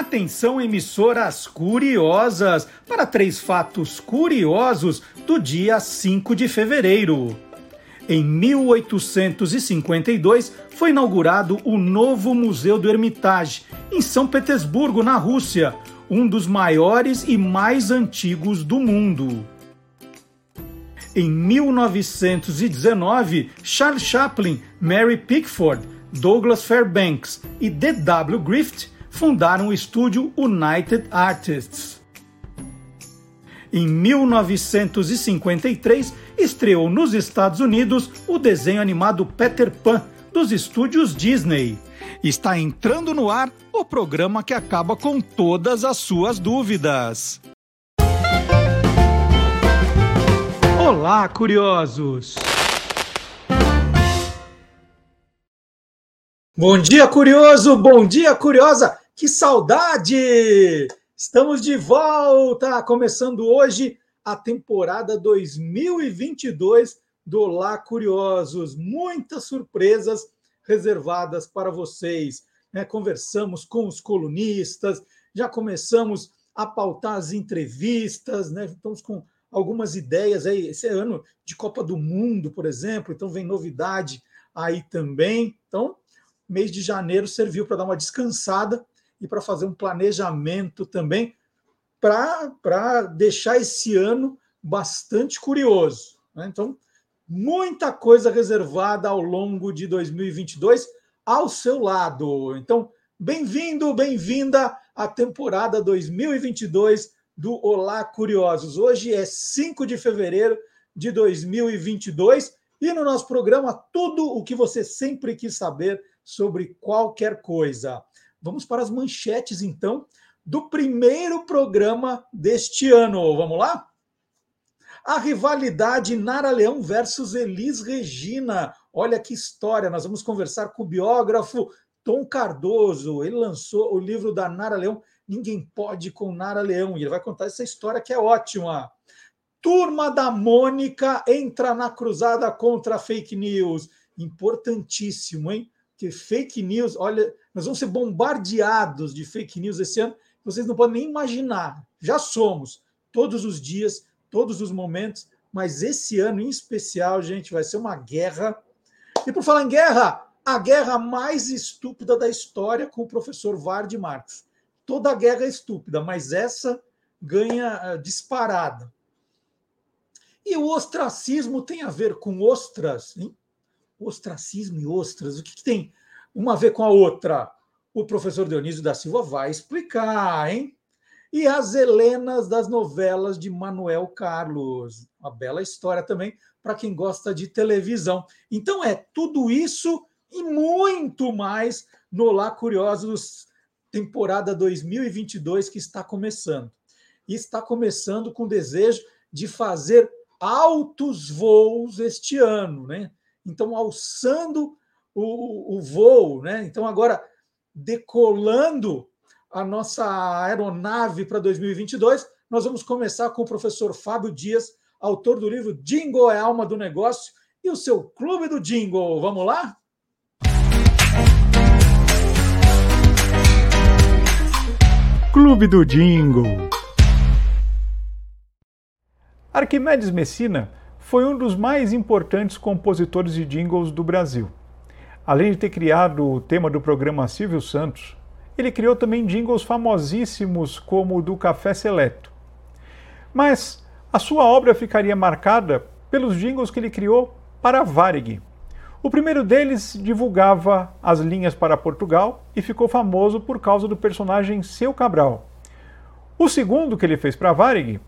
Atenção, emissoras curiosas, para três fatos curiosos do dia 5 de fevereiro. Em 1852 foi inaugurado o novo Museu do Hermitage, em São Petersburgo, na Rússia, um dos maiores e mais antigos do mundo. Em 1919, Charles Chaplin, Mary Pickford, Douglas Fairbanks e D.W. Griffith fundaram o estúdio United Artists. Em 1953, estreou nos Estados Unidos o desenho animado Peter Pan, dos estúdios Disney. Está entrando no ar o programa que acaba com todas as suas dúvidas. Olá, curiosos! Bom dia, curioso! Bom dia, curiosa! Que saudade! Estamos de volta, começando hoje a temporada 2022 do Lá Curiosos. Muitas surpresas reservadas para vocês. Né? Conversamos com os colunistas, já começamos a pautar as entrevistas, né? estamos com algumas ideias aí. Esse é ano de Copa do Mundo, por exemplo, então vem novidade aí também. Então, mês de janeiro serviu para dar uma descansada e para fazer um planejamento também para deixar esse ano bastante curioso. Né? Então, muita coisa reservada ao longo de 2022 ao seu lado. Então, bem-vindo, bem-vinda à temporada 2022 do Olá Curiosos. Hoje é 5 de fevereiro de 2022 e no nosso programa tudo o que você sempre quis saber sobre qualquer coisa. Vamos para as manchetes então do primeiro programa deste ano. Vamos lá? A rivalidade Nara Leão versus Elis Regina. Olha que história! Nós vamos conversar com o biógrafo Tom Cardoso. Ele lançou o livro da Nara Leão, Ninguém Pode com Nara Leão. E ele vai contar essa história que é ótima. Turma da Mônica entra na cruzada contra fake news. Importantíssimo, hein? Que fake news, olha, nós vamos ser bombardeados de fake news esse ano. Vocês não podem nem imaginar. Já somos todos os dias todos os momentos, mas esse ano em especial, gente, vai ser uma guerra. E por falar em guerra, a guerra mais estúpida da história com o professor Vard Marx. Toda guerra é estúpida, mas essa ganha uh, disparada. E o ostracismo tem a ver com ostras, hein? Ostracismo e ostras, o que, que tem uma a ver com a outra? O professor Dionísio da Silva vai explicar, hein? e as Helenas das novelas de Manuel Carlos. Uma bela história também para quem gosta de televisão. Então é tudo isso e muito mais no Lá Curiosos temporada 2022 que está começando. E está começando com o desejo de fazer altos voos este ano, né? Então alçando o, o voo, né? Então agora decolando a nossa aeronave para 2022, nós vamos começar com o professor Fábio Dias, autor do livro Jingle é alma do negócio e o seu clube do Jingle. Vamos lá? Clube do Jingle. Arquimedes Messina foi um dos mais importantes compositores de jingles do Brasil. Além de ter criado o tema do programa Silvio Santos, ele criou também jingles famosíssimos como o do Café Seleto. Mas a sua obra ficaria marcada pelos jingles que ele criou para a Varig. O primeiro deles divulgava as linhas para Portugal e ficou famoso por causa do personagem Seu Cabral. O segundo que ele fez para Varig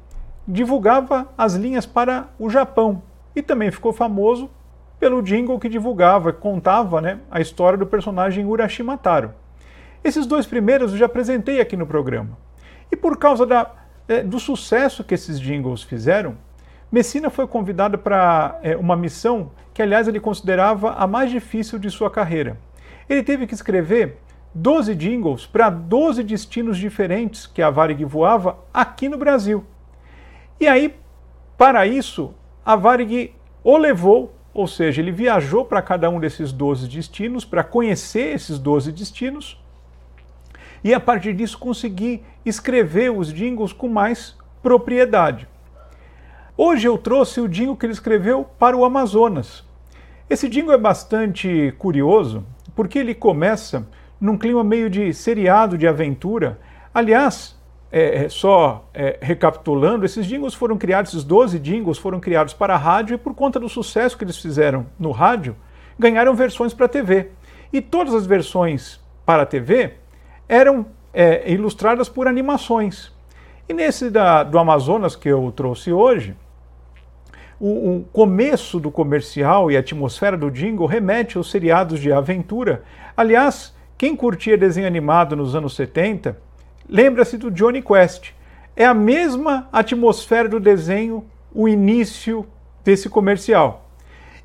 divulgava as linhas para o Japão e também ficou famoso pelo jingle que divulgava, contava né, a história do personagem Urashimataro. Esses dois primeiros eu já apresentei aqui no programa. E por causa da, é, do sucesso que esses jingles fizeram, Messina foi convidado para é, uma missão que, aliás, ele considerava a mais difícil de sua carreira. Ele teve que escrever 12 jingles para 12 destinos diferentes que a Varig voava aqui no Brasil. E aí, para isso, a Varig o levou, ou seja, ele viajou para cada um desses 12 destinos para conhecer esses 12 destinos e a partir disso conseguir escrever os jingles com mais propriedade. Hoje eu trouxe o jingle que ele escreveu para o Amazonas. Esse jingle é bastante curioso porque ele começa num clima meio de seriado de aventura. Aliás, é, é, só é, recapitulando, esses jingles foram criados, esses 12 jingles foram criados para a rádio e por conta do sucesso que eles fizeram no rádio, ganharam versões para a TV. E todas as versões para a TV eram é, ilustradas por animações. E nesse da, do Amazonas que eu trouxe hoje, o, o, começo do comercial e a atmosfera do jingle remete aos seriados de aventura. Aliás, quem curtia desenho animado nos anos 70, lembra-se do Johnny Quest. É a mesma atmosfera do desenho, o início desse comercial.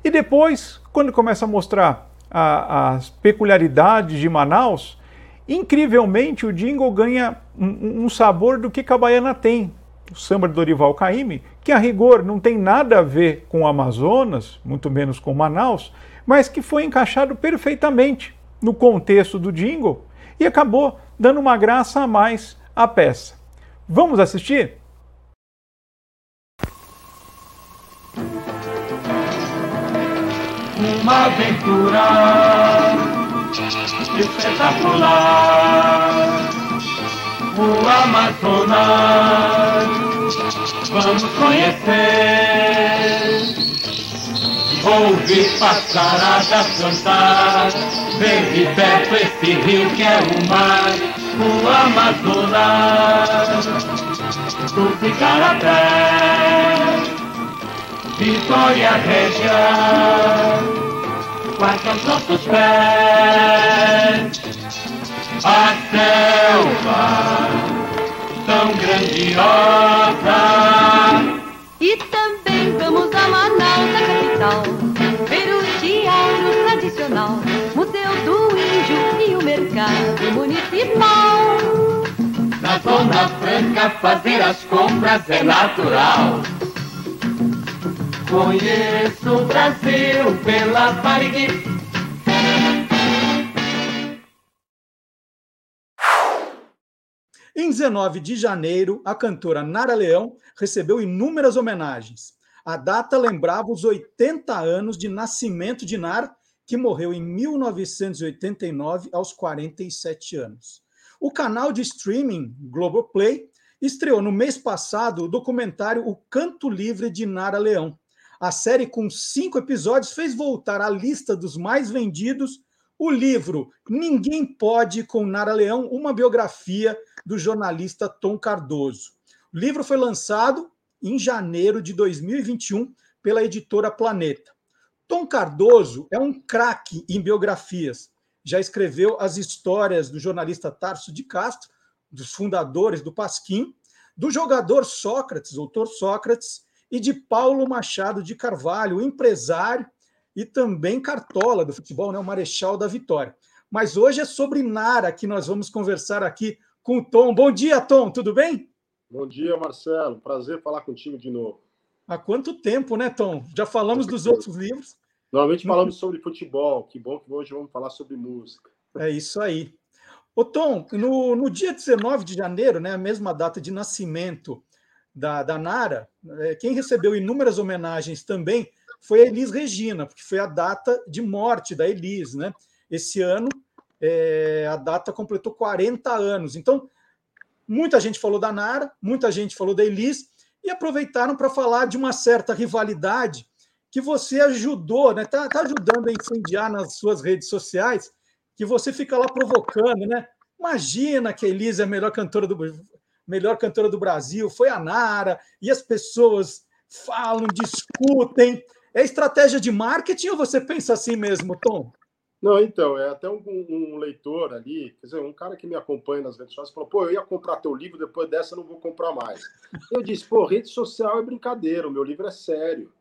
E depois, quando começa a mostrar a, as peculiaridades de Manaus, incrivelmente o jingle ganha um, um sabor do que Cabaiana tem, o samba de Dorival Caymmi, que a rigor não tem nada a ver com o Amazonas, muito menos com Manaus, mas que foi encaixado perfeitamente no contexto do jingle e acabou dando uma graça a mais à peça. Vamos assistir? Uma aventura espetacular o Amazonas. Vamos conhecer, ouvir passaradas cantar, ver de perto esse rio que é o mar, o Amazonas. Tu ficar a pé, Vitória Regia, guarda os nossos pés a selva tão grandiosa. E também vamos a Manaus, a capital, mercado municipal. Na Zona Franca fazer as compras é natural. Conheço o Brasil pela Barigui Em 19 de janeiro, a cantora Nara Leão recebeu inúmeras homenagens. A data lembrava os 80 anos de nascimento de Nara, que morreu em 1989 aos 47 anos. O canal de streaming Globoplay estreou no mês passado o documentário O Canto Livre de Nara Leão. A série, com cinco episódios, fez voltar à lista dos mais vendidos o livro Ninguém Pode com Nara Leão, uma biografia do jornalista Tom Cardoso. O livro foi lançado em janeiro de 2021 pela editora Planeta. Tom Cardoso é um craque em biografias. Já escreveu as histórias do jornalista Tarso de Castro, dos fundadores do Pasquim, do jogador Sócrates, autor Sócrates, e de Paulo Machado de Carvalho, empresário e também Cartola do futebol, né, o Marechal da Vitória. Mas hoje é sobre Nara que nós vamos conversar aqui com o Tom. Bom dia, Tom, tudo bem? Bom dia, Marcelo. Prazer falar contigo de novo. Há quanto tempo, né, Tom? Já falamos dos outros livros. Normalmente falamos sobre futebol. Que bom que hoje vamos falar sobre música. É isso aí. Ô, Tom, no, no dia 19 de janeiro, né, a mesma data de nascimento da, da Nara, é, quem recebeu inúmeras homenagens também foi a Elis Regina, porque foi a data de morte da Elis, né? Esse ano é, a data completou 40 anos. Então, muita gente falou da Nara, muita gente falou da Elis, e aproveitaram para falar de uma certa rivalidade que você ajudou, né? Tá, tá ajudando a incendiar nas suas redes sociais, que você fica lá provocando, né? Imagina que a Elis é a melhor cantora do melhor cantora do Brasil, foi a Nara, e as pessoas falam, discutem. É estratégia de marketing ou você pensa assim mesmo, Tom? Não, então, é até um, um, leitor ali, quer dizer, um cara que me acompanha nas redes sociais, falou, pô, eu ia comprar teu livro, depois dessa eu não vou comprar mais. Eu disse, pô, rede social é brincadeira, o meu livro é sério.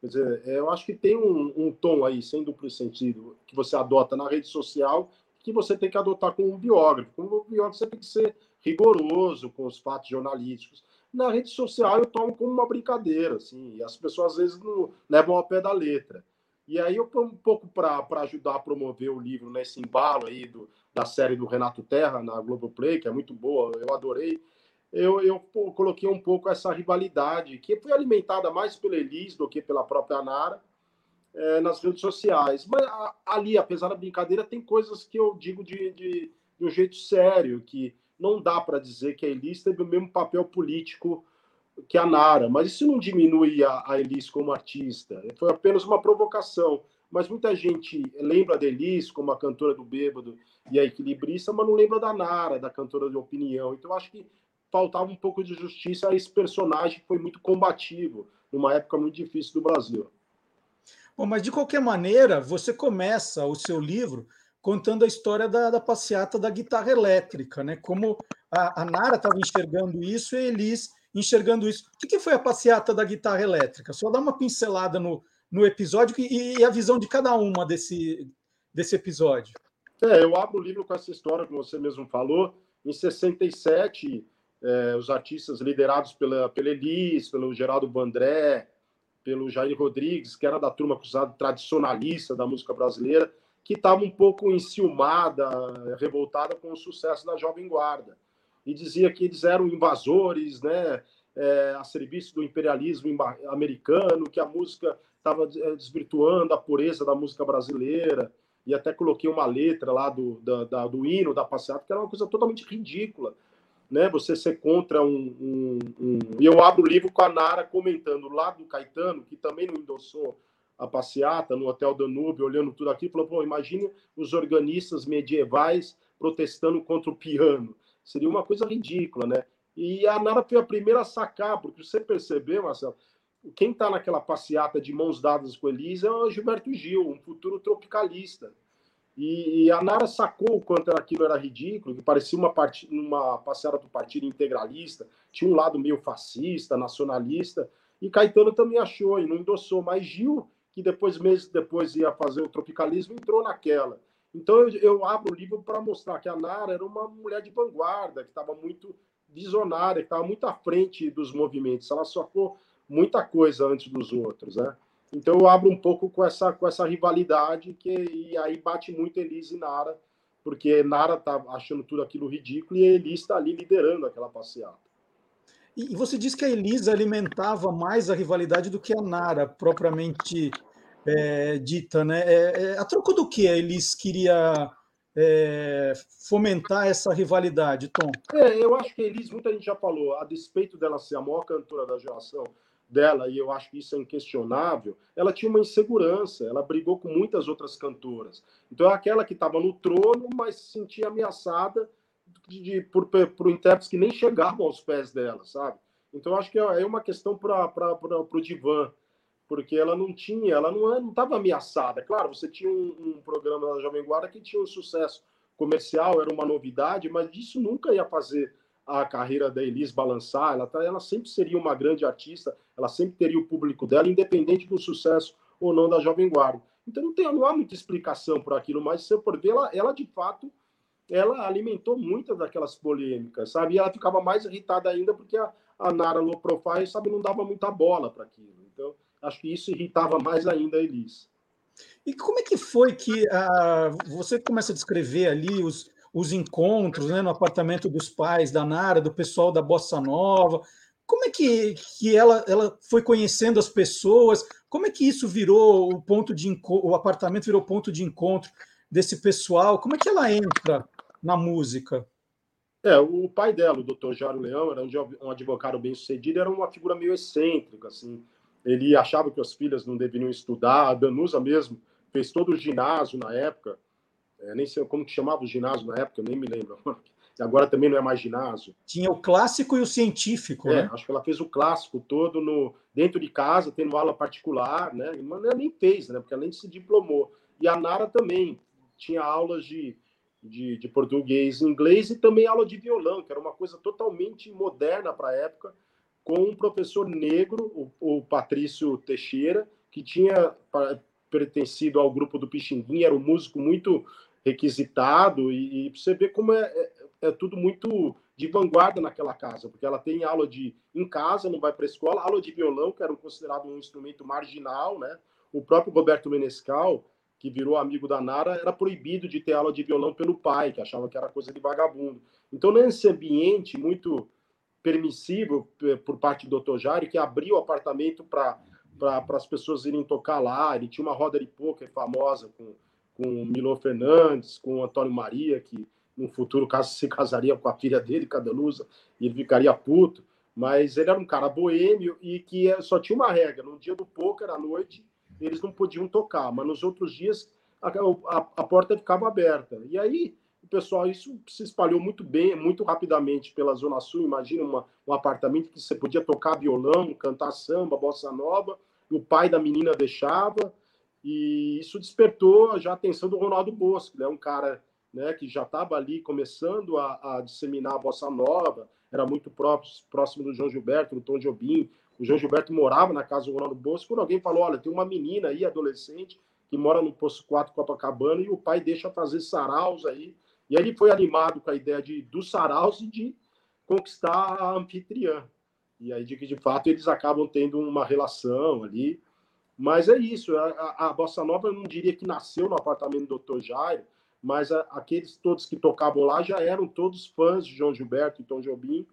Quer dizer, é, eu acho que tem um, um tom aí, sem duplo sentido, que você adota na rede social, que você tem que adotar como um biógrafo. Como um biógrafo, você tem que ser rigoroso com os fatos jornalísticos na rede social eu tomo como uma brincadeira, assim, e as pessoas às vezes não levam ao pé da letra. E aí, eu, um pouco para ajudar a promover o livro nesse embalo aí do, da série do Renato Terra na Globoplay, que é muito boa, eu adorei, eu, eu coloquei um pouco essa rivalidade, que foi alimentada mais pela Elis do que pela própria Nara, é, nas redes sociais. Mas a, ali, apesar da brincadeira, tem coisas que eu digo de, de, de um jeito sério, que não dá para dizer que a Elis teve o mesmo papel político que a Nara, mas isso não diminui a, a Elis como artista. Foi apenas uma provocação. Mas muita gente lembra da Elis como a cantora do Bêbado e a equilibrista, mas não lembra da Nara, da cantora de opinião. Então, acho que faltava um pouco de justiça a esse personagem que foi muito combativo numa época muito difícil do Brasil. Bom, mas de qualquer maneira, você começa o seu livro contando a história da, da passeata da guitarra elétrica, né? Como a, a Nara estava enxergando isso e a Elis enxergando isso. O que, que foi a passeata da guitarra elétrica? Só dá uma pincelada no, no episódio e, e, a visão de cada uma desse, desse episódio. É, eu abro o livro com essa história que você mesmo falou. Em 67, é, os artistas liderados pela, pela Elis, pelo Geraldo Bandré, pelo Jair Rodrigues, que era da turma cruzada tradicionalista da música brasileira, que estava um pouco enciumada, revoltada com o sucesso da Jovem Guarda. E dizia que eles eram invasores, né, é, a serviço do imperialismo americano, que a música estava é, desvirtuando a pureza da música brasileira. E até coloquei uma letra lá do, da, da, do hino da passeata, que era uma coisa totalmente ridícula. Né, você ser contra um, um, um, E eu abro o livro com a Nara comentando lá do Caetano, que também não endossou a passeata no Hotel Danúbio, olhando tudo aqui, falou: pô, imagine os organistas medievais protestando contra o piano. Seria uma coisa ridícula, né? E a Nara foi a primeira a sacar, porque você percebeu, Marcelo, quem está naquela passeata de mãos dadas com Elisa é o Gilberto Gil, um futuro tropicalista. E, e a Nara sacou o quanto aquilo era ridículo, que parecia uma, part... uma passeata do Partido Integralista, tinha um lado meio fascista, nacionalista, e Caetano também achou e não endossou, mas Gil que depois, meses depois, ia fazer o tropicalismo, entrou naquela. Então, eu, eu abro o livro para mostrar que a Nara era uma mulher de vanguarda, que estava muito visionária, que estava muito à frente dos movimentos. Ela sacou muita coisa antes dos outros, né? Então, eu abro um pouco com essa, com essa rivalidade, que, e aí bate muito Elise e Nara, porque Nara está achando tudo aquilo ridículo e Elise está ali liderando aquela passeata. E você disse que a Elisa alimentava mais a rivalidade do que a Nara, propriamente é, dita, né? É, é, a troco do que a Elis queria é, fomentar essa rivalidade, Tom? É, eu acho que a Elis, muita gente já falou, a despeito dela ser a maior cantora da geração dela, e eu acho que isso é inquestionável, ela tinha uma insegurança, ela brigou com muitas outras cantoras. Então é aquela que estava no trono, mas se sentia ameaçada de, de, por, por intérpretes que nem chegavam aos pés dela, sabe? Então, acho que é, é uma questão para o divã, porque ela não tinha, ela não estava ameaçada. Claro, você tinha um, um, programa da Jovem Guarda que tinha um sucesso comercial, era uma novidade, mas isso nunca ia fazer a carreira da Elis balançar. Ela, tá, ela sempre seria uma grande artista, ela sempre teria o público dela, independente do sucesso ou não da Jovem Guarda. Então, não, tem, não há muita explicação por aquilo, mas se eu for ver, ela, ela de fato ela alimentou muitas daquelas polêmicas, sabe? E ela ficava mais irritada ainda porque a, a Nara low profile, sabe, não dava muita bola para aquilo. Então, acho que isso irritava mais ainda a Elis. E como é que foi que uh, você começa a descrever ali os, os encontros né, no apartamento dos pais da Nara, do pessoal da Bossa Nova? Como é que, que ela, ela foi conhecendo as pessoas? Como é que isso virou o ponto de o apartamento virou ponto de encontro desse pessoal? Como é que ela entra na música? É, o pai dela, o doutor Jário Leão, era um advogado bem sucedido, era uma figura meio excêntrica, assim. Ele achava que as filhas não deveriam estudar, a Danusa mesmo fez todo o ginásio na época, é, nem sei como que chamava o ginásio na época, nem me lembro. Agora também não é mais ginásio. Tinha o clássico e o científico, é, né? Acho que ela fez o clássico todo no dentro de casa, tendo aula particular, né? Mas ela nem fez, né? Porque ela nem se diplomou. E a Nara também tinha aulas de de, de português e inglês e também aula de violão, que era uma coisa totalmente moderna para a época, com um professor negro, o, o Patrício Teixeira, que tinha pertencido ao grupo do Pixinguinha, era um músico muito requisitado, e, e você vê como é, é, é, tudo muito de vanguarda naquela casa, porque ela tem aula de em casa, não vai para a escola, aula de violão, que era considerado um instrumento marginal, né? o próprio Roberto Menescal, que virou amigo da Nara, era proibido de ter aula de violão pelo pai, que achava que era coisa de vagabundo. Então, nesse ambiente muito permissivo por parte do Dr. Jário, que abriu o apartamento para para as pessoas irem tocar lá. Ele tinha uma roda de pôquer famosa com, com Milo Fernandes, com Antônio Maria, que no futuro, caso se casaria com a filha dele, Cadelusa, e ele ficaria puto. Mas ele era um cara boêmio e que só tinha uma regra: no dia do pôquer, à noite, eles não podiam tocar, mas nos outros dias a, a, a porta ficava aberta. E aí o pessoal, isso se espalhou muito bem, muito rapidamente pela Zona Sul. Imagina uma, um apartamento que você podia tocar violão, cantar samba, bossa nova, e o pai da menina deixava. E isso despertou já a atenção do Ronaldo Bosco, né? um cara né, que já estava ali começando a, a, disseminar a bossa nova, era muito próximo, do João Gilberto, do Tom Jobim. O João Gilberto morava na casa do Ronaldo Bosco. Quando alguém falou: Olha, tem uma menina aí, adolescente, que mora no Poço 4 Copacabana, e o pai deixa fazer saraus aí e aí ele foi animado com a ideia de, do Saraus e de conquistar a anfitriã. E aí, de que de fato eles acabam tendo uma relação ali. Mas é isso, a, a Bossa Nova eu não diria que nasceu no apartamento do Dr. Jairo, mas a, aqueles todos que tocavam lá já eram todos fãs de João Gilberto e Tom Jobim,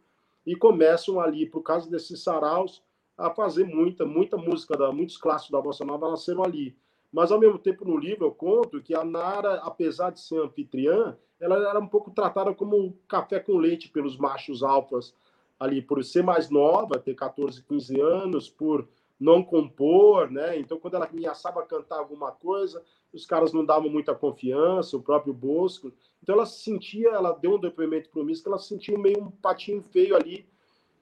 e começam ali, por causa desses saraus, a fazer muita, muita música, da, muitos clássicos da Bossa Nova nasceram ali. Mas, ao mesmo tempo, no livro eu conto que a Nara, apesar de ser anfitriã, ela era um pouco tratada como café com leite pelos machos alfas ali, por ser mais nova, ter 14, 15 anos, por não compor, né? Então, quando ela ameaçava cantar alguma coisa, os caras não davam muita confiança, o próprio Bosco. Então, ela se sentia, ela deu um depoimento para o que ela se meio um patinho feio ali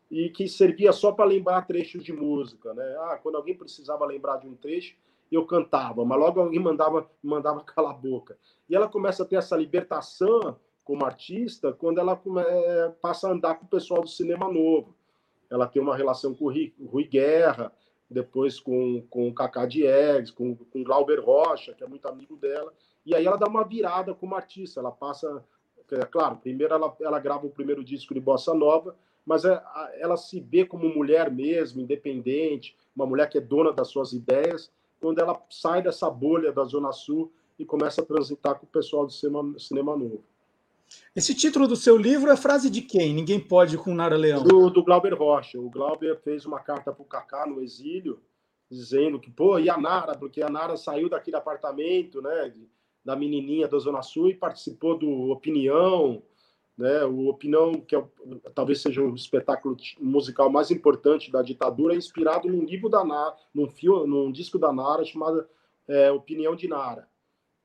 e que servia só para lembrar trechos de música, né? Ah, quando alguém precisava lembrar de um trecho, eu cantava, mas logo alguém mandava, mandava calar a boca. E ela começa a ter essa libertação como artista quando ela come, é, passa a andar com o pessoal do cinema novo. Ela tem uma relação com o Rui, Rui Guerra, depois com, com o Cacá Diegues, com, com Glauber Rocha, que é muito amigo dela. E aí ela dá uma virada como artista. Ela passa, é claro, primeiro ela, ela grava o primeiro disco de Bossa Nova, mas é, ela se vê como mulher mesmo, independente, uma mulher que é dona das suas ideias quando ela sai dessa bolha da Zona Sul e começa a transitar com o pessoal do cinema, cinema novo. Esse título do seu livro é frase de quem? Ninguém pode com Nara Leão. Do, do Glauber Rocha. O Glauber fez uma carta para o Kaká no exílio, dizendo que, pô, e a Nara? Porque a Nara saiu daquele apartamento, né, da menininha da Zona Sul e participou do Opinião, né? O Opinião, que é, talvez seja o espetáculo musical mais importante da ditadura, é inspirado num livro da Nara, num, filme, num disco da Nara chamado é, Opinião de Nara.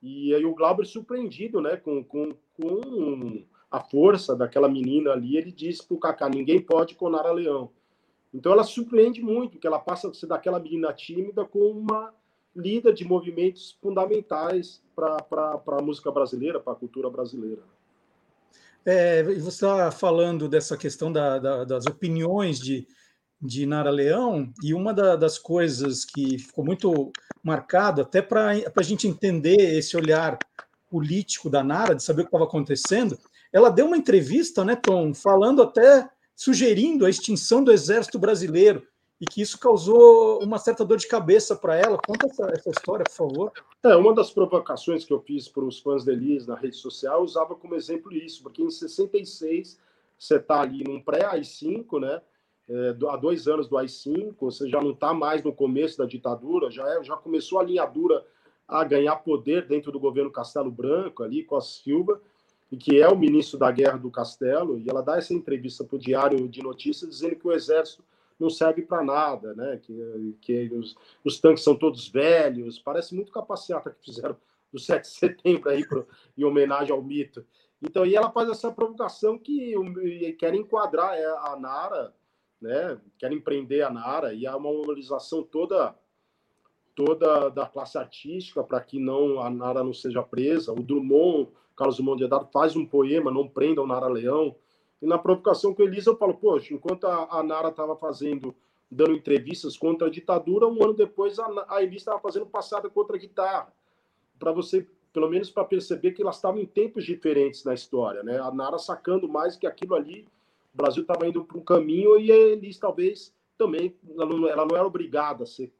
E aí o Glauber, surpreendido né, com, com, com a força daquela menina ali, ele disse para o Kaká, ninguém pode com Nara Leão. Então ela surpreende muito, que ela passa a ser daquela menina tímida com uma líder de movimentos fundamentais para a música brasileira, para a cultura brasileira. É, você está falando dessa questão da, da, das opiniões de, de Nara Leão, e uma da, das coisas que ficou muito marcado, até para a gente entender esse olhar político da Nara, de saber o que estava acontecendo, ela deu uma entrevista, né, Tom, falando até, sugerindo a extinção do exército brasileiro, e que isso causou uma certa dor de cabeça para ela. Conta essa, essa, história, por favor. É, uma das provocações que eu fiz para os fãs de Elis na rede social, eu usava como exemplo isso, porque em 66 você está ali num pré-AI-5, né? É, há dois anos do AI-5, você já não está mais no começo da ditadura, já, é, já começou a linha dura a ganhar poder dentro do governo Castelo Branco, ali, com a Silva, e que é o ministro da Guerra do Castelo, e ela dá essa entrevista para o Diário de Notícias dizendo que o Exército não serve para nada, né? Que, que os, os, tanques são todos velhos, parece muito capaciata que fizeram do 7 de setembro aí pro, em homenagem ao mito. Então, e ela faz essa provocação que quer enquadrar é, a Nara, né? Querem prender a Nara e há uma mobilização toda toda da classe artística para que não a Nara não seja presa. O Drummond, Carlos Drummond de Andrade faz um poema, não prendam Nara Leão. E na provocação com Elisa, eu falo, poxa, enquanto a, a Nara estava fazendo, dando entrevistas contra a ditadura, um ano depois a, a Elisa estava fazendo passada contra a guitarra. Para você, pelo menos para perceber que elas estavam em tempos diferentes na história, né? A Nara sacando mais que aquilo ali, o Brasil estava indo para um caminho e a Elisa talvez também, ela não, ela não era obrigada a ser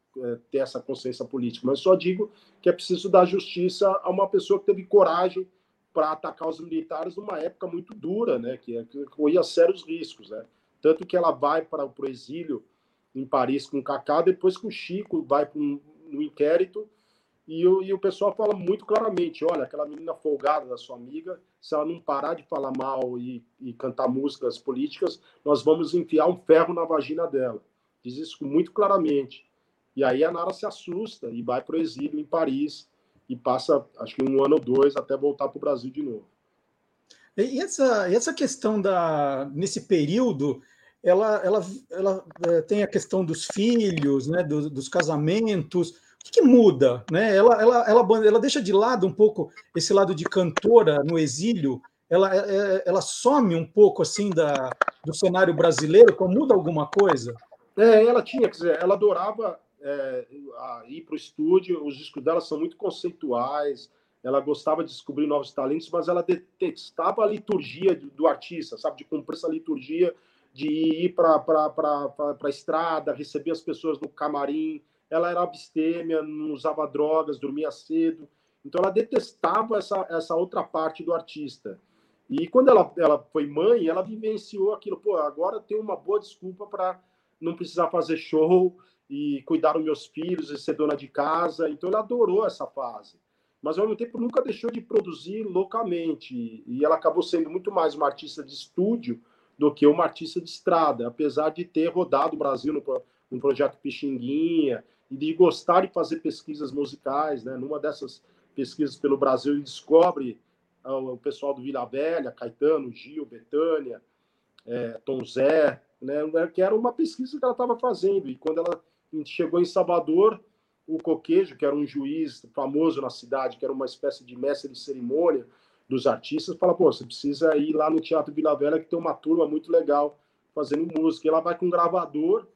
ter essa consciência política, mas só digo que é preciso dar justiça a uma pessoa que teve coragem para atacar os militares numa época muito dura, né, que, que corria sérios riscos, né? Tanto que ela vai para o exílio em Paris com o Kaká, depois que o Chico vai para um, um inquérito e o, e o pessoal fala muito claramente: olha, aquela menina folgada da sua amiga, se ela não parar de falar mal e, e cantar músicas políticas, nós vamos enfiar um ferro na vagina dela. Diz isso muito claramente. E aí a Nara se assusta e vai para o exílio em Paris e passa, acho que um ano ou dois, até voltar para o Brasil de novo. E essa, essa questão da nesse período, ela, ela, ela é, tem a questão dos filhos, né, dos, dos casamentos. O que, que, muda? Né? Ela, ela, ela, ela deixa de lado um pouco esse lado de cantora no exílio. Ela, é, é, ela some um pouco assim da, do cenário brasileiro. Como muda alguma coisa? É, ela tinha, quer dizer, ela adorava é, ir para o estúdio. Os discos dela são muito conceituais ela gostava de descobrir novos talentos, mas ela detestava a liturgia do, do artista, sabe? De cumprir essa liturgia, de ir para a estrada, receber as pessoas no camarim. Ela era abstêmia, não usava drogas, dormia cedo. Então ela detestava essa, essa outra parte do artista. E quando ela, ela foi mãe, ela vivenciou aquilo. Pô, agora tem uma boa desculpa para não precisar fazer show e cuidar dos meus filhos e ser dona de casa. Então ela adorou essa fase mas ao mesmo tempo nunca deixou de produzir localmente. E ela acabou sendo muito mais uma artista de estúdio do que uma artista de estrada, apesar de ter rodado o Brasil no, no projeto Pixinguinha e de gostar de fazer pesquisas musicais. Né? Numa dessas pesquisas pelo Brasil, ele descobre uh, o pessoal do Vila Velha, Caetano, Gil, Betânia, é, Tom Zé, né? que era uma pesquisa que ela estava fazendo. E quando ela chegou em Salvador, o Coquejo, que era um juiz famoso na cidade, que era uma espécie de mestre de cerimônia dos artistas, fala, pô, você precisa ir lá no Teatro Vila Velha, que tem uma turma muito legal fazendo música. E ela vai com um gravador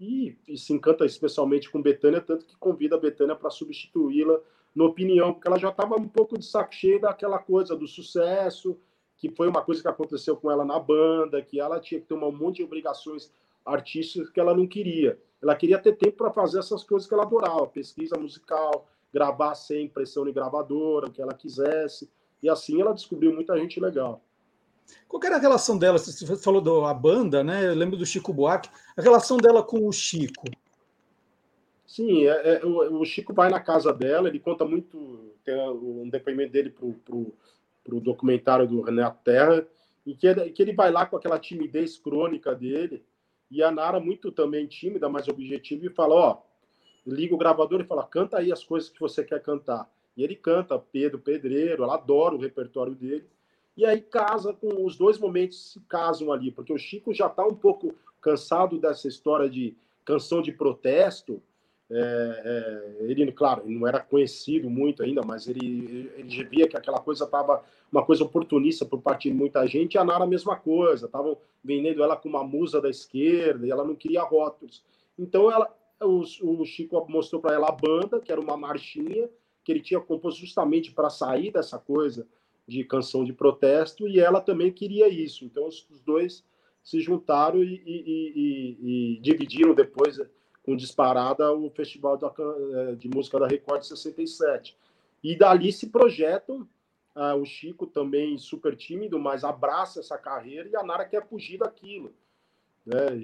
e, e se encanta especialmente com Betânia, tanto que convida a Betânia para substituí-la na opinião, porque ela já estava um pouco de saco cheio daquela coisa do sucesso, que foi uma coisa que aconteceu com ela na banda, que ela tinha que ter um monte de obrigações artísticas que ela não queria. Ela queria ter tempo para fazer essas coisas que ela adorava, pesquisa musical, gravar sem impressão de gravadora, o que ela quisesse. E assim ela descobriu muita gente legal. Qual era a relação dela? Você falou da banda, né? Eu lembro do Chico Buarque. A relação dela com o Chico. Sim, é, é, o, o, Chico vai na casa dela, ele conta muito, tem um depoimento dele para o documentário do René Terra, e que que ele vai lá com aquela timidez crônica dele, e a Nara, muito também tímida, mas objetiva, e fala: Ó, liga o gravador e fala: canta aí as coisas que você quer cantar. E ele canta Pedro Pedreiro, ela adora o repertório dele. E aí casa com os dois momentos se casam ali, porque o Chico já está um pouco cansado dessa história de canção de protesto, é, é, ele, claro, não era conhecido muito ainda, mas ele, ele via que aquela coisa estava uma coisa oportunista por parte de muita gente, e a Nara a mesma coisa, estavam vendendo ela como uma musa da esquerda, e ela não queria rótulos. Então ela, o, o Chico mostrou para ela a banda, que era uma marchinha, que ele tinha composto justamente para sair dessa coisa de canção de protesto, e ela também queria isso. Então os, os dois se juntaram e, e, e, e dividiram depois com disparada o Festival eh, de Música da Record 67. E dali se projetam uh, o Chico também super tímido, mas abraça essa carreira e a Nara quer fugir daquilo. Né?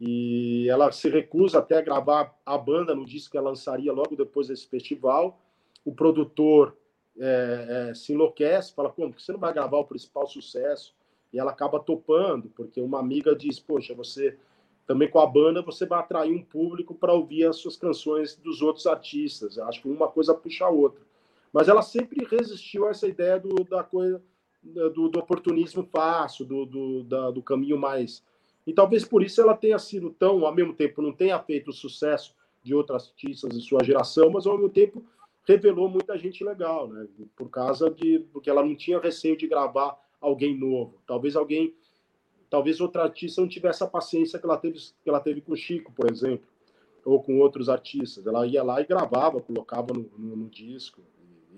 E, e ela se recusa até a gravar a banda no disco que ela lançaria logo depois desse festival. O produtor é, é, se enlouquece, fala, como que você não vai gravar o principal sucesso? E ela acaba topando, porque uma amiga diz, poxa, você também com a banda você vai atrair um público para ouvir as suas canções dos outros artistas. Eu acho que uma coisa puxa a outra. Mas ela sempre resistiu a essa ideia do, da coisa do, do oportunismo fácil, do, do, da, do caminho mais. E talvez por isso ela tenha sido tão, ao mesmo tempo, não tenha feito o sucesso de outros artistas de sua geração, mas ao mesmo tempo revelou muita gente legal, né? Por causa de porque ela não tinha receio de gravar alguém novo. Talvez alguém talvez outra artista não tivesse a paciência que ela teve, que ela teve com o Chico, por exemplo, ou com outros artistas. Ela ia lá e gravava, colocava no, no, no disco.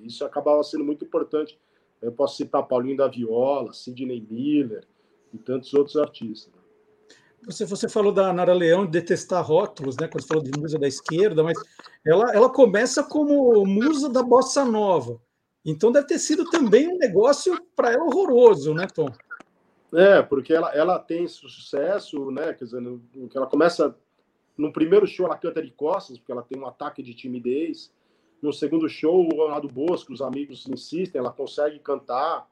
Isso acabava sendo muito importante. Eu posso citar Paulinho da Viola, Sidney Miller e tantos outros artistas. Você, você falou da Nara Leão de detestar rótulos, né? Quando você falou de musa da esquerda, mas ela, ela começa como musa da bossa nova. Então deve ter sido também um negócio para ela horroroso, né, Tom? É, porque ela, ela tem sucesso, né? Quer dizer, no, ela começa. No primeiro show, ela canta de costas, porque ela tem um ataque de timidez. No segundo show, o Ronaldo Bosco, os amigos insistem, ela consegue cantar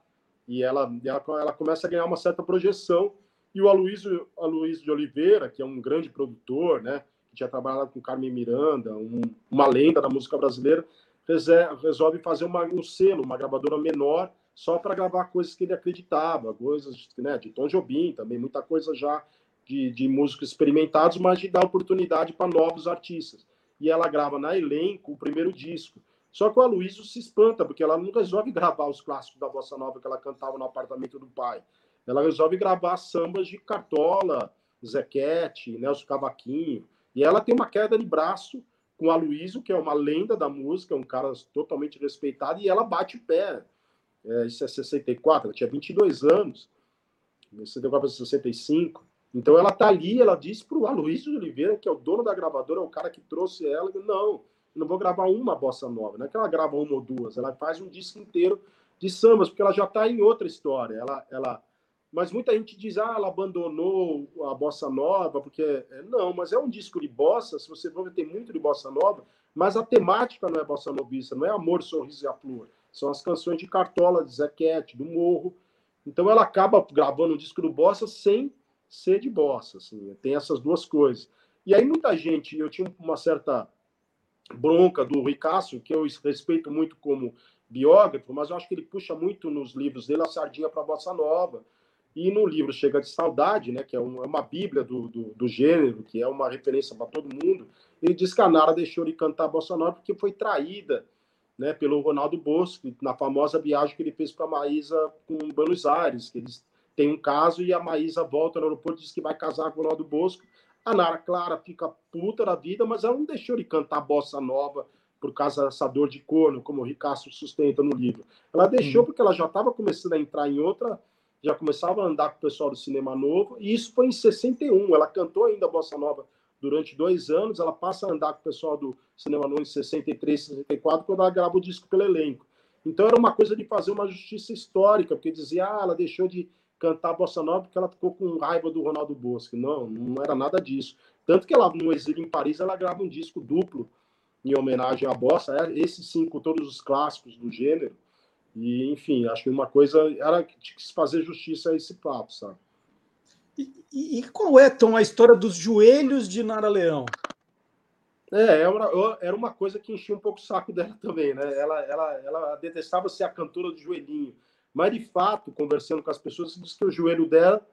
e ela, ela, ela começa a ganhar uma certa projeção. E o Aloysio, Aloysio de Oliveira, que é um grande produtor, né? Que tinha trabalhado com Carmen Miranda, um, uma lenda da música brasileira, resolve fazer uma, um selo, uma gravadora menor, só para gravar coisas que ele acreditava, coisas né, de Tom Jobim também, muita coisa já de, de músicos experimentados, mas de dar oportunidade para novos artistas. E ela grava na elenco o primeiro disco. Só que o Aloysio se espanta, porque ela não resolve gravar os clássicos da Bossa Nova que ela cantava no apartamento do pai. Ela resolve gravar sambas de Cartola, Zequete, Nelson Cavaquinho. E ela tem uma queda de braço com o Aloysio, que é uma lenda da música, um cara totalmente respeitado, e ela bate o pé. É, isso é 64, ela tinha 22 anos, 64 para 65. Então ela tá ali, ela disse para o Aloysio Oliveira, que é o dono da gravadora, é o cara que trouxe ela, não, não vou gravar uma bossa nova, não é que ela grava uma ou duas, ela faz um disco inteiro de sambas, porque ela já está em outra história. Ela, ela, mas muita gente diz, ah, ela abandonou a bossa nova, porque é, não, mas é um disco de bossa. Se você for ver, tem muito de bossa nova, mas a temática não é bossa novista, não é amor, sorriso e a flor. São as canções de Cartola, de Zequete, do Morro. Então ela acaba gravando um disco do bossa sem ser de bossa, assim. Tem essas duas coisas. E aí muita gente, eu tinha uma certa bronca do Rui que eu respeito muito como biógrafo, mas eu acho que ele puxa muito nos livros dele a sardinha para a bossa nova e no livro Chega de Saudade, né, que é, é uma bíblia do, do, do gênero, que é uma referência para todo mundo, ele diz que a Nara deixou de cantar Bossa Nova porque foi traída né, pelo Ronaldo Bosco, na famosa viagem que ele fez para Maísa com Buenos Aires, que eles têm um caso e a Maísa volta no aeroporto e diz que vai casar com o Ronaldo Bosco. A Nara Clara fica puta da vida, mas ela não deixou de cantar Bossa Nova por causa dessa dor de corno, como o Ricardo sustenta no livro. Ela deixou porque ela já estava começando a entrar em outra já começava a andar com o pessoal do Cinema Novo, e isso foi em 61. Ela cantou ainda a Bossa Nova durante dois anos, ela passa a andar com o pessoal do Cinema Novo em 63, 64, quando ela grava o disco pelo elenco. Então era uma coisa de fazer uma justiça histórica, porque dizia, ah, ela deixou de cantar Bossa Nova porque ela ficou com raiva do Ronaldo Bosco. Não, não era nada disso. Tanto que ela, no exílio em Paris, ela grava um disco duplo em homenagem à Bossa, é, esse sim, com todos os clássicos do gênero, e, enfim, acho que uma coisa era que tinha que se fazer justiça a esse papo, sabe? E, e, qual é, Tom, a história dos joelhos de Nara Leão? É, era, era uma coisa que enchia um pouco o saco dela também, né? Ela, ela, ela detestava ser a cantora do joelhinho. Mas, de fato, conversando com as pessoas, disse que o joelho dela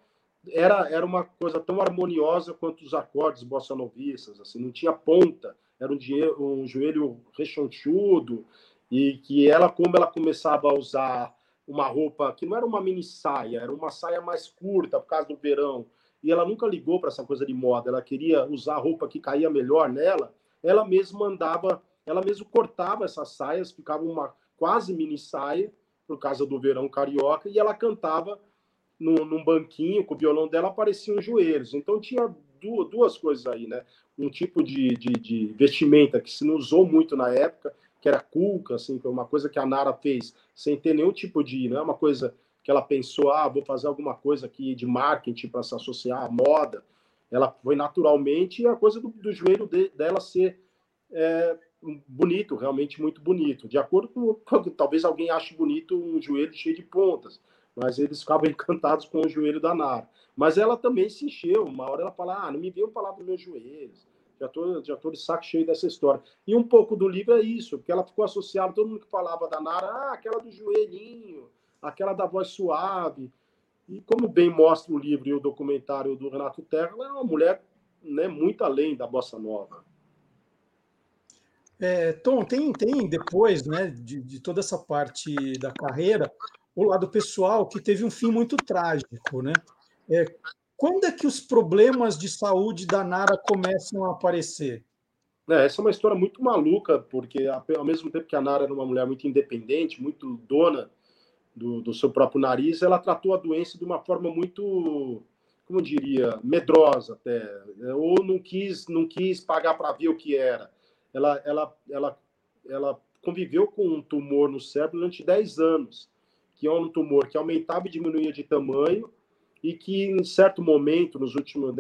era, era uma coisa tão harmoniosa quanto os acordes bossa novistas, assim, não tinha ponta, era um, um joelho rechonchudo, e que ela, como ela começava a usar uma roupa que não era uma mini saia, era uma saia mais curta por causa do verão, e ela nunca ligou para essa coisa de moda, ela queria usar a roupa que caía melhor nela, ela mesma mandava, ela mesma cortava essas saias, ficava uma quase mini saia, por causa do verão carioca, e ela cantava no, num banquinho, com o violão dela apareciam os joelhos. Então tinha duas, duas coisas aí, né? Um tipo de, de, de vestimenta que se não usou muito na época, que era cuca, assim, foi uma coisa que a Nara fez sem ter nenhum tipo de, não é uma coisa que ela pensou, ah, vou fazer alguma coisa aqui de marketing para se associar à moda. Ela foi naturalmente a coisa do, do joelho de, dela ser é, bonito, realmente muito bonito. De acordo com, talvez alguém ache bonito um joelho cheio de pontas, mas eles ficavam encantados com o joelho da Nara. Mas ela também se encheu. Uma hora ela fala, ah, não me veio falar dos meus joelhos já estou já tô de saco cheio dessa história. E um pouco do livro é isso, porque ela ficou associada, todo mundo que falava da Nara, ah, aquela do joelhinho, aquela da voz suave. E como bem mostra o livro e o documentário do Renato Terra, ela é uma mulher né, muito além da bossa nova. É, Tom, tem, tem depois né, de, de toda essa parte da carreira, o lado pessoal que teve um fim muito trágico. Né? É, quando é que os problemas de saúde da Nara começam a aparecer? É, essa é uma história muito maluca, porque ao mesmo tempo que a Nara era uma mulher muito independente, muito dona do, do seu próprio nariz, ela tratou a doença de uma forma muito como eu diria, medrosa até, né? ou não quis, não quis pagar para ver o que era. Ela, ela, ela, ela conviveu com um tumor no cérebro durante 10 anos, que é um tumor que aumentava e diminuía de tamanho, e que em certo momento, nos últimos,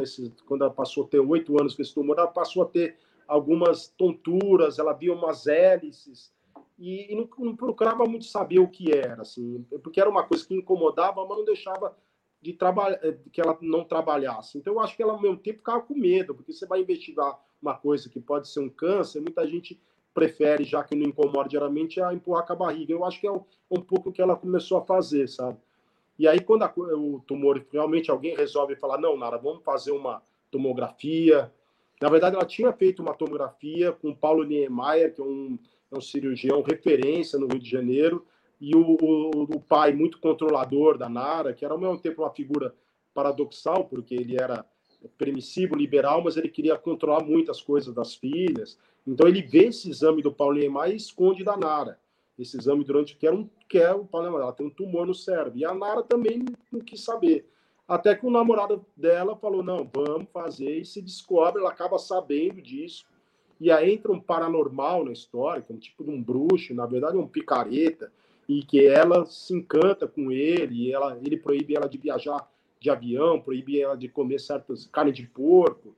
quando ela passou a ter oito anos com esse tumor, ela passou a ter algumas tonturas, ela via umas hélices, e, e não, não, procurava muito saber o que era, assim, porque era uma coisa que incomodava, mas não deixava de trabalhar, eh, que ela não trabalhasse. Então, eu acho que ela, ao mesmo tempo, ficava com medo, porque você vai investigar uma coisa que pode ser um câncer, muita gente prefere, já que não incomoda diariamente, a empurrar com a barriga. Eu acho que é um, um pouco o que ela começou a fazer, sabe? E aí, quando a, o tumor, realmente alguém resolve falar, não, Nara, vamos fazer uma tomografia. Na verdade, ela tinha feito uma tomografia com o Paulo Niemeyer, que é um, é um cirurgião referência no Rio de Janeiro, e o, o, o, pai muito controlador da Nara, que era ao mesmo tempo uma figura paradoxal, porque ele era permissivo, liberal, mas ele queria controlar muitas coisas das filhas. Então ele vê esse exame do Paulo Neymar e esconde da Nara. Esse exame durante que era um que é o Paulo Neymar, ela tem um tumor no cérebro. E a Nara também não quis saber. Até que o namorado dela falou: "Não, vamos fazer". E se descobre, ela acaba sabendo disso. E aí entra um paranormal na história, é um tipo de um bruxo, na verdade um picareta e que ela se encanta com ele, e ela, ele proíbe ela de viajar de avião, proíbe ela de comer certas carne de porco,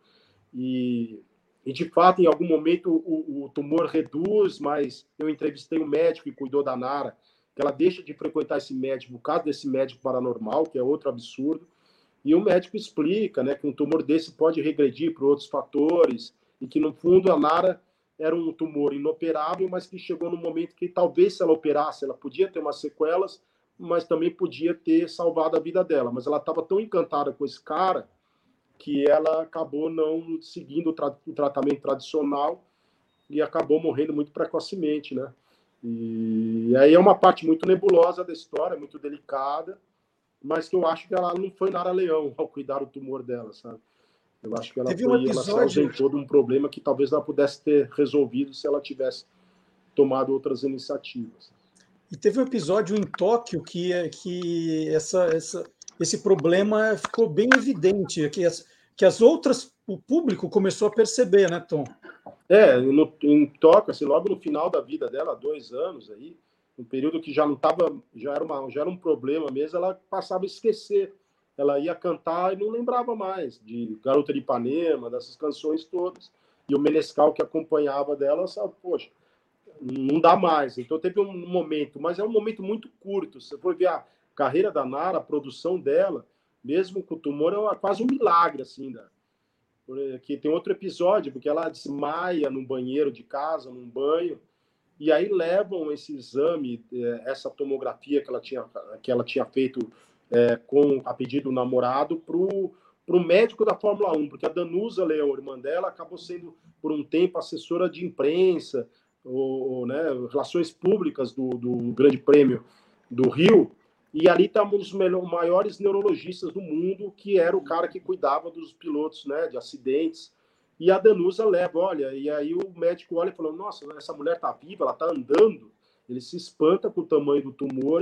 e, e de fato, em algum momento, o, o, tumor reduz, mas eu entrevistei um médico que cuidou da Nara, que ela deixa de frequentar esse médico por causa desse médico paranormal, que é outro absurdo, e o médico explica né, que um tumor desse pode regredir por outros fatores, e que, no fundo, a Nara era um tumor inoperável, mas que chegou no momento que talvez se ela operasse, ela podia ter umas sequelas, mas também podia ter salvado a vida dela. Mas ela estava tão encantada com esse cara que ela acabou não seguindo o, tra o tratamento tradicional e acabou morrendo muito precocemente, né? E aí é uma parte muito nebulosa da história, muito delicada, mas que eu acho que ela não foi Nara Leão ao cuidar do tumor dela, sabe? Eu acho que ela, Teve foi, um episódio... ela se ausentou de um problema que talvez ela pudesse ter resolvido se ela tivesse tomado outras iniciativas. E teve um episódio em Tóquio que, é, que essa, essa, esse problema ficou bem evidente, que as, que as outras, o público começou a perceber, né, Tom? É, no, em Tóquio, assim, logo no final da vida dela, dois anos aí, um período que já não estava, já era uma, já era um problema mesmo, ela passava a esquecer ela ia cantar e não lembrava mais de Garota de Ipanema, dessas canções todas. E o Menescal que acompanhava dela, sabe, poxa, não dá mais. Então teve um momento, mas é um momento muito curto. Você for ver a carreira da Nara, a produção dela, mesmo com o tumor, é quase um milagre, assim, da, que tem outro episódio, porque ela desmaia num banheiro de casa, num banho, e aí levam esse exame, eh, essa tomografia que ela tinha, que ela tinha feito é, com a pedido do namorado para o médico da Fórmula 1, porque a Danusa Leão, irmã dela, acabou sendo, por um tempo, assessora de imprensa, ou, né, relações públicas do, do Grande Prêmio do Rio, e ali está um dos maiores neurologistas do mundo, que era o cara que cuidava dos pilotos né, de acidentes. E a Danusa leva, olha, e aí o médico olha e falou: Nossa, essa mulher está viva, ela está andando. Ele se espanta com o tamanho do tumor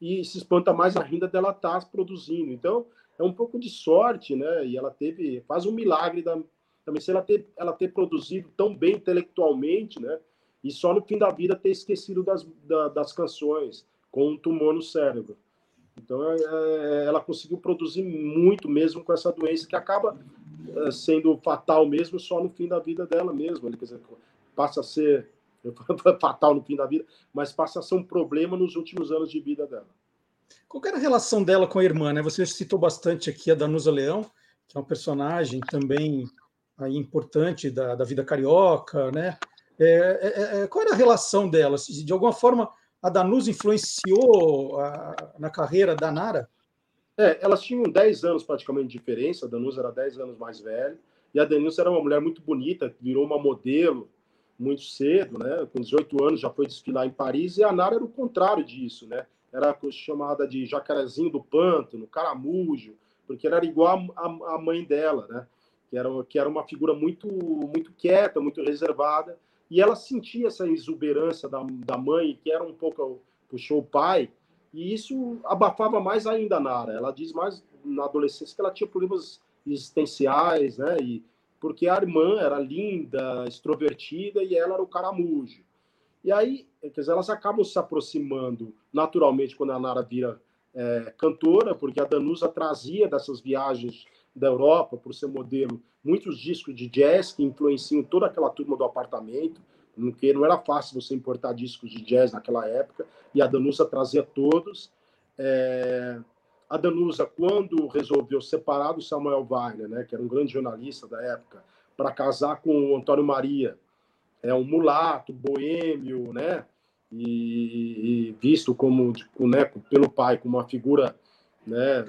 e se espanta mais ainda dela estar tá produzindo. Então, é um pouco de sorte, né? E ela teve quase um milagre da, também se ela ter, ela ter produzido tão bem intelectualmente, né? E só no fim da vida ter esquecido das, da, das canções, com um tumor no cérebro. Então, é, é ela conseguiu produzir muito mesmo com essa doença, que acaba é, sendo fatal mesmo só no fim da vida dela mesmo. Quer dizer, passa a ser fatal no fim da vida, mas passa a ser um problema nos últimos anos de vida dela. Qual era a relação dela com a irmã? Né? Você citou bastante aqui a Danusa Leão, que é um personagem também aí importante da, da vida carioca, né? É, é, é, qual era a relação delas? De alguma forma, a Danusa influenciou a, na carreira da Nara? É, elas tinham 10 anos praticamente de diferença, a Danusa era 10 anos mais velha, e a Danusa era uma mulher muito bonita, virou uma modelo, muito cedo, né? Com 18 anos já foi desfilar em Paris e a Nara era o contrário disso, né? Era chamada de jacarezinho do pântano, caramujo, porque ela era igual a, mãe dela, né? Que era, que era uma figura muito, muito quieta, muito reservada, e ela sentia essa exuberância da, da mãe, que era um pouco puxou o pai, E isso abafava mais ainda a Nara. Ela diz mais na adolescência que ela tinha problemas existenciais, né? E porque a irmã era linda, extrovertida e ela era o caramujo. E aí, quer dizer, elas acabam se aproximando naturalmente quando a Nara vira é, cantora, porque a Danusa trazia dessas viagens da Europa, por ser modelo, muitos discos de jazz que influenciam toda aquela turma do apartamento, porque não era fácil você importar discos de jazz naquela época, e a Danusa trazia todos. É... A Danusa, quando resolveu separar do Samuel Weiner, né, que era um grande jornalista da época, para casar com o Antônio Maria, é um mulato, boêmio, né, e, e visto como, né, pelo pai como uma figura né?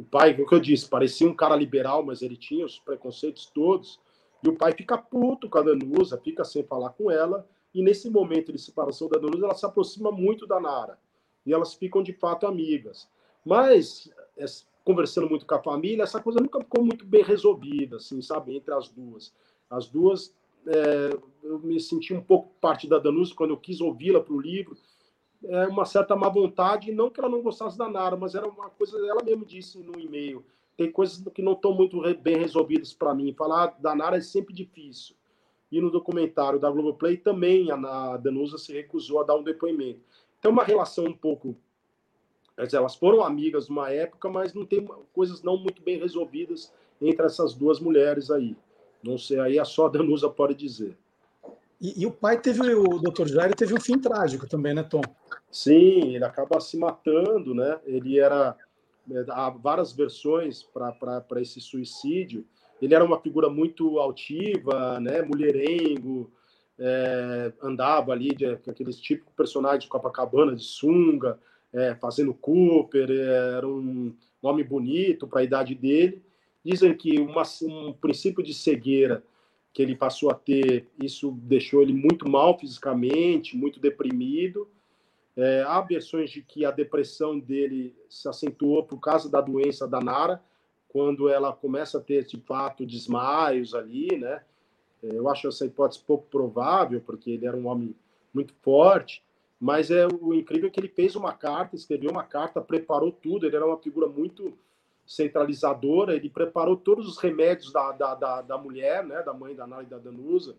O pai, o que eu disse, parecia um cara liberal, mas ele tinha os preconceitos todos. E o pai fica puto com a Danusa, fica sem falar com ela. E nesse momento de separação da Danusa, ela se aproxima muito da Nara. E elas ficam de fato amigas. Mas, é, conversando muito com a família, essa coisa nunca ficou muito bem resolvida, assim, sabe, entre as duas. As duas, é, eu me senti um pouco parte da Danusa quando eu quis ouvi-la para o livro é, uma certa má vontade, não que ela não gostasse da Nara, mas era uma coisa, ela mesmo disse no e-mail, tem coisas que não estão muito bem resolvidas para mim. Falar da Nara é sempre difícil. E no documentário da Globoplay também a, a Danusa se recusou a dar um depoimento. Tem uma relação um pouco. Dizer, elas foram amigas numa época, mas não tem coisas não muito bem resolvidas entre essas duas mulheres aí. Não sei, aí a só a Danusa pode dizer. E, e, o pai teve, o Dr. Jair teve um fim trágico também, né, Tom? Sim, ele acaba se matando, né? Ele era. É, há várias versões para esse suicídio. Ele era uma figura muito altiva, né? Mulherengo, é, andava ali de aqueles típicos personagens de Copacabana, de sunga, é, fazendo Cooper, era um, homem bonito para a idade dele. Dizem que uma, um princípio de cegueira que ele passou a ter, isso deixou ele muito mal fisicamente, muito deprimido. É, há versões de que a depressão dele se acentuou por causa da doença da Nara, quando ela começa a ter, de fato, desmaios ali, né? É, eu acho essa hipótese pouco provável, porque ele era um homem muito forte, mas é o incrível é que ele fez uma carta, escreveu uma carta, preparou tudo, ele era uma figura muito centralizadora, ele preparou todos os remédios da, da, da, da mulher, né, da mãe da Nara e da Danusa,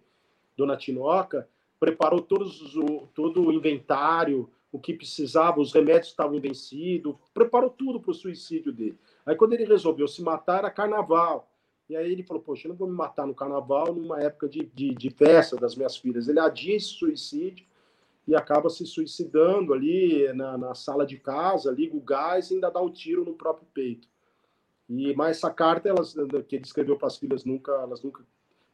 Dona Tinoca, preparou todos o, todo o inventário, o que precisava, os remédios estavam vencidos, preparou tudo para o suicídio dele. Aí quando ele resolveu se matar, era carnaval. E aí ele falou, poxa, eu não vou me matar no carnaval, numa época de, de, de festa das minhas filhas. Ele adia esse suicídio e acaba se suicidando ali na, na sala de casa, liga o gás e ainda dá um tiro no próprio peito. E mas essa carta elas, que ele escreveu para as filhas nunca, elas nunca,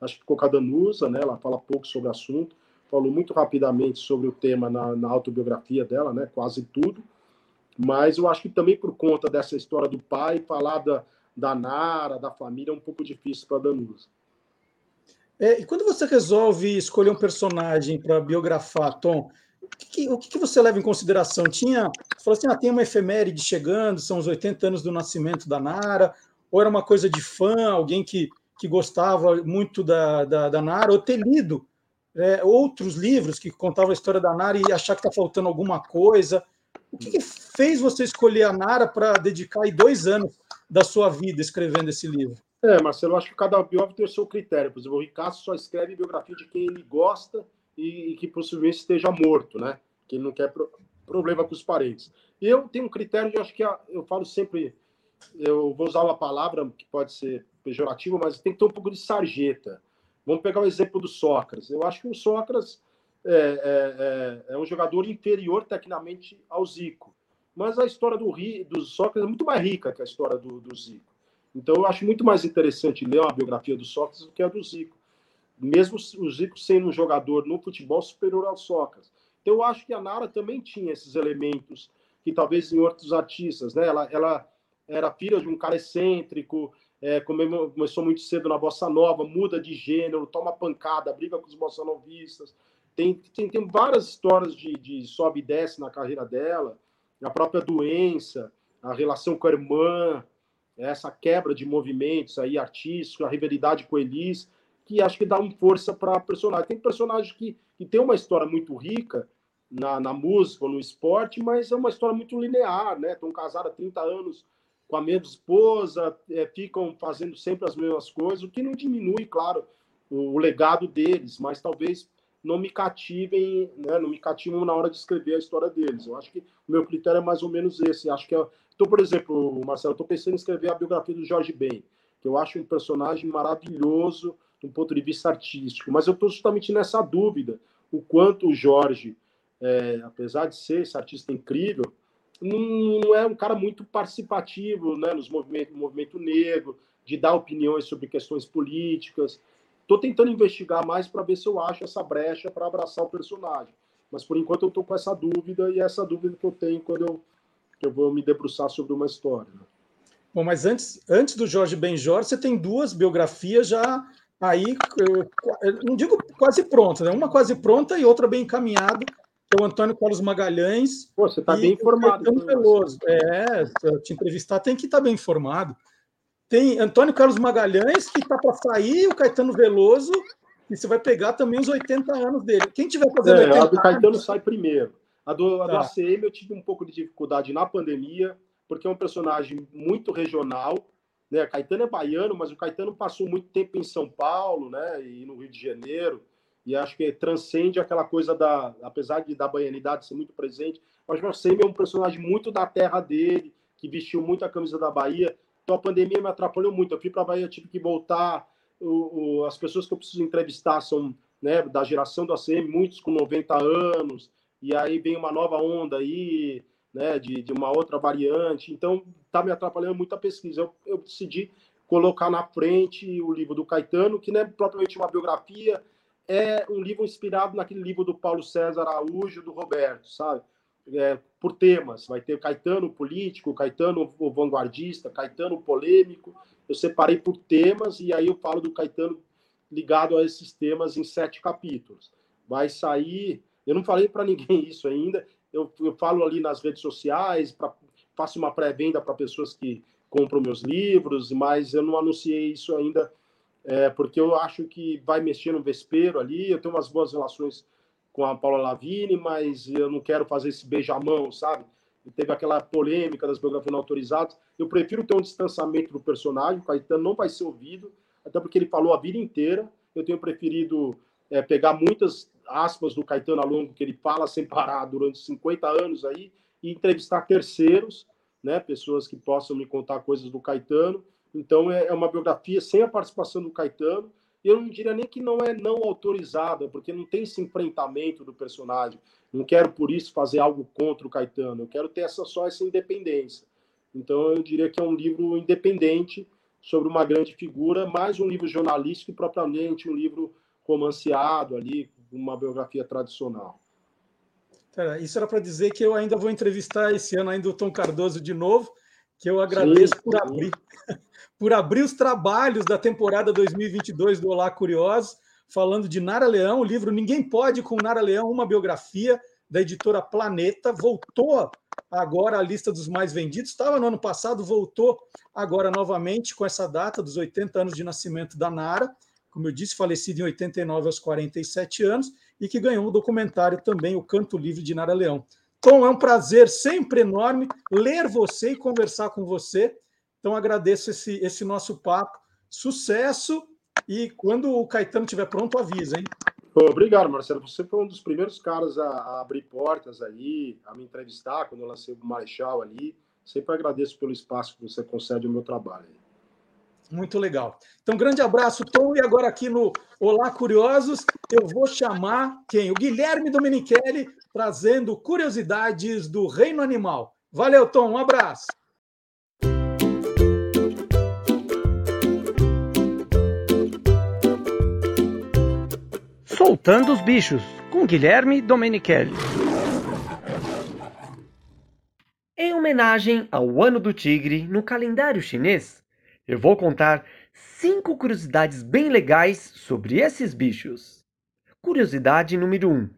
acho que ficou com a Danusa, né? Ela fala pouco sobre o assunto, falou muito rapidamente sobre o tema na, na autobiografia dela, né? Quase tudo. Mas eu acho que também por conta dessa história do pai, falar da, da Nara, da família, é um pouco difícil para Danusa. É, e quando você resolve escolher um personagem para biografar, Tom, que, o que, você leva em consideração? Tinha, você falou assim, ah, tem uma efeméride chegando, são os 80 anos do nascimento da Nara, ou era uma coisa de fã, alguém que, que gostava muito da, da, da Nara, ou ter lido é, outros livros que contavam a história da Nara e achar que está faltando alguma coisa. O que, que, fez você escolher a Nara para dedicar aí dois anos da sua vida escrevendo esse livro? É, Marcelo, acho que cada biógrafo tem o seu critério. Por exemplo, o Ricardo só escreve biografia de quem ele gosta e, e que possivelmente esteja morto, né? Que ele não quer pro, problema com os parentes. E eu tenho um critério, eu acho que a, eu falo sempre, eu vou usar uma palavra que pode ser pejorativa, mas tem que ter um pouco de sarjeta. Vamos pegar o exemplo do Sócrates. Eu acho que o Sócrates é, é, é, é um jogador inferior tecnicamente ao Zico. Mas a história do, do Sócrates é muito mais rica que a história do, do Zico. Então eu acho muito mais interessante ler uma biografia do Sócrates do que a do Zico mesmo o Zico sendo um jogador no futebol superior ao Sócrates. Então, eu acho que a Nara também tinha esses elementos que talvez em outros artistas, né? Ela, ela era filha de um cara excêntrico, é, começou muito cedo na bossa nova, muda de gênero, toma pancada, briga com os bossa novistas. Tem, tem, tem várias histórias de, de sobe e desce na carreira dela, a própria doença, a relação com a irmã, essa quebra de movimentos aí artísticos, a rivalidade com Elis que acho que dá uma força para personagem. Tem personagens que, que tem uma história muito rica na, na música ou no esporte, mas é uma história muito linear, né? Estão casados há 30 anos com a mesma esposa, é, ficam fazendo sempre as mesmas coisas, o que não diminui, claro, o, o legado deles, mas talvez não me cativem, né, não me cativam na hora de escrever a história deles. Eu acho que o meu critério é mais ou menos esse. Acho que é... então, por exemplo, Marcelo, estou pensando em escrever a biografia do Jorge Ben, que eu acho um personagem maravilhoso do ponto de vista artístico, mas eu estou justamente nessa dúvida, o quanto o Jorge, é, apesar de ser esse artista incrível, não é um cara muito participativo né, nos movimentos, no movimento negro, de dar opiniões sobre questões políticas. Estou tentando investigar mais para ver se eu acho essa brecha para abraçar o personagem. Mas por enquanto eu estou com essa dúvida e é essa dúvida que eu tenho quando eu, eu vou me debruçar sobre uma história. Né? Bom, mas antes, antes do Jorge Benjor, você tem duas biografias já aí, não digo quase prontas, né? uma quase pronta e outra bem encaminhada, que é o Antônio Carlos Magalhães. Pô, você está bem informado. Veloso. É, te entrevistar tem que estar tá bem informado. Tem Antônio Carlos Magalhães, que está para sair, o Caetano Veloso, e você vai pegar também os 80 anos dele. Quem tiver fazendo é, 80 A do Caetano anos... sai primeiro. A do, a tá. do ACM eu tive um pouco de dificuldade na pandemia, porque é um personagem muito regional. Né? Caetano é baiano, mas o Caetano passou muito tempo em São Paulo né? e no Rio de Janeiro e acho que transcende aquela coisa da, apesar de da baianidade ser muito presente, mas o Semi é um personagem muito da terra dele, que vestiu muito a camisa da Bahia. Então a pandemia me atrapalhou muito. Eu fui para a Bahia, tive que voltar. O, o, as pessoas que eu preciso entrevistar são né, da geração do ACM, muitos com 90 anos, e aí vem uma nova onda aí, né, de, de uma outra variante. Então está me atrapalhando muito a pesquisa. Eu, eu decidi colocar na frente o livro do Caetano, que não é propriamente uma biografia, é um livro inspirado naquele livro do Paulo César Araújo, do Roberto, sabe? É, por temas. Vai ter Caetano político, Caetano o vanguardista, Caetano polêmico. Eu separei por temas e aí eu falo do Caetano ligado a esses temas em sete capítulos. Vai sair. Eu não falei para ninguém isso ainda. Eu, eu, falo ali nas redes sociais, pra, faço uma pré-venda para pessoas que compram meus livros, mas eu não anunciei isso ainda é, porque eu acho que vai mexer no vespeiro ali. Eu tenho umas boas relações com a Paula Lavini, mas eu não quero fazer esse beijamão, sabe? E teve aquela polêmica das biografias não autorizadas. Eu prefiro ter um distanciamento do personagem. O Caetano não vai ser ouvido, até porque ele falou a vida inteira. Eu tenho preferido é, pegar muitas aspas do Caetano ao longo que ele fala sem parar durante 50 anos aí e entrevistar terceiros, né, pessoas que possam me contar coisas do Caetano então é, é uma biografia sem a participação do Caetano. Eu não diria nem que não é não autorizada, porque não tem esse enfrentamento do personagem. Não quero por isso fazer algo contra o Caetano. Eu quero ter essa só essa independência. Então eu diria que é um livro independente sobre uma grande figura, mais um livro jornalístico que propriamente um livro romanceado ali, uma biografia tradicional. Isso era para dizer que eu ainda vou entrevistar esse ano ainda o Tom Cardoso de novo, que eu agradeço sim, por abrir por abrir os trabalhos da temporada 2022 do Olá Curiosos, falando de Nara Leão, o livro Ninguém Pode com Nara Leão, uma biografia da editora Planeta, voltou agora à lista dos mais vendidos, estava no ano passado, voltou agora novamente com essa data dos 80 anos de nascimento da Nara, como eu disse, falecido em 89 aos 47 anos, e que ganhou o documentário também, O Canto Livre de Nara Leão. Tom, é um prazer sempre enorme ler você e conversar com você. Então, agradeço esse, esse nosso papo. Sucesso! E quando o Caetano estiver pronto, avisa, hein? Obrigado, Marcelo. Você foi um dos primeiros caras a, a, abrir portas ali, a me entrevistar quando eu lancei o Marechal ali. Sempre agradeço pelo espaço que você concede ao meu trabalho. Muito legal. Então, grande abraço, Tom. E agora aqui no Olá Curiosos, eu vou chamar quem? O Guilherme Domenichelli, trazendo curiosidades do reino animal. Valeu, Tom. Um abraço. Soltando os Bichos, com Guilherme Domenichelli. Em homenagem ao Ano do Tigre no calendário chinês, eu vou contar cinco curiosidades bem legais sobre esses bichos. Curiosidade número 1: um,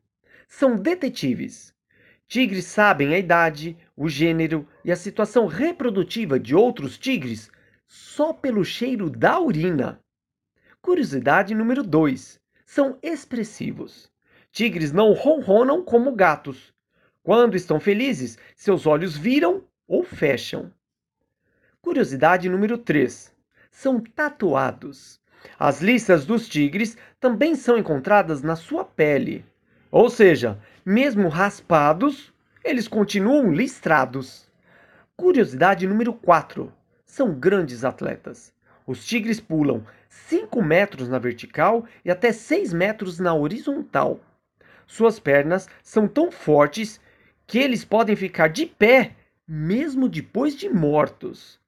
são detetives. Tigres sabem a idade, o gênero e a situação reprodutiva de outros tigres só pelo cheiro da urina. Curiosidade número 2: são expressivos. tigres não ronronam como gatos. Quando estão felizes, seus olhos viram ou fecham. Curiosidade número 3. São tatuados. As listas dos tigres também são encontradas na sua pele. Ou seja, mesmo raspados, eles continuam listrados. Curiosidade número 4. São grandes atletas. Os tigres pulam 5 metros na vertical e até 6 metros na horizontal. Suas pernas são tão fortes que eles podem ficar de pé mesmo depois de mortos.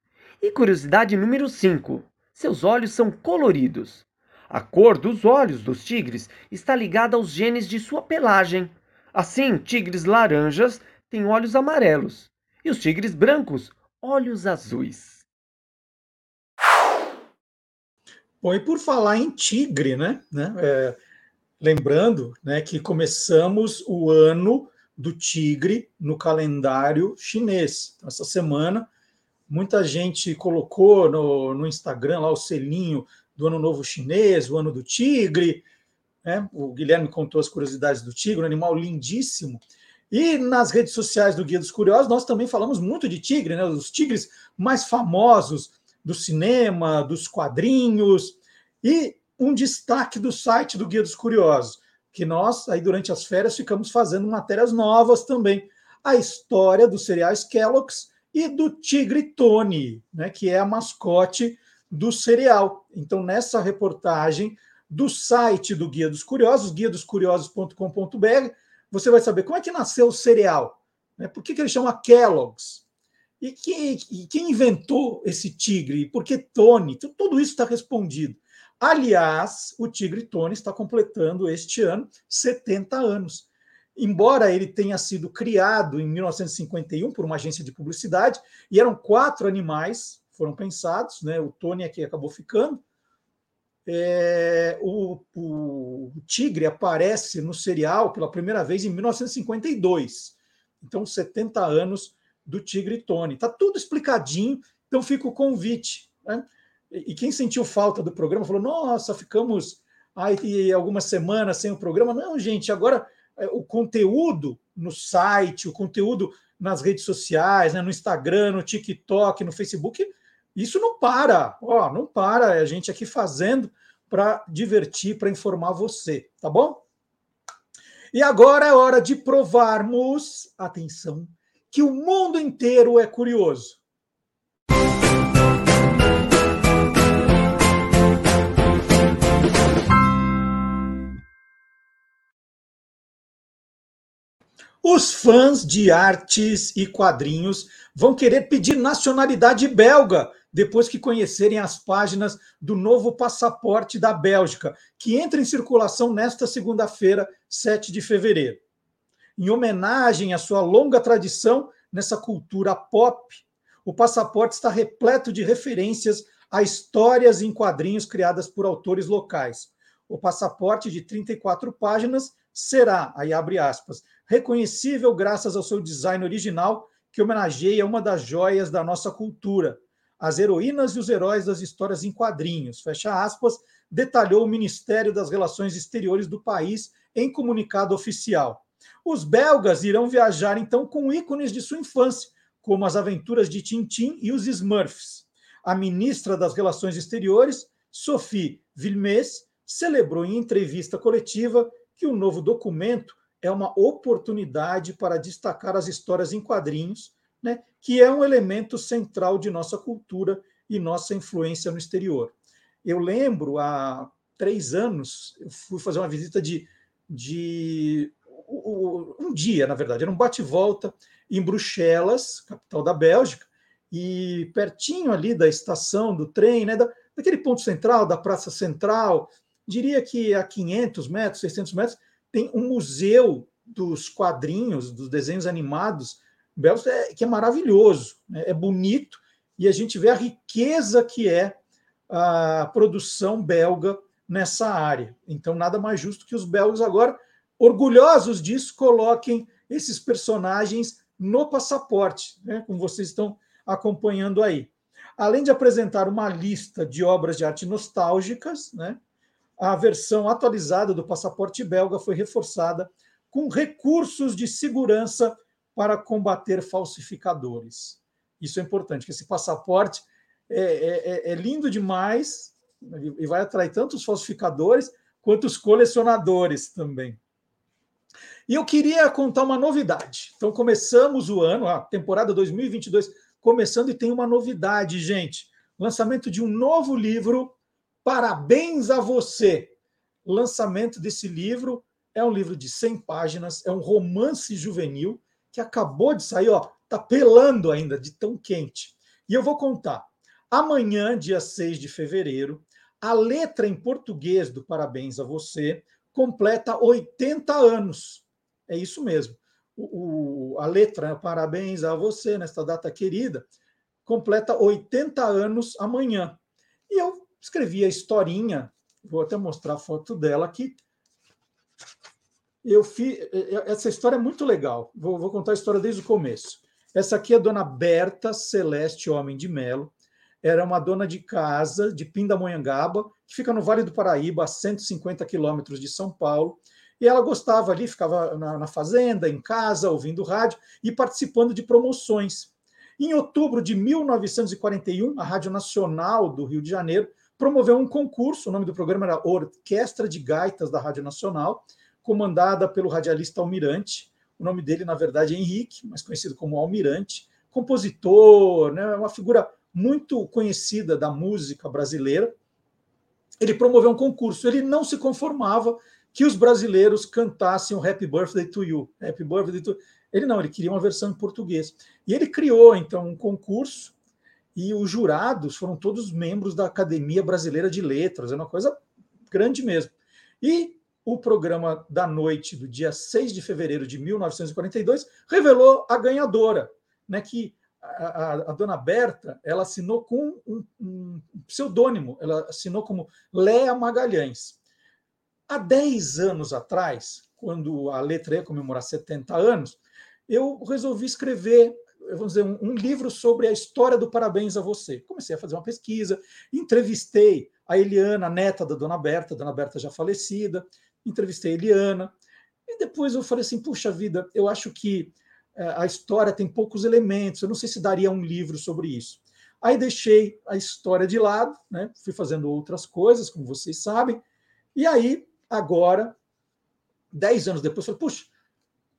E curiosidade número 5: seus olhos são coloridos. A cor dos olhos dos tigres está ligada aos genes de sua pelagem. Assim, tigres laranjas têm olhos amarelos e os tigres brancos, olhos azuis. Bom, e por falar em tigre, né? né é, lembrando né, que começamos o ano do tigre no calendário chinês. Essa semana, muita gente colocou no, no Instagram lá o selinho do Ano Novo Chinês, o Ano do Tigre. Né? O Guilherme contou as curiosidades do tigre, um animal lindíssimo. E nas redes sociais do Guia dos Curiosos, nós também falamos muito de tigre, né? os tigres mais famosos do cinema, dos quadrinhos, e um destaque do site do Guia dos Curiosos, que nós, aí durante as férias, ficamos fazendo matérias novas também. A história dos cereais Kellogg's e do Tigre Tony, né, que é a mascote do cereal. Então, nessa reportagem do site do Guia dos Curiosos, guiadoscuriosos.com.br, você vai saber como é que nasceu o cereal, né? por que, que ele chama Kellogg's, e, e quem inventou esse tigre? Por que Tony? Tudo isso está respondido. Aliás, o Tigre Tony está completando este ano 70 anos. Embora ele tenha sido criado em 1951 por uma agência de publicidade, e eram quatro animais foram pensados, né? O Tony aqui acabou ficando. É, o, o, tigre aparece no serial pela primeira vez em 1952. Então, 70 anos do Tigre Tony. Está tudo explicadinho, então fica o convite. Né? E quem sentiu falta do programa falou: nossa, ficamos aí algumas semanas sem o programa. Não, gente, agora é, o conteúdo no site, o conteúdo nas redes sociais, né, no Instagram, no TikTok, no Facebook, isso não para. Ó, não para. É a gente aqui fazendo para divertir, para informar você, tá bom? E agora é hora de provarmos, atenção, que o mundo inteiro é curioso. Os fãs de artes e quadrinhos vão querer pedir nacionalidade belga depois que conhecerem as páginas do novo passaporte da Bélgica, que entra em circulação nesta segunda-feira, 7 de fevereiro em homenagem à sua longa tradição nessa cultura pop, o passaporte está repleto de referências a histórias em quadrinhos criadas por autores locais. O passaporte de 34 páginas será, aí abre aspas, reconhecível graças ao seu design original que homenageia uma das joias da nossa cultura, as heroínas e os heróis das histórias em quadrinhos, fecha aspas, detalhou o Ministério das Relações Exteriores do país em comunicado oficial. Os belgas irão viajar então com ícones de sua infância, como as aventuras de Tintin e os Smurfs. A ministra das Relações Exteriores, Sophie Vilmes, celebrou em entrevista coletiva que o novo documento é uma oportunidade para destacar as histórias em quadrinhos, né, que é um elemento central de nossa cultura e nossa influência no exterior. Eu lembro, há três anos, eu fui fazer uma visita de, de um dia, na verdade, era um bate-volta em Bruxelas, capital da Bélgica, e pertinho ali da estação do trem, né, da, daquele ponto central, da praça central, diria que a 500 metros, 600 metros, tem um museu dos quadrinhos, dos desenhos animados belgas, é, que é maravilhoso, né, é bonito, e a gente vê a riqueza que é a produção belga nessa área. Então, nada mais justo que os belgas agora orgulhosos disso, coloquem esses personagens no passaporte, né, como vocês estão acompanhando aí. Além de apresentar uma lista de obras de arte nostálgicas, né, a versão atualizada do passaporte belga foi reforçada com recursos de segurança para combater falsificadores. Isso é importante, que esse passaporte é, é, é, é lindo demais e vai atrair tanto os falsificadores quanto os colecionadores também. E eu queria contar uma novidade. Então, começamos o ano, a temporada 2022 começando, e tem uma novidade, gente. Lançamento de um novo livro. Parabéns a você! Lançamento desse livro é um livro de 100 páginas, é um romance juvenil que acabou de sair, ó, tá pelando ainda de tão quente. E eu vou contar. Amanhã, dia 6 de fevereiro, a letra em português do Parabéns a Você completa 80 anos. É isso mesmo. O, o, a letra Parabéns a Você, nesta data querida, completa 80 anos amanhã. E eu escrevi a historinha, vou até mostrar a foto dela aqui. Eu fiz, essa história é muito legal. Vou, vou contar a história desde o começo. Essa aqui é a dona Berta Celeste Homem de Melo era uma dona de casa de Pindamonhangaba, que fica no Vale do Paraíba, a 150 quilômetros de São Paulo. E ela gostava ali, ficava na, na, fazenda, em casa, ouvindo rádio e participando de promoções. Em outubro de 1941, a Rádio Nacional do Rio de Janeiro promoveu um concurso, o nome do programa era Orquestra de Gaitas da Rádio Nacional, comandada pelo radialista Almirante. O nome dele, na verdade, é Henrique, mas conhecido como Almirante, compositor, né, uma figura muito conhecida da música brasileira, ele promoveu um concurso. Ele não se conformava que os brasileiros cantassem o Happy Birthday to You. Happy Birthday to Ele não, ele queria uma versão em português. E ele criou, então, um concurso e os jurados foram todos membros da Academia Brasileira de Letras, é uma coisa grande mesmo. E o programa da noite do dia 6 de fevereiro de 1942 revelou a ganhadora, né, que a, a, dona Berta ela assinou com um, um, pseudônimo, ela assinou como Léa Magalhães. Há 10 anos atrás, quando a letra ia comemorar 70 anos, eu resolvi escrever vamos dizer, um, um, livro sobre a história do Parabéns a Você. Comecei a fazer uma pesquisa, entrevistei a Eliana, a neta da Dona Berta, Dona Berta já falecida, entrevistei a Eliana, e depois eu falei assim, puxa vida, eu acho que é, a história tem poucos elementos, eu não sei se daria um livro sobre isso. Aí deixei a história de lado, né? fui fazendo outras coisas, como vocês sabem, e aí, agora, dez anos depois, falei, puxa,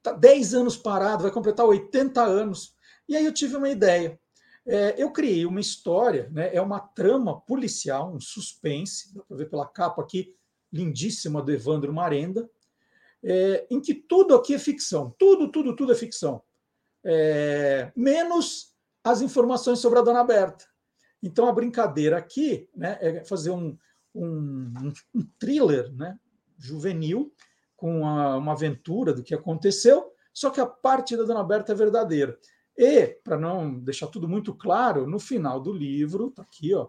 tá dez anos parado, vai completar 80 anos. E aí eu tive uma ideia. É, eu criei uma história, né? é uma trama policial, um suspense, dá para ver pela capa aqui, lindíssima do Evandro Marenda, é, em que tudo aqui é ficção. Tudo, tudo, tudo é ficção. É, menos as informações sobre a Dona Berta. Então, a brincadeira aqui né, é fazer um, um, um thriller né, juvenil com uma, uma aventura do que aconteceu, só que a parte da Dona Berta é verdadeira. E, para não deixar tudo muito claro, no final do livro, está aqui, ó,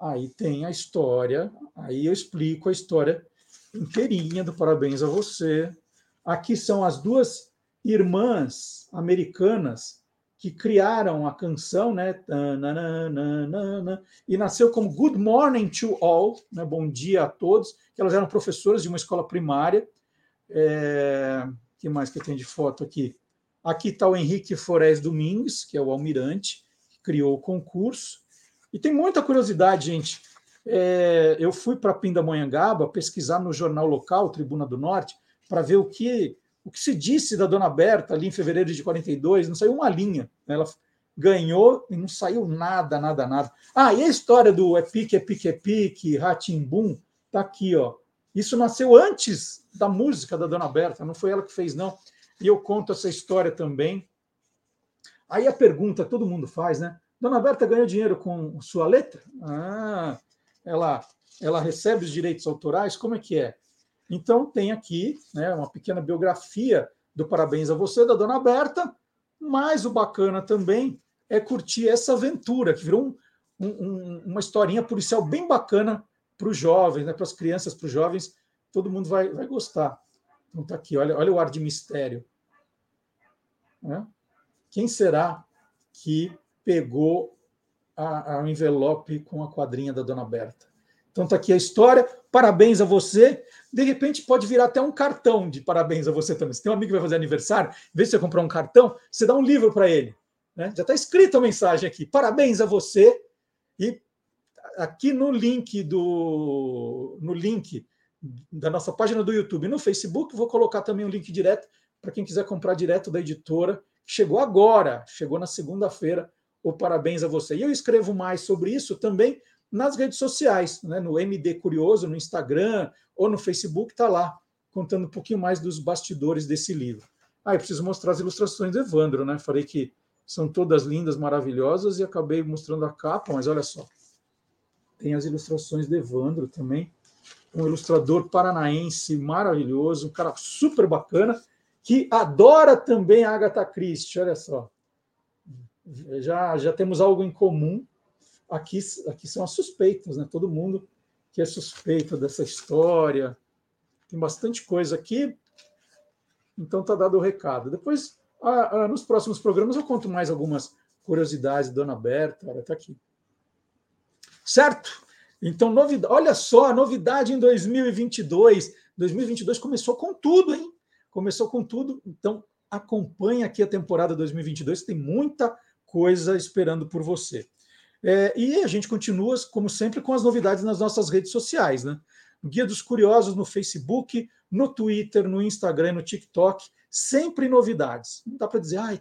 aí tem a história, aí eu explico a história inteirinha do Parabéns a Você. Aqui são as duas irmãs americanas que criaram a canção, né? E nasceu como Good Morning to All, né? Bom dia a todos. Elas eram professoras de uma escola primária. É... que mais que tem de foto aqui? Aqui está o Henrique Forés Domingues, que é o almirante, que criou o concurso. E tem muita curiosidade, gente é, eu fui para Pindamonhangaba pesquisar no jornal local, Tribuna do Norte, para ver o que, o que se disse da Dona Berta ali em fevereiro de 42, não saiu uma linha. Né? Ela ganhou e não saiu nada, nada, nada. Ah, e a história do é pique, é pique, é pique, Ratimbum, tá aqui, ó. Isso nasceu antes da música da Dona Berta, não foi ela que fez, não. E eu conto essa história também. Aí a pergunta todo mundo faz, né? Dona Berta ganhou dinheiro com sua letra? Ah, ela, ela recebe os direitos autorais? Como é que é? Então, tem aqui né, uma pequena biografia do Parabéns a Você, da Dona Berta, mas o bacana também é curtir essa aventura, que virou um, um, uma historinha policial bem bacana para os jovens, né, para as crianças, para os jovens, todo mundo vai, vai gostar. Então tá aqui, olha, olha o ar de mistério. Né? Quem será que pegou a, envelope com a quadrinha da Dona Berta. Então tá aqui a história. Parabéns a você. De repente pode virar até um cartão de parabéns a você também. Se tem um amigo que vai fazer aniversário, em vez de você comprar um cartão, você dá um livro para ele. Né? Já está escrita a mensagem aqui. Parabéns a você. E aqui no link do no link da nossa página do YouTube no Facebook, vou colocar também o um link direto para quem quiser comprar direto da editora. Chegou agora, chegou na segunda-feira. O parabéns a você. E eu escrevo mais sobre isso também nas redes sociais, né? no MD Curioso, no Instagram ou no Facebook, está lá, contando um pouquinho mais dos bastidores desse livro. Ah, eu preciso mostrar as ilustrações do Evandro, né? Falei que são todas lindas, maravilhosas, e acabei mostrando a capa, mas olha só. Tem as ilustrações do Evandro também, um ilustrador paranaense maravilhoso, um cara super bacana, que adora também a Agatha Christie, olha só. Já, já temos algo em comum, aqui, aqui são as suspeitas, né? Todo mundo que é suspeito dessa história. Tem bastante coisa aqui. Então tá dado o recado. Depois, ah, ah, nos próximos programas, eu conto mais algumas curiosidades, Dona Berta, olha, tá aqui. Certo? Então, novidade, olha só, novidade em 2022. 2022 começou com tudo, hein? Começou com tudo. Então, acompanhe aqui a temporada 2022, tem muita coisa esperando por você. É, e a gente continua, como sempre, com as novidades nas nossas redes sociais, né? Guia dos Curiosos no Facebook, no Twitter, no Instagram, no TikTok, sempre novidades. Não dá para dizer, ai,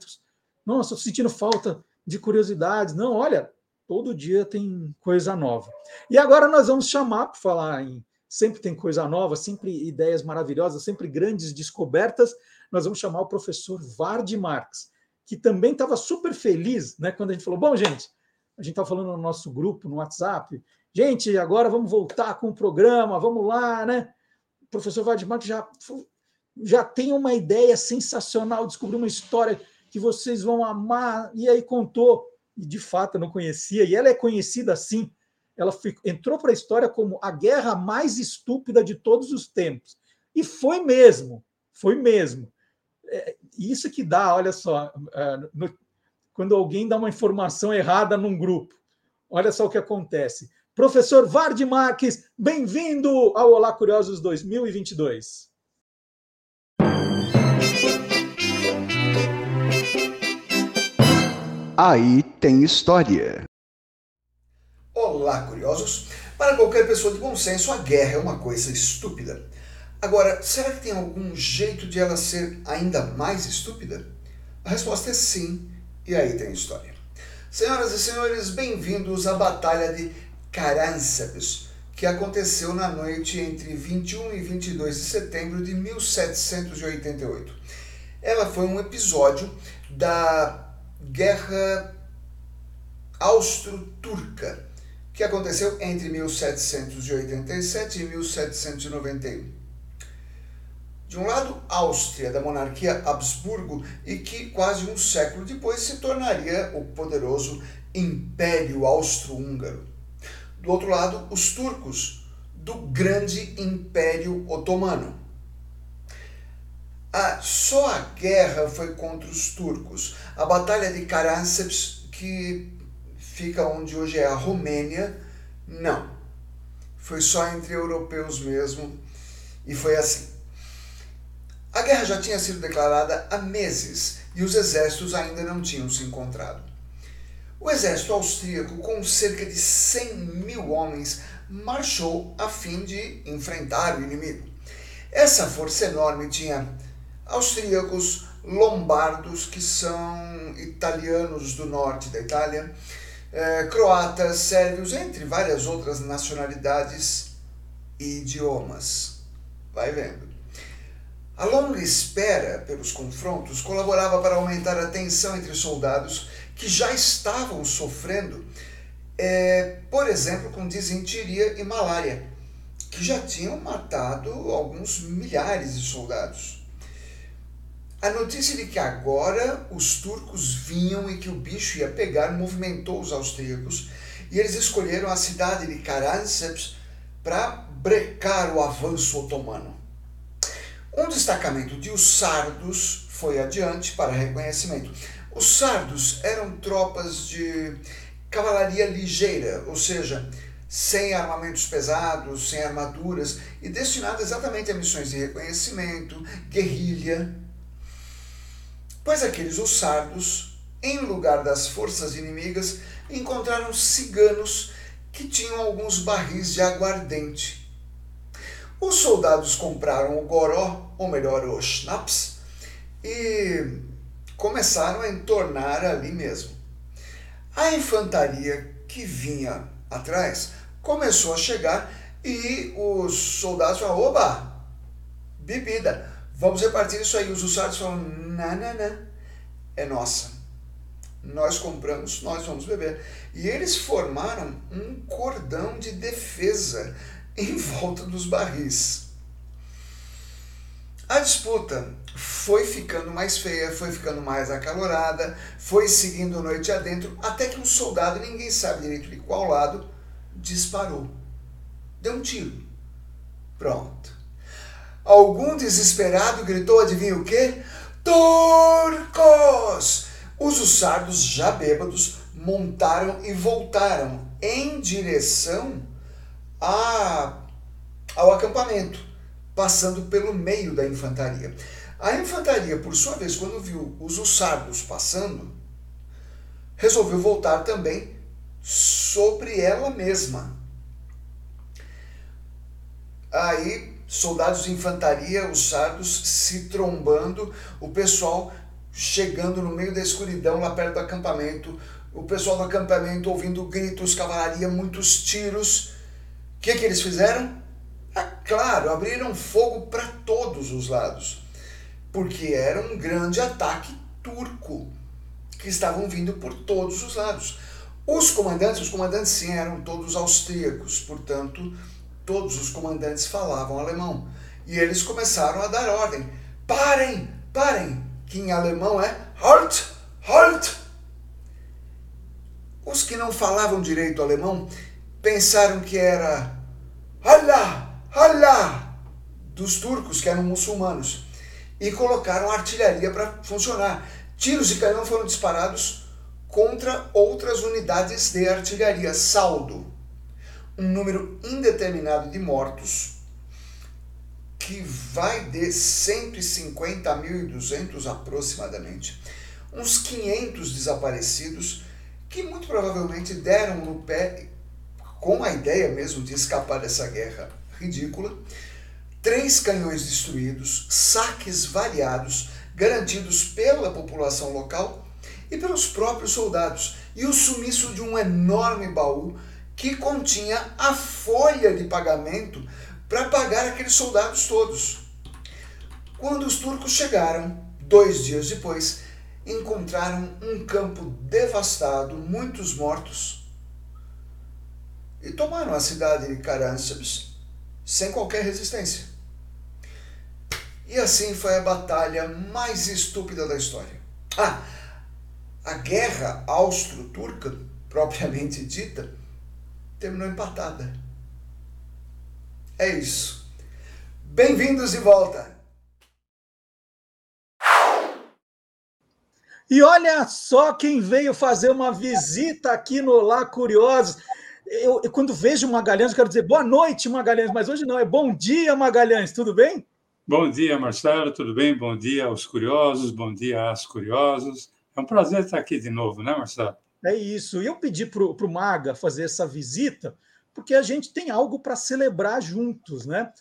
nossa, estou sentindo falta de curiosidades. Não, olha, todo dia tem coisa nova. E agora nós vamos chamar, para falar em sempre tem coisa nova, sempre ideias maravilhosas, sempre grandes descobertas, nós vamos chamar o professor Vard Marx, que também estava super feliz né, quando a gente falou, bom, gente, a gente está falando no nosso grupo, no WhatsApp. Gente, agora vamos voltar com o programa, vamos lá, né? O professor Valdemar já, já tem uma ideia sensacional, descobriu uma história que vocês vão amar, e aí contou, e de fato não conhecia, e ela é conhecida assim, ela entrou para a história como a guerra mais estúpida de todos os tempos. E foi mesmo, foi mesmo. É, isso que dá, olha só, é, no, quando alguém dá uma informação errada num grupo. Olha só o que acontece. Professor Vard Marques, bem-vindo ao Olá Curiosos 2022. Aí tem história. Olá, curiosos! Para qualquer pessoa de bom senso, a guerra é uma coisa estúpida. Agora, será que tem algum jeito de ela ser ainda mais estúpida? A resposta é sim e aí tem história. Senhoras e senhores, bem-vindos à Batalha de Caránceps, que aconteceu na noite entre 21 e 22 de setembro de 1788. Ela foi um episódio da Guerra Austro-Turca, que aconteceu entre 1787 e 1791. De um lado, Áustria, da monarquia Habsburgo, e que quase um século depois se tornaria o poderoso Império Austro-Húngaro. Do outro lado, os turcos, do grande Império Otomano. Ah, só a guerra foi contra os turcos. A Batalha de Karanseps, que fica onde hoje é a Romênia, não. Foi só entre europeus mesmo. E foi assim. A guerra já tinha sido declarada há meses e os exércitos ainda não tinham se encontrado. O exército austríaco, com cerca de 100 mil homens, marchou a fim de enfrentar o inimigo. Essa força enorme tinha austríacos, lombardos, que são italianos do norte da Itália, eh, croatas, sérvios, entre várias outras nacionalidades e idiomas. Vai vendo. A longa espera pelos confrontos colaborava para aumentar a tensão entre soldados que já estavam sofrendo, é, por exemplo, com disenteria e malária, que já tinham matado alguns milhares de soldados. A notícia de que agora os turcos vinham e que o bicho ia pegar movimentou os austríacos e eles escolheram a cidade de Karanseps para brecar o avanço otomano. Um destacamento de os sardos foi adiante para reconhecimento. Os sardos eram tropas de cavalaria ligeira, ou seja, sem armamentos pesados, sem armaduras e destinado exatamente a missões de reconhecimento, guerrilha. Pois aqueles ossardos, em lugar das forças inimigas, encontraram ciganos que tinham alguns barris de aguardente. Os soldados compraram o goró, ou melhor, o schnapps, e começaram a entornar ali mesmo. A infantaria que vinha atrás começou a chegar e os soldados falaram: oba, bebida, vamos repartir isso aí. Os usuários falaram: não, é nossa. Nós compramos, nós vamos beber. E eles formaram um cordão de defesa em volta dos barris. A disputa foi ficando mais feia, foi ficando mais acalorada, foi seguindo noite adentro, até que um soldado, ninguém sabe direito de qual lado, disparou. Deu um tiro. Pronto. Algum desesperado gritou, adivinha o quê? Turcos! Os ussardos, já bêbados, montaram e voltaram em direção a, ao acampamento passando pelo meio da infantaria. A infantaria, por sua vez, quando viu os ussardos passando, resolveu voltar também sobre ela mesma. Aí, soldados de infantaria, os sardos se trombando, o pessoal chegando no meio da escuridão, lá perto do acampamento, o pessoal do acampamento ouvindo gritos, cavalaria, muitos tiros. O que, que eles fizeram? Ah, claro, abriram fogo para todos os lados, porque era um grande ataque turco que estavam vindo por todos os lados. Os comandantes, os comandantes sim eram todos austríacos, portanto, todos os comandantes falavam alemão. E eles começaram a dar ordem: parem, parem, que em alemão é halt, halt. Os que não falavam direito alemão pensaram que era Allah, Allah dos turcos, que eram muçulmanos, e colocaram artilharia para funcionar. Tiros de canhão foram disparados contra outras unidades de artilharia. Saldo: um número indeterminado de mortos, que vai de 150.200 aproximadamente, uns 500 desaparecidos, que muito provavelmente deram no pé com a ideia mesmo de escapar dessa guerra ridícula, três canhões destruídos, saques variados, garantidos pela população local e pelos próprios soldados, e o sumiço de um enorme baú que continha a folha de pagamento para pagar aqueles soldados todos. Quando os turcos chegaram, dois dias depois, encontraram um campo devastado, muitos mortos, e tomaram a cidade de Karanseps sem qualquer resistência. E assim foi a batalha mais estúpida da história. Ah, a guerra austro-turca, propriamente dita, terminou empatada. É isso. Bem-vindos de volta! E olha só quem veio fazer uma visita aqui no Lá Curiosos eu, eu, quando vejo Magalhães, eu quero dizer boa noite, Magalhães, mas hoje não, é bom dia, Magalhães, tudo bem? Bom dia, Marcelo, tudo bem? Bom dia aos curiosos, bom dia às curiosas. É um prazer estar aqui de novo, né, Marcelo? É isso. E eu pedi para o Maga fazer essa visita porque a gente tem algo para celebrar juntos, né?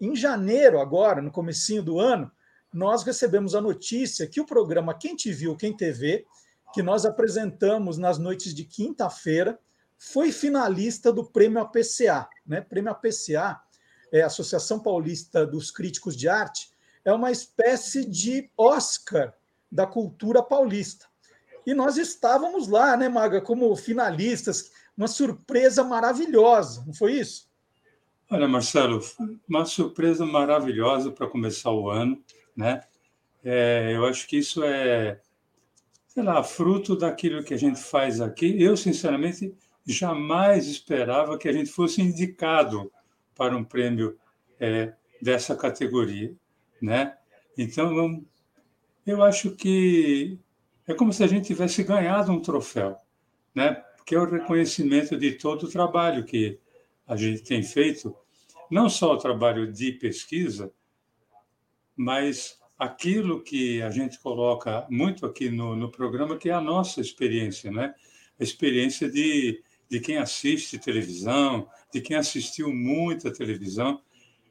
Em janeiro, agora, no comecinho do ano, nós recebemos a notícia que o programa Quem Te Viu, Quem TV, que nós apresentamos nas noites de quinta-feira, foi finalista do Prêmio APCA. Né? Prêmio APCA é a Associação Paulista dos Críticos de Arte, é uma espécie de Oscar da cultura paulista. E nós estávamos lá, né, Maga, como finalistas, uma surpresa maravilhosa, não foi isso? Olha, Marcelo, uma surpresa maravilhosa para começar o ano, né? É, eu acho que isso é, sei lá, fruto daquilo que a gente faz aqui. Eu, sinceramente, jamais esperava que a gente fosse indicado para um prêmio é, dessa categoria, né? Então, eu acho que é como se a gente tivesse ganhado um troféu, né? Que é o reconhecimento de todo o trabalho que a gente tem feito não só o trabalho de pesquisa, mas aquilo que a gente coloca muito aqui no, no programa, que é a nossa experiência, né? A experiência de, de quem assiste televisão, de quem assistiu muita televisão,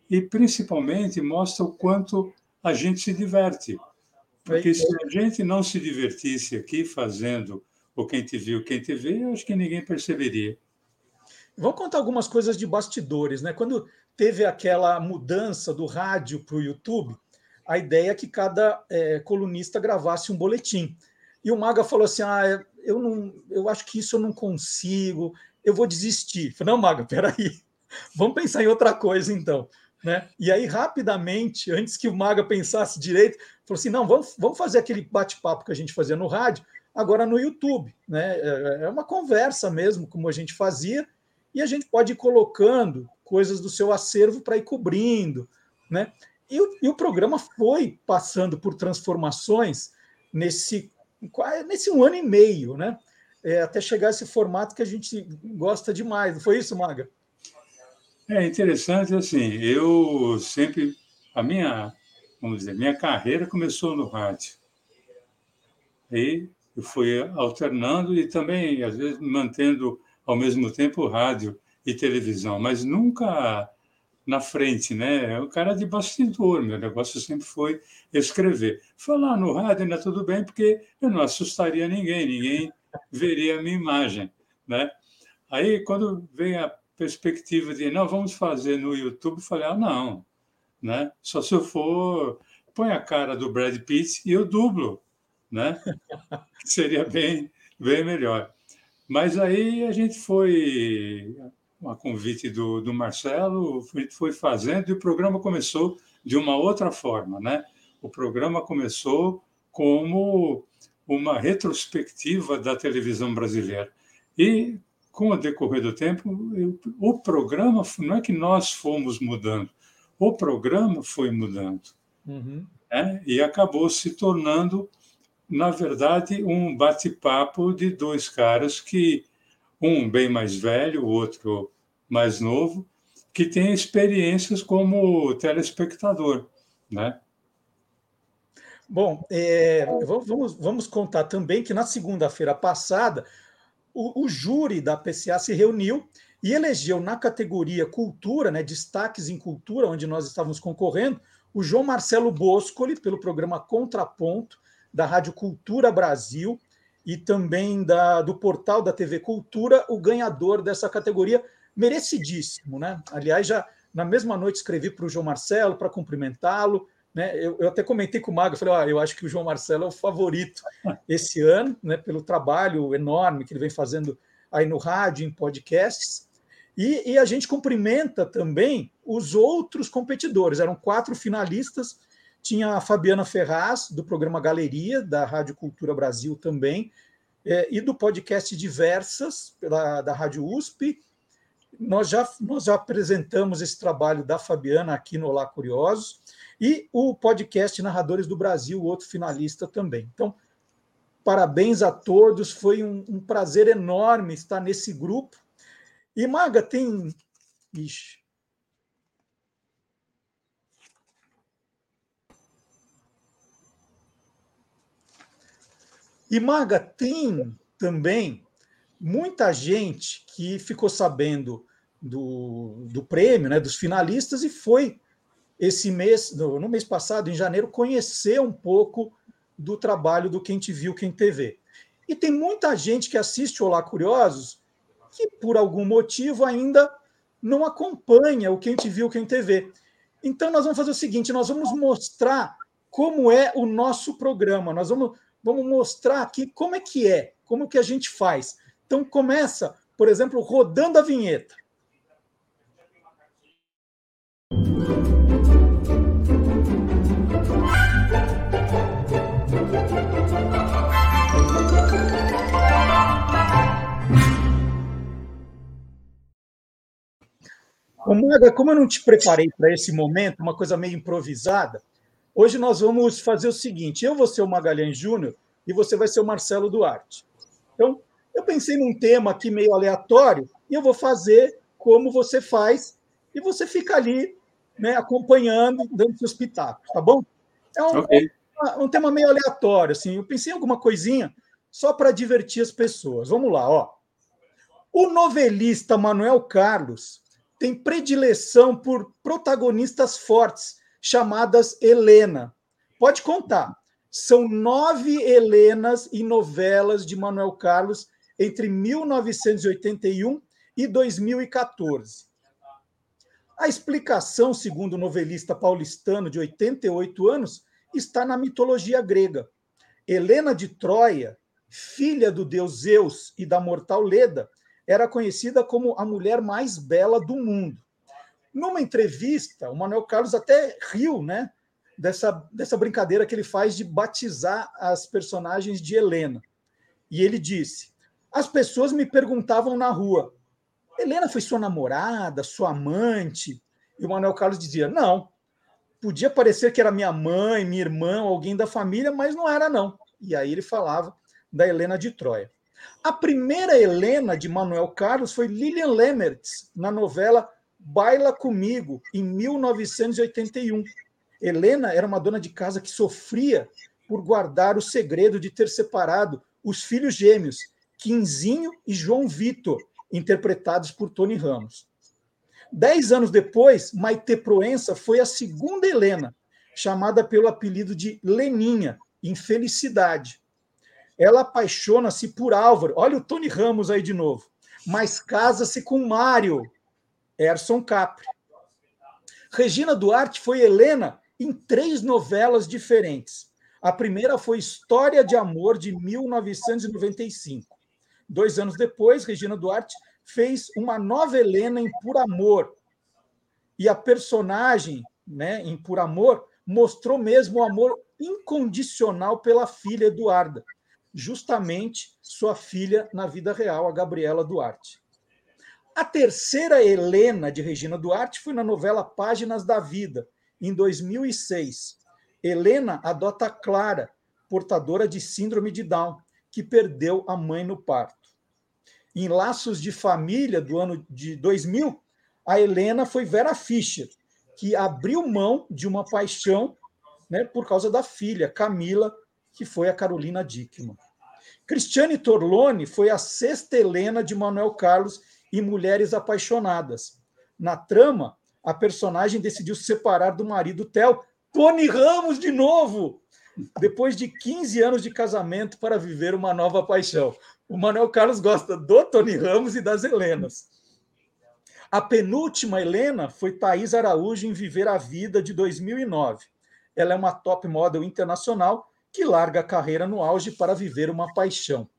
e principalmente mostra o quanto a gente se diverte. Porque se a gente não se divertisse aqui fazendo o Quem Te Viu, Quem Te Vê, eu acho que ninguém perceberia. Vamos contar algumas coisas de bastidores, né? Quando teve aquela mudança do rádio para o YouTube, a ideia é que cada é, colunista gravasse um boletim. E o Maga falou assim: ah, eu, não, eu acho que isso eu não consigo, eu vou desistir. Eu falei, não, Maga, peraí, vamos pensar em outra coisa então. Né? E aí, rapidamente, antes que o Maga pensasse direito, falou assim: não, vamos, vamos fazer aquele bate-papo que a gente fazia no rádio, agora no YouTube. Né? É, é uma conversa mesmo, como a gente fazia, e a gente pode ir colocando coisas do seu acervo para ir cobrindo. Né? E o, e o programa foi passando por transformações nesse, nesse um ano e meio, né? É, até chegar a esse formato que a gente gosta demais. Não foi isso, Maga? É interessante, assim, eu sempre, a minha, vamos dizer, minha carreira começou no rádio. E eu fui alternando e também, às vezes, mantendo ao mesmo tempo rádio e televisão, mas nunca na frente, né? O cara de bastidor, meu negócio sempre foi escrever. Falar no rádio ainda tudo bem, porque eu não assustaria ninguém, ninguém veria a minha imagem, né? Aí, quando vem a perspectiva de, não, vamos fazer no YouTube, falei, ah, não, né? Só se eu for, põe a cara do Brad Pitt e eu dublo, né? Seria bem, bem melhor. Mas aí a gente foi, a convite do, do Marcelo, a gente foi fazendo e o programa começou de uma outra forma, né? O programa começou como uma retrospectiva da televisão brasileira. E, com o decorrer do tempo, o programa, não é que nós fomos mudando, o programa foi mudando. Uhum. Né? E acabou se tornando na verdade, um bate-papo de dois caras que, um bem mais velho, o outro mais novo, que tem experiências como telespectador, né? Bom, é, vamos, vamos contar também que na segunda-feira passada o, o, júri da PCA se reuniu e elegeu na categoria Cultura, né, destaques em cultura, onde nós estávamos concorrendo, o João Marcelo Boscoli, pelo programa Contraponto, da Rádio Cultura Brasil e também da, do portal da TV Cultura, o ganhador dessa categoria, merecidíssimo, né? Aliás, já na mesma noite escrevi para o João Marcelo para cumprimentá-lo. Né? Eu, eu, até comentei com o Mago, falei, ah, eu acho que o João Marcelo é o favorito esse ano, né? Pelo trabalho enorme que ele vem fazendo aí no rádio, em podcasts. E, e a gente cumprimenta também os outros competidores. Eram quatro finalistas tinha a Fabiana Ferraz, do programa Galeria, da Rádio Cultura Brasil também, é, e do podcast Diversas, da, da Rádio USP. Nós já, nós já apresentamos esse trabalho da Fabiana aqui no Olá Curiosos, e o podcast Narradores do Brasil, outro finalista também. Então, parabéns a todos, foi um, um prazer enorme estar nesse grupo. E, Maga, tem. Ixi, E, Maga, tem também muita gente que ficou sabendo do, do prêmio, né, dos finalistas, e foi esse mês, no, mês passado, em janeiro, conhecer um pouco do trabalho do Quem Te Viu, Quem TV. E tem muita gente que assiste Olá Curiosos que, por algum motivo, ainda não acompanha o Quem Te Viu, Quem TV. Então, nós vamos fazer o seguinte: nós vamos mostrar como é o nosso programa. Nós vamos vamos mostrar aqui como é que é, como que a gente faz. Então começa, por exemplo, rodando a vinheta. Ô, Maga, como eu não te preparei para esse momento, uma coisa meio improvisada, Hoje nós vamos fazer o seguinte: eu vou ser o Magalhães Júnior e você vai ser o Marcelo Duarte. Então, eu pensei num tema aqui meio aleatório e eu vou fazer como você faz e você fica ali né, acompanhando, dando seus pitacos, tá bom? É um, okay. um, tema meio aleatório, assim. Eu pensei em alguma coisinha só para divertir as pessoas. Vamos lá, ó. O novelista Manuel Carlos tem predileção por protagonistas fortes, chamadas Helena. Pode contar. São nove Helenas e novelas de Manuel Carlos entre 1981 e 2014. A explicação, segundo o novelista paulistano de 88 anos, está na mitologia grega. Helena de Troia, filha do deus Zeus e da mortal Leda, era conhecida como a mulher mais bela do mundo. Numa entrevista, o Manuel Carlos até riu, né, dessa, dessa brincadeira que ele faz de batizar as personagens de Helena. E ele disse: As pessoas me perguntavam na rua, Helena foi sua namorada, sua amante? E o Manuel Carlos dizia: Não. Podia parecer que era minha mãe, minha irmã, alguém da família, mas não era, não. E aí ele falava da Helena de Troia. A primeira Helena de Manuel Carlos foi Lilian Lemertz, na novela Baila Comigo, em 1981. Helena era uma dona de casa que sofria por guardar o segredo de ter separado os filhos gêmeos, Quinzinho e João Vitor, interpretados por Tony Ramos. Dez anos depois, Maite Proença foi a segunda Helena, chamada pelo apelido de Leninha, Infelicidade. Ela apaixona-se por Álvaro, olha o Tony Ramos aí de novo, mas casa-se com Mário, Erson Capri. Regina Duarte foi Helena em três novelas diferentes. A primeira foi História de Amor, de 1995. Dois anos depois, Regina Duarte fez uma nova Helena em Por Amor. E a personagem né, em Por Amor mostrou mesmo o amor incondicional pela filha Eduarda, justamente sua filha na vida real, a Gabriela Duarte. A terceira Helena de Regina Duarte foi na novela Páginas da Vida, em 2006. Helena adota Clara, portadora de síndrome de Down, que perdeu a mãe no parto. Em Laços de Família, do ano de 2000, a Helena foi Vera Fischer, que abriu mão de uma paixão né, por causa da filha, Camila, que foi a Carolina Dickman. Cristiane Torlone foi a sexta Helena de Manuel Carlos e Mulheres Apaixonadas. Na trama, a personagem decidiu se separar do marido Theo, Tony Ramos de novo, depois de 15 anos de casamento para viver uma nova paixão. O Manuel Carlos gosta do Tony Ramos e das Helenas. A penúltima Helena foi Thaís Araújo em Viver a Vida de 2009. Ela é uma top model internacional que larga a carreira no auge para viver uma paixão.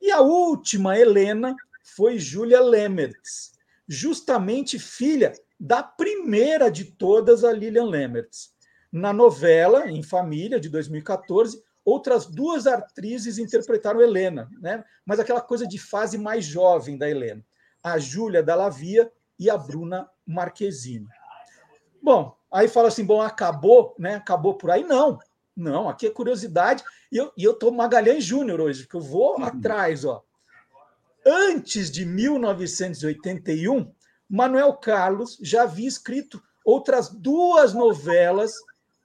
E a última Helena foi Julia Lemertz, justamente filha da primeira de todas, a Lilian Lemertz. Na novela Em Família, de 2014, outras duas atrizes interpretaram Helena, né? mas aquela coisa de fase mais jovem da Helena, a Júlia Dallavia e a Bruna Marquezine. Bom, aí fala assim, bom, acabou, né? Acabou por aí? Não, não, aqui é curiosidade. E eu, e eu tô Magalhães Júnior hoje, porque eu vou uhum. atrás, ó. Antes de 1981, Manuel Carlos já havia escrito outras duas novelas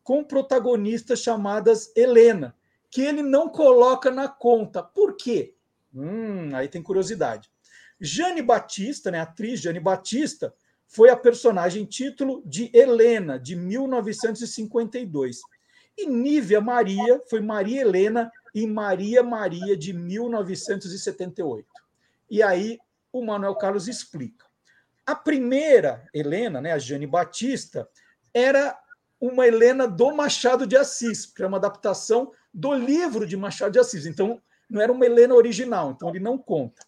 com protagonistas chamadas Helena, que ele não coloca na conta. Por quê? Hum, aí tem curiosidade. Jane Batista, né, a atriz Jane Batista, foi a personagem título de Helena, de 1952. E Nívia Maria foi Maria Helena em Maria Maria de 1978. E aí o Manuel Carlos explica. A primeira Helena, né, a Jane Batista, era uma Helena do Machado de Assis, que é uma adaptação do livro de Machado de Assis. Então, não era uma Helena original, então ele não conta.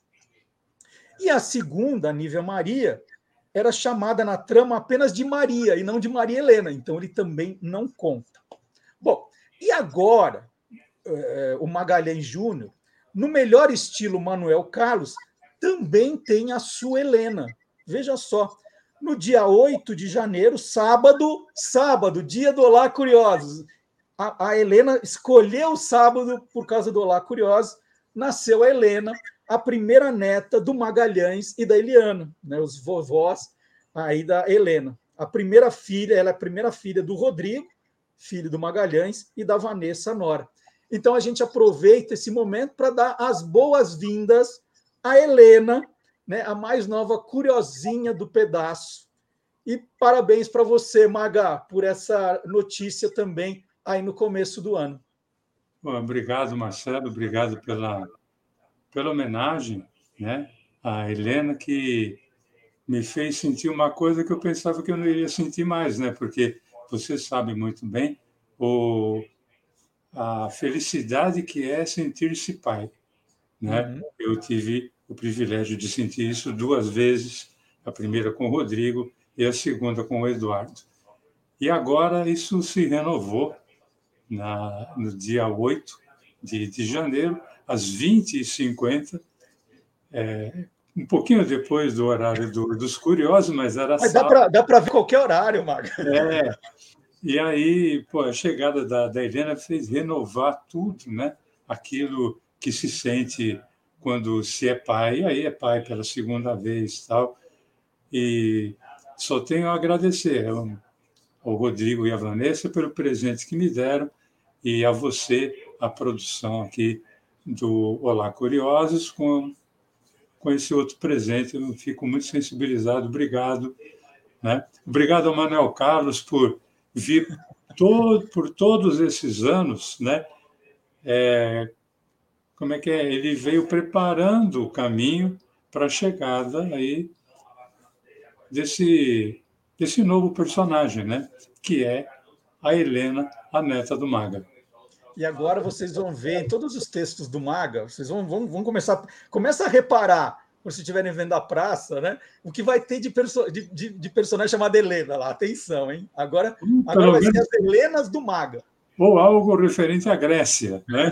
E a segunda, a Nívia Maria, era chamada na trama apenas de Maria e não de Maria Helena, então ele também não conta. Bom, e agora, é, o Magalhães Júnior, no melhor estilo Manuel Carlos, também tem a sua Helena. Veja só, no dia 8 de janeiro, sábado, sábado, dia do Olá Curiosos. A, a Helena escolheu o sábado por causa do Olá Curiosos, nasceu a Helena, a primeira neta do Magalhães e da Eliana, né, os vovós aí da Helena. A primeira filha, ela é a primeira filha do Rodrigo, filho do Magalhães, e da Vanessa Nora. Então a gente aproveita esse momento para dar as boas-vindas à Helena, né, a mais nova curiosinha do pedaço. E parabéns para você, Maga, por essa notícia também aí no começo do ano. Bom, obrigado, Marcelo, obrigado pela, pela homenagem né, à Helena, que me fez sentir uma coisa que eu pensava que eu não iria sentir mais, né? Porque você sabe muito bem o, a felicidade que é sentir-se pai, né? Uhum. Eu tive o privilégio de sentir isso duas vezes, a primeira com o Rodrigo e a segunda com o Eduardo. E agora isso se renovou na, no dia 8 de, de janeiro, às 20h50, é, um pouquinho depois do horário do, dos curiosos, mas era mas sábado. Dá para ver qualquer horário, Maga. É. E aí, pô, a chegada da, da Helena fez renovar tudo, né? Aquilo que se sente quando se é pai, e aí é pai pela segunda vez tal. E só tenho a agradecer ao, ao Rodrigo e à Vanessa pelo presente que me deram e a você, a produção aqui do Olá Curiosos, com com esse outro presente. Eu fico muito sensibilizado. Obrigado. Né? Obrigado ao Manuel Carlos por vir todo, por todos esses anos. Né? É, como é que é? Ele veio preparando o caminho para a chegada aí desse, desse novo personagem, né? que é a Helena, a neta do Maga. E agora vocês vão ver em todos os textos do Maga, vocês vão, vão, vão começar. Começa a reparar, quando vocês estiverem vendo a praça, né? O que vai ter de, perso de, de, de personagem chamado Helena lá. Atenção, hein? Agora, agora vai ser as Helenas do Maga. Ou algo referente à Grécia, né?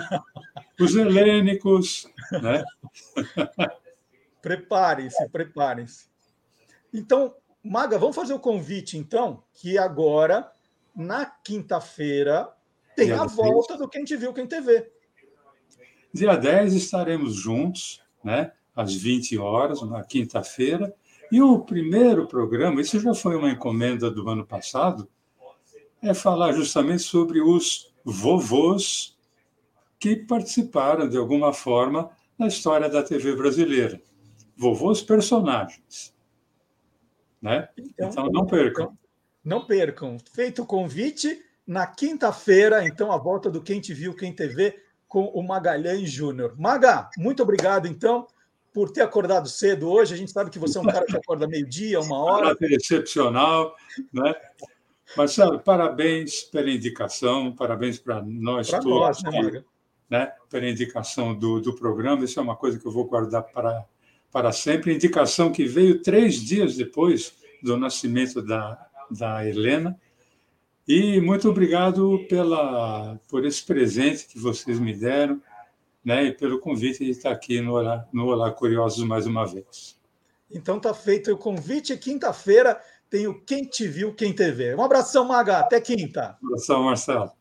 Os helênicos, né? preparem-se, preparem-se. Então, Maga, vamos fazer o convite, então, que agora, na quinta-feira, tem a volta do Quem Te Viu, Quem TV. Dia 10 estaremos juntos, né? às 20 horas, na quinta-feira. E o primeiro programa, isso já foi uma encomenda do ano passado, é falar justamente sobre os vovôs que participaram de alguma forma na história da TV brasileira. Vovôs personagens. Né? Então, então não percam. Então, não percam. Feito o convite, na quinta-feira, então, a volta do Quem Te Viu, Quem TV, com o Magalhães Júnior. Maga, muito obrigado, então, por ter acordado cedo hoje. A gente sabe que você é um cara que acorda meio-dia, uma hora. Excepcional, né? Marcelo, parabéns pela indicação, parabéns para nós pra todos. Nós, né, Maga? Né, pela indicação do, do programa, isso é uma coisa que eu vou guardar para, para sempre. Indicação que veio três dias depois do nascimento da, da Helena, e muito obrigado pela, por esse presente que vocês me deram né, e pelo convite de estar aqui no Olá, no Olá Curiosos mais uma vez. Então tá feito o convite. Quinta-feira tem o Quem Te Viu, Quem TV. Um abração, Maga. Até quinta. Um abração, Marcelo.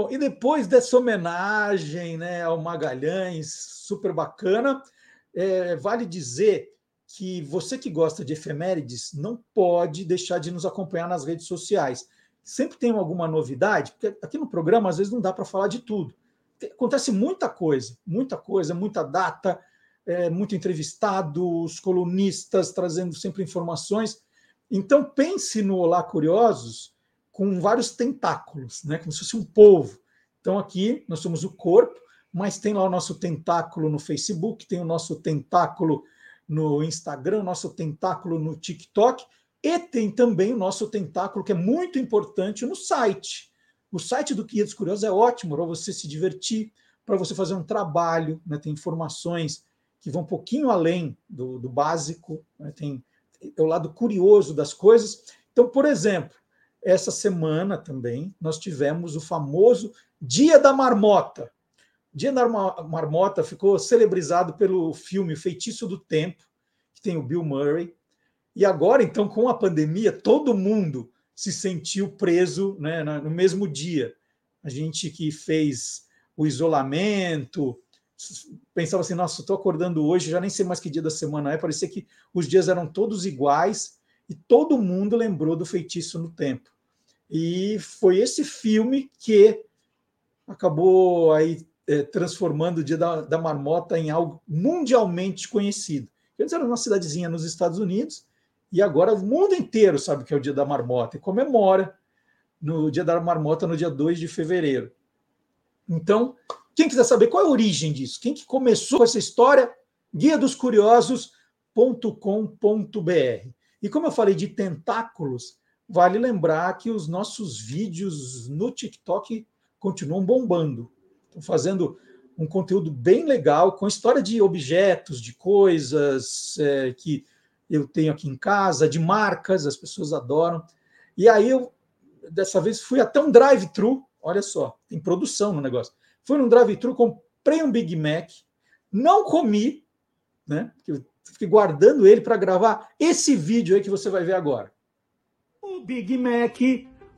Bom, e depois dessa homenagem né, ao Magalhães, super bacana, é, vale dizer que você que gosta de efemérides não pode deixar de nos acompanhar nas redes sociais. Sempre tem alguma novidade, porque aqui no programa às vezes não dá para falar de tudo. Acontece muita coisa, muita coisa, muita data, é, muito entrevistados, colunistas trazendo sempre informações. Então pense no Olá Curiosos com vários tentáculos, né? como se fosse um polvo. Então, aqui nós somos o corpo, mas tem lá o nosso tentáculo no Facebook, tem o nosso tentáculo no Instagram, o nosso tentáculo no TikTok, e tem também o nosso tentáculo, que é muito importante, no site. O site do Guia dos Curiosos é ótimo para você se divertir, para você fazer um trabalho, né? tem informações que vão um pouquinho além do, do básico, né? tem é o lado curioso das coisas. Então, por exemplo, essa semana também nós tivemos o famoso Dia da Marmota. Dia da Marmota ficou celebrizado pelo filme Feitiço do Tempo, que tem o Bill Murray. E agora, então, com a pandemia, todo mundo se sentiu preso né, no mesmo dia. A gente que fez o isolamento, pensava assim, nossa, estou acordando hoje, já nem sei mais que dia da semana é, parecia que os dias eram todos iguais e todo mundo lembrou do Feitiço no Tempo. E foi esse filme que acabou aí é, transformando o Dia da, da, Marmota em algo mundialmente conhecido. Antes era uma cidadezinha nos Estados Unidos e agora o mundo inteiro sabe que é o Dia da Marmota e comemora no Dia da Marmota no dia 2 de fevereiro. Então, quem quiser saber qual é a origem disso, quem que começou essa história, guia dos curiosos.com.br. E como eu falei de tentáculos, vale lembrar que os nossos vídeos no TikTok continuam bombando. Estou fazendo um conteúdo bem legal com história de objetos, de coisas é, que eu tenho aqui em casa, de marcas, as pessoas adoram. E aí eu, dessa vez, fui até um drive-thru, olha só, tem produção no negócio. Fui num drive-thru, comprei um Big Mac, não comi, né? Eu fiquei guardando ele para gravar esse vídeo aí que você vai ver agora. O Big Mac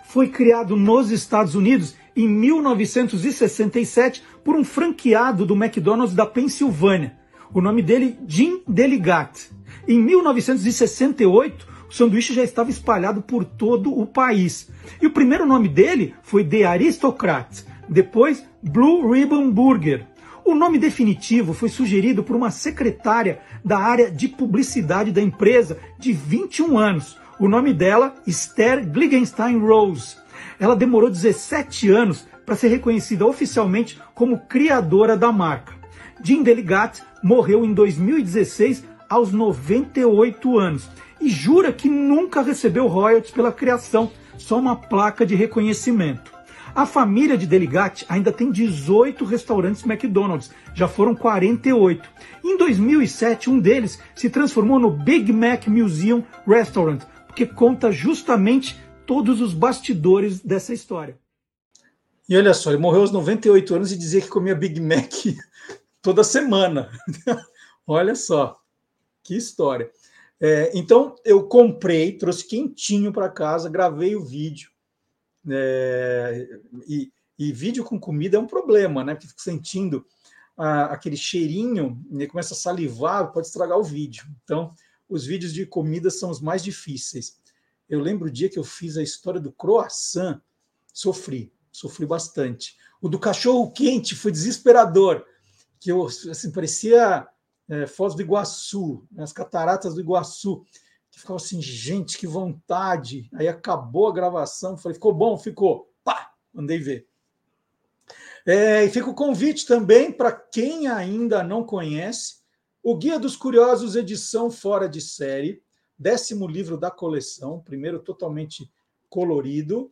foi criado nos Estados Unidos em 1967 por um franqueado do McDonald's da Pensilvânia. O nome dele, Jim Deligat. Em 1968, o sanduíche já estava espalhado por todo o país. E o primeiro nome dele foi The Aristocrat, depois Blue Ribbon Burger. O nome definitivo foi sugerido por uma secretária da área de publicidade da empresa de 21 anos. O nome dela, Esther Gligenstein Rose. Ela demorou 17 anos para ser reconhecida oficialmente como criadora da marca. Jim Deligat morreu em 2016 aos 98 anos e jura que nunca recebeu royalties pela criação, só uma placa de reconhecimento. A família de Deligatti ainda tem 18 restaurantes McDonald's, já foram 48. Em 2007, um deles se transformou no Big Mac Museum Restaurant, porque conta justamente todos os bastidores dessa história. E olha só, ele morreu aos 98 anos e dizia que comia Big Mac toda semana. olha só, que história. É, então, eu comprei, trouxe quentinho para casa, gravei o vídeo é, e, e, vídeo com comida é um problema, né? Porque fica sentindo aquele cheirinho e começa a salivar, pode estragar o vídeo. Então, os vídeos de comida são os mais difíceis. Eu lembro o dia que eu fiz a história do croissant, sofri, sofri bastante. O do cachorro quente foi desesperador, que eu assim parecia é, Foz do Iguaçu, né, as cataratas do Iguaçu que ficava assim, gente, que vontade. Aí acabou a gravação, falei, ficou bom? Ficou. Pá, mandei ver. É, e fica o convite também para quem ainda não conhece, o Guia dos Curiosos, edição fora de série, décimo livro da coleção, primeiro totalmente colorido,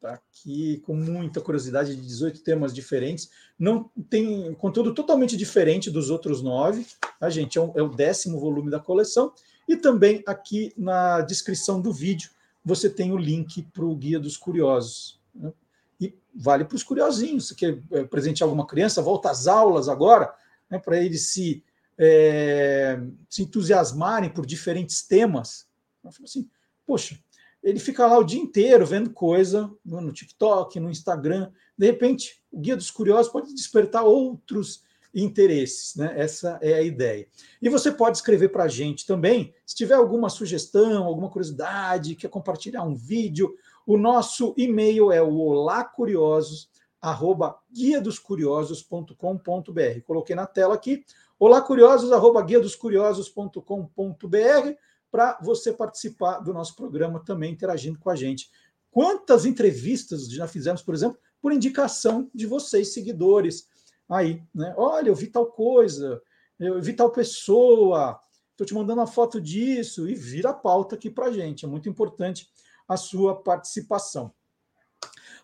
tá aqui com muita curiosidade de 18 temas diferentes. Não tem conteúdo totalmente diferente dos outros nove, tá, gente? É, um, é o décimo volume da coleção. E também aqui na descrição do vídeo você tem o link para o Guia dos Curiosos. Né? E vale para os curiosinhos. Você quer é, presentear alguma criança, volta às aulas agora, né, para eles se, é, se entusiasmarem por diferentes temas. Assim, poxa, ele fica lá o dia inteiro vendo coisa no TikTok, no Instagram. De repente, o Guia dos Curiosos pode despertar outros interesses. Né? Essa é a ideia. E você pode escrever para a gente também, se tiver alguma sugestão, alguma curiosidade, quer compartilhar um vídeo. O nosso e-mail é o olacuriosos, arroba guiadoscuriosos.com.br. Coloquei na tela aqui, olacuriosos, arroba guiadoscuriosos.com.br, para você participar do nosso programa também, interagindo com a gente. Quantas entrevistas já fizemos, por exemplo, por indicação de vocês, seguidores, aí, né? Olha, eu vi tal coisa, eu vi tal pessoa, estou te mandando uma foto disso, e vira a pauta aqui para a gente. É muito importante a sua participação.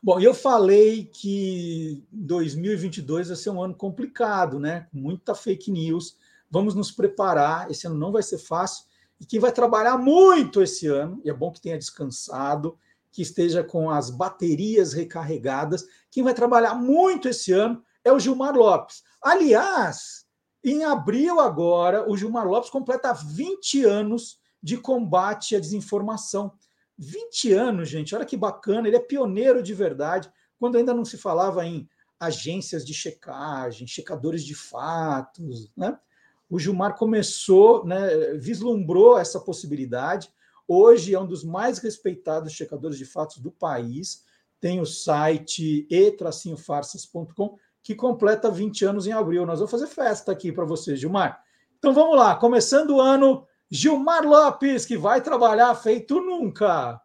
Bom, eu falei que 2022 vai ser um ano complicado, né? Muita fake news. Vamos nos preparar. Esse ano não vai ser fácil. E quem vai trabalhar muito esse ano, e é bom que tenha descansado, que esteja com as baterias recarregadas, quem vai trabalhar muito esse ano é o Gilmar Lopes. Aliás, em abril agora, o Gilmar Lopes completa 20 anos de combate à desinformação. 20 anos, gente, olha que bacana, ele é pioneiro de verdade, quando ainda não se falava em agências de checagem, checadores de fatos, né? O Gilmar começou, né, vislumbrou essa possibilidade. Hoje é um dos mais respeitados checadores de fatos do país. Tem o site e-farsas.com, que completa 20 anos em abril. Nós vamos fazer festa aqui para você, Gilmar. Então vamos lá, começando o ano, Gilmar Lopes, que vai trabalhar feito nunca.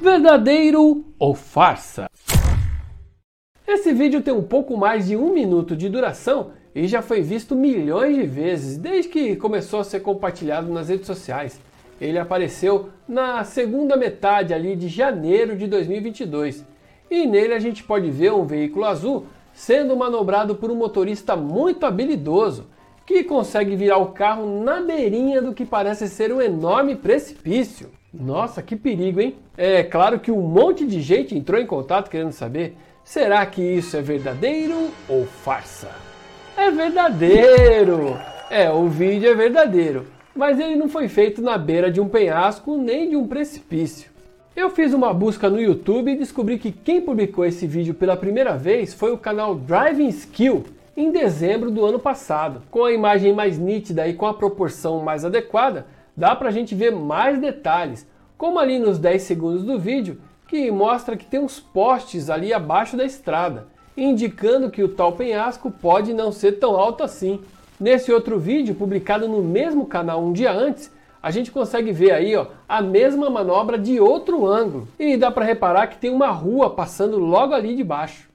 Verdadeiro ou farsa? Esse vídeo tem um pouco mais de um minuto de duração e já foi visto milhões de vezes desde que começou a ser compartilhado nas redes sociais. Ele apareceu na segunda metade ali de janeiro de 2022 e nele a gente pode ver um veículo azul sendo manobrado por um motorista muito habilidoso que consegue virar o carro na beirinha do que parece ser um enorme precipício. Nossa, que perigo, hein? É claro que um monte de gente entrou em contato querendo saber Será que isso é verdadeiro ou farsa? É verdadeiro! É, o vídeo é verdadeiro, mas ele não foi feito na beira de um penhasco nem de um precipício. Eu fiz uma busca no YouTube e descobri que quem publicou esse vídeo pela primeira vez foi o canal Driving Skill em dezembro do ano passado. Com a imagem mais nítida e com a proporção mais adequada, dá pra gente ver mais detalhes, como ali nos 10 segundos do vídeo que mostra que tem uns postes ali abaixo da estrada, indicando que o tal penhasco pode não ser tão alto assim. Nesse outro vídeo, publicado no mesmo canal um dia antes, a gente consegue ver aí ó, a mesma manobra de outro ângulo. E dá para reparar que tem uma rua passando logo ali de baixo.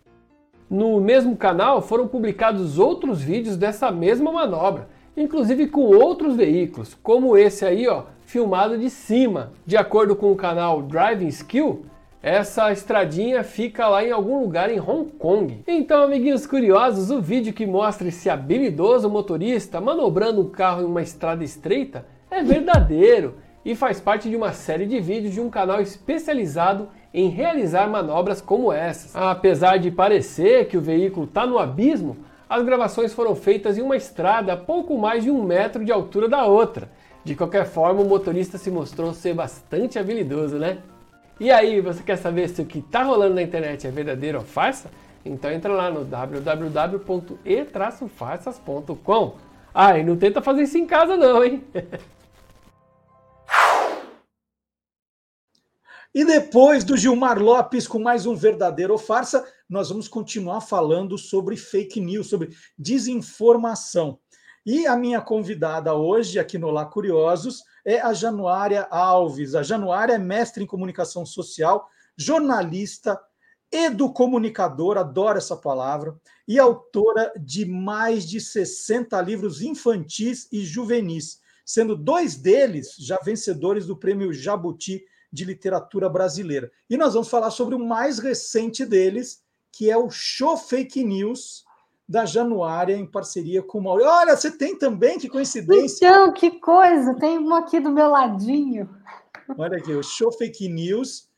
No mesmo canal foram publicados outros vídeos dessa mesma manobra, inclusive com outros veículos, como esse aí, ó, filmado de cima. De acordo com o canal Driving Skill, essa estradinha fica lá em algum lugar em Hong Kong. Então, amiguinhos curiosos, o vídeo que mostra esse habilidoso motorista manobrando um carro em uma estrada estreita é verdadeiro e faz parte de uma série de vídeos de um canal especializado em realizar manobras como essas. Apesar de parecer que o veículo está no abismo, as gravações foram feitas em uma estrada a pouco mais de um metro de altura da outra. De qualquer forma, o motorista se mostrou ser bastante habilidoso, né? E aí, você quer saber se o que está rolando na internet é verdadeiro ou farsa? Então entra lá no www.e-farsas.com. Ah, e não tenta fazer isso em casa não, hein? E depois do Gilmar Lopes com mais um verdadeiro ou farsa, nós vamos continuar falando sobre fake news, sobre desinformação. E a minha convidada hoje, aqui no Lá Curiosos, é a Januária Alves. A Januária é mestre em comunicação social, jornalista, educomunicadora, adoro essa palavra, e autora de mais de 60 livros infantis e juvenis, sendo dois deles já vencedores do Prêmio Jabuti de Literatura Brasileira. E nós vamos falar sobre o mais recente deles, que é o Show Fake News, da Januária em parceria com o Maurício. Olha, você tem também, que coincidência. Então, que coisa, tem um aqui do meu ladinho. Olha aqui, o Show Fake News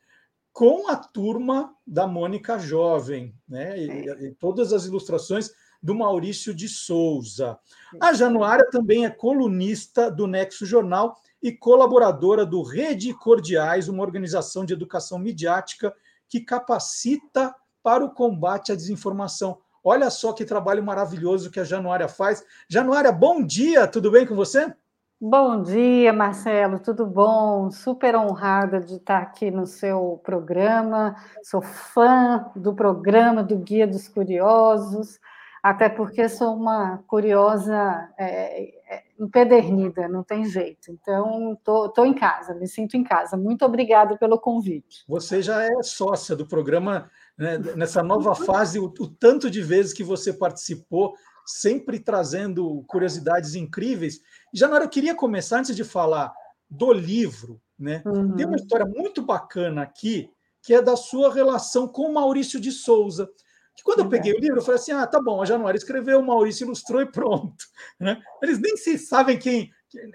com a turma da Mônica Jovem, né? E, e todas as ilustrações do Maurício de Souza. A Januária também é colunista do Nexo Jornal e colaboradora do Rede Cordiais, uma organização de educação midiática que capacita para o combate à desinformação. Olha só que trabalho maravilhoso que a Januária faz. Januária, bom dia, tudo bem com você? Bom dia, Marcelo, tudo bom? Super honrada de estar aqui no seu programa. Sou fã do programa do Guia dos Curiosos, até porque sou uma curiosa é, é, empedernida, não tem jeito. Então, estou em casa, me sinto em casa. Muito obrigada pelo convite. Você já é sócia do programa né, nessa nova fase, o, o, tanto de vezes que você participou, sempre trazendo curiosidades incríveis. Januário, eu queria começar, antes de falar do livro, né? Uhum. Tem uma história muito bacana aqui, que é da sua relação com o Maurício de Souza. Que quando eu peguei o livro, eu falei assim: ah, tá bom, a Januário escreveu, o Maurício ilustrou e pronto. Né? Eles nem se sabem quem.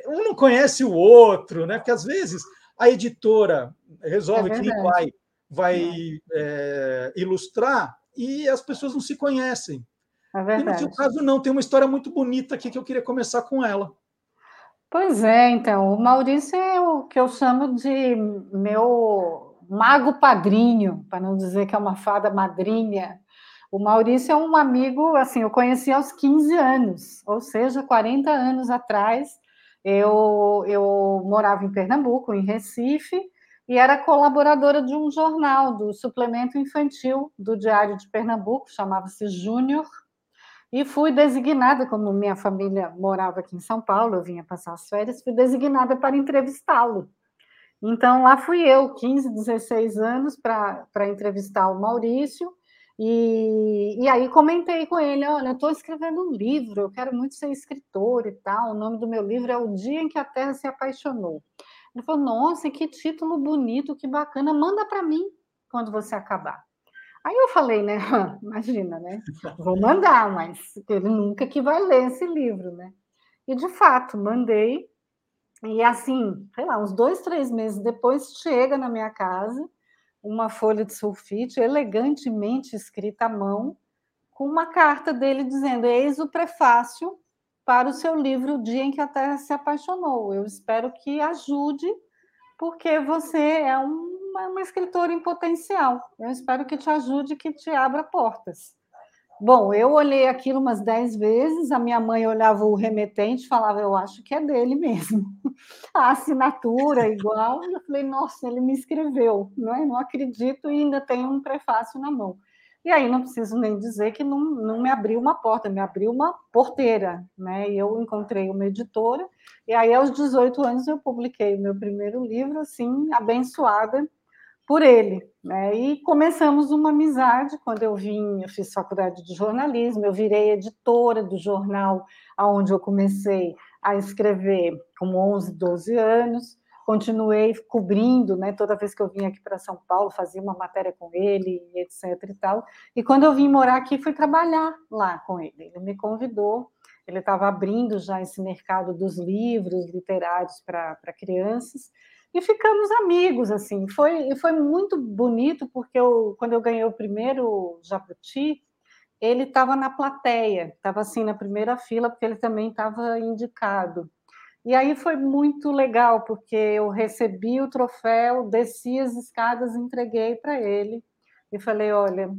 Um não conhece o outro, né? Porque às vezes a editora resolve É quem verdade. vai, vai é, ilustrar e as pessoas não se conhecem. É E no seu caso, não. Tem uma história muito bonita aqui que eu queria começar com ela. Pois é, então, o Maurício é o que eu chamo de meu mago padrinho, para não dizer que é uma fada madrinha. O Maurício é um amigo, assim, eu conheci aos 15 anos, ou seja, 40 anos atrás. Eu, eu morava em Pernambuco, em Recife, e era colaboradora de um jornal, do suplemento infantil do Diário de Pernambuco, chamava-se Júnior, e fui designada, como minha família morava aqui em São Paulo, eu vinha passar as férias, fui designada para entrevistá-lo. Então, lá fui eu, 15, 16 anos, para entrevistar o Maurício, e, e aí comentei com ele, olha, eu estou escrevendo um livro, eu quero muito ser escritor e tal, o nome do meu livro é O Dia em que a Terra se Apaixonou. Ele falou, nossa, que título bonito, que bacana, manda para mim quando você acabar. Aí eu falei, né? Imagina, né? Vou mandar, mas ele nunca que vai ler esse livro, né? E de fato, mandei. E assim, sei lá, uns dois, três meses depois, chega na minha casa uma folha de sulfite elegantemente escrita à mão, com uma carta dele dizendo: Eis o prefácio para o seu livro O Dia em que a Terra se Apaixonou. Eu espero que ajude, porque você é uma, uma escritora em potencial. Eu espero que te ajude, que te abra portas. Bom, eu olhei aquilo umas dez vezes, a minha mãe olhava o remetente e falava, eu acho que é dele mesmo. A assinatura igual, eu falei, nossa, ele me escreveu, não, é? não acredito e ainda tem um prefácio na mão. E aí não preciso nem dizer que não, não me abriu uma porta, me abriu uma porteira, né? E eu encontrei uma editora, e aí aos 18 anos eu publiquei o meu primeiro livro, assim, abençoada por ele, né? E começamos uma amizade quando eu vim, eu fiz faculdade de jornalismo, eu virei editora do jornal aonde eu comecei a escrever com 11, 12 anos, continuei cobrindo, né, toda vez que eu vinha aqui para São Paulo, fazia uma matéria com ele, etc e tal. E quando eu vim morar aqui, fui trabalhar lá com ele. Ele me convidou, ele estava abrindo já esse mercado dos livros literários para crianças, e ficamos amigos, assim. Foi, foi muito bonito, porque eu, quando eu ganhei o primeiro Jabuti, ele estava na plateia, estava assim na primeira fila, porque ele também estava indicado. E aí foi muito legal, porque eu recebi o troféu, desci as escadas, entreguei para ele e falei: olha,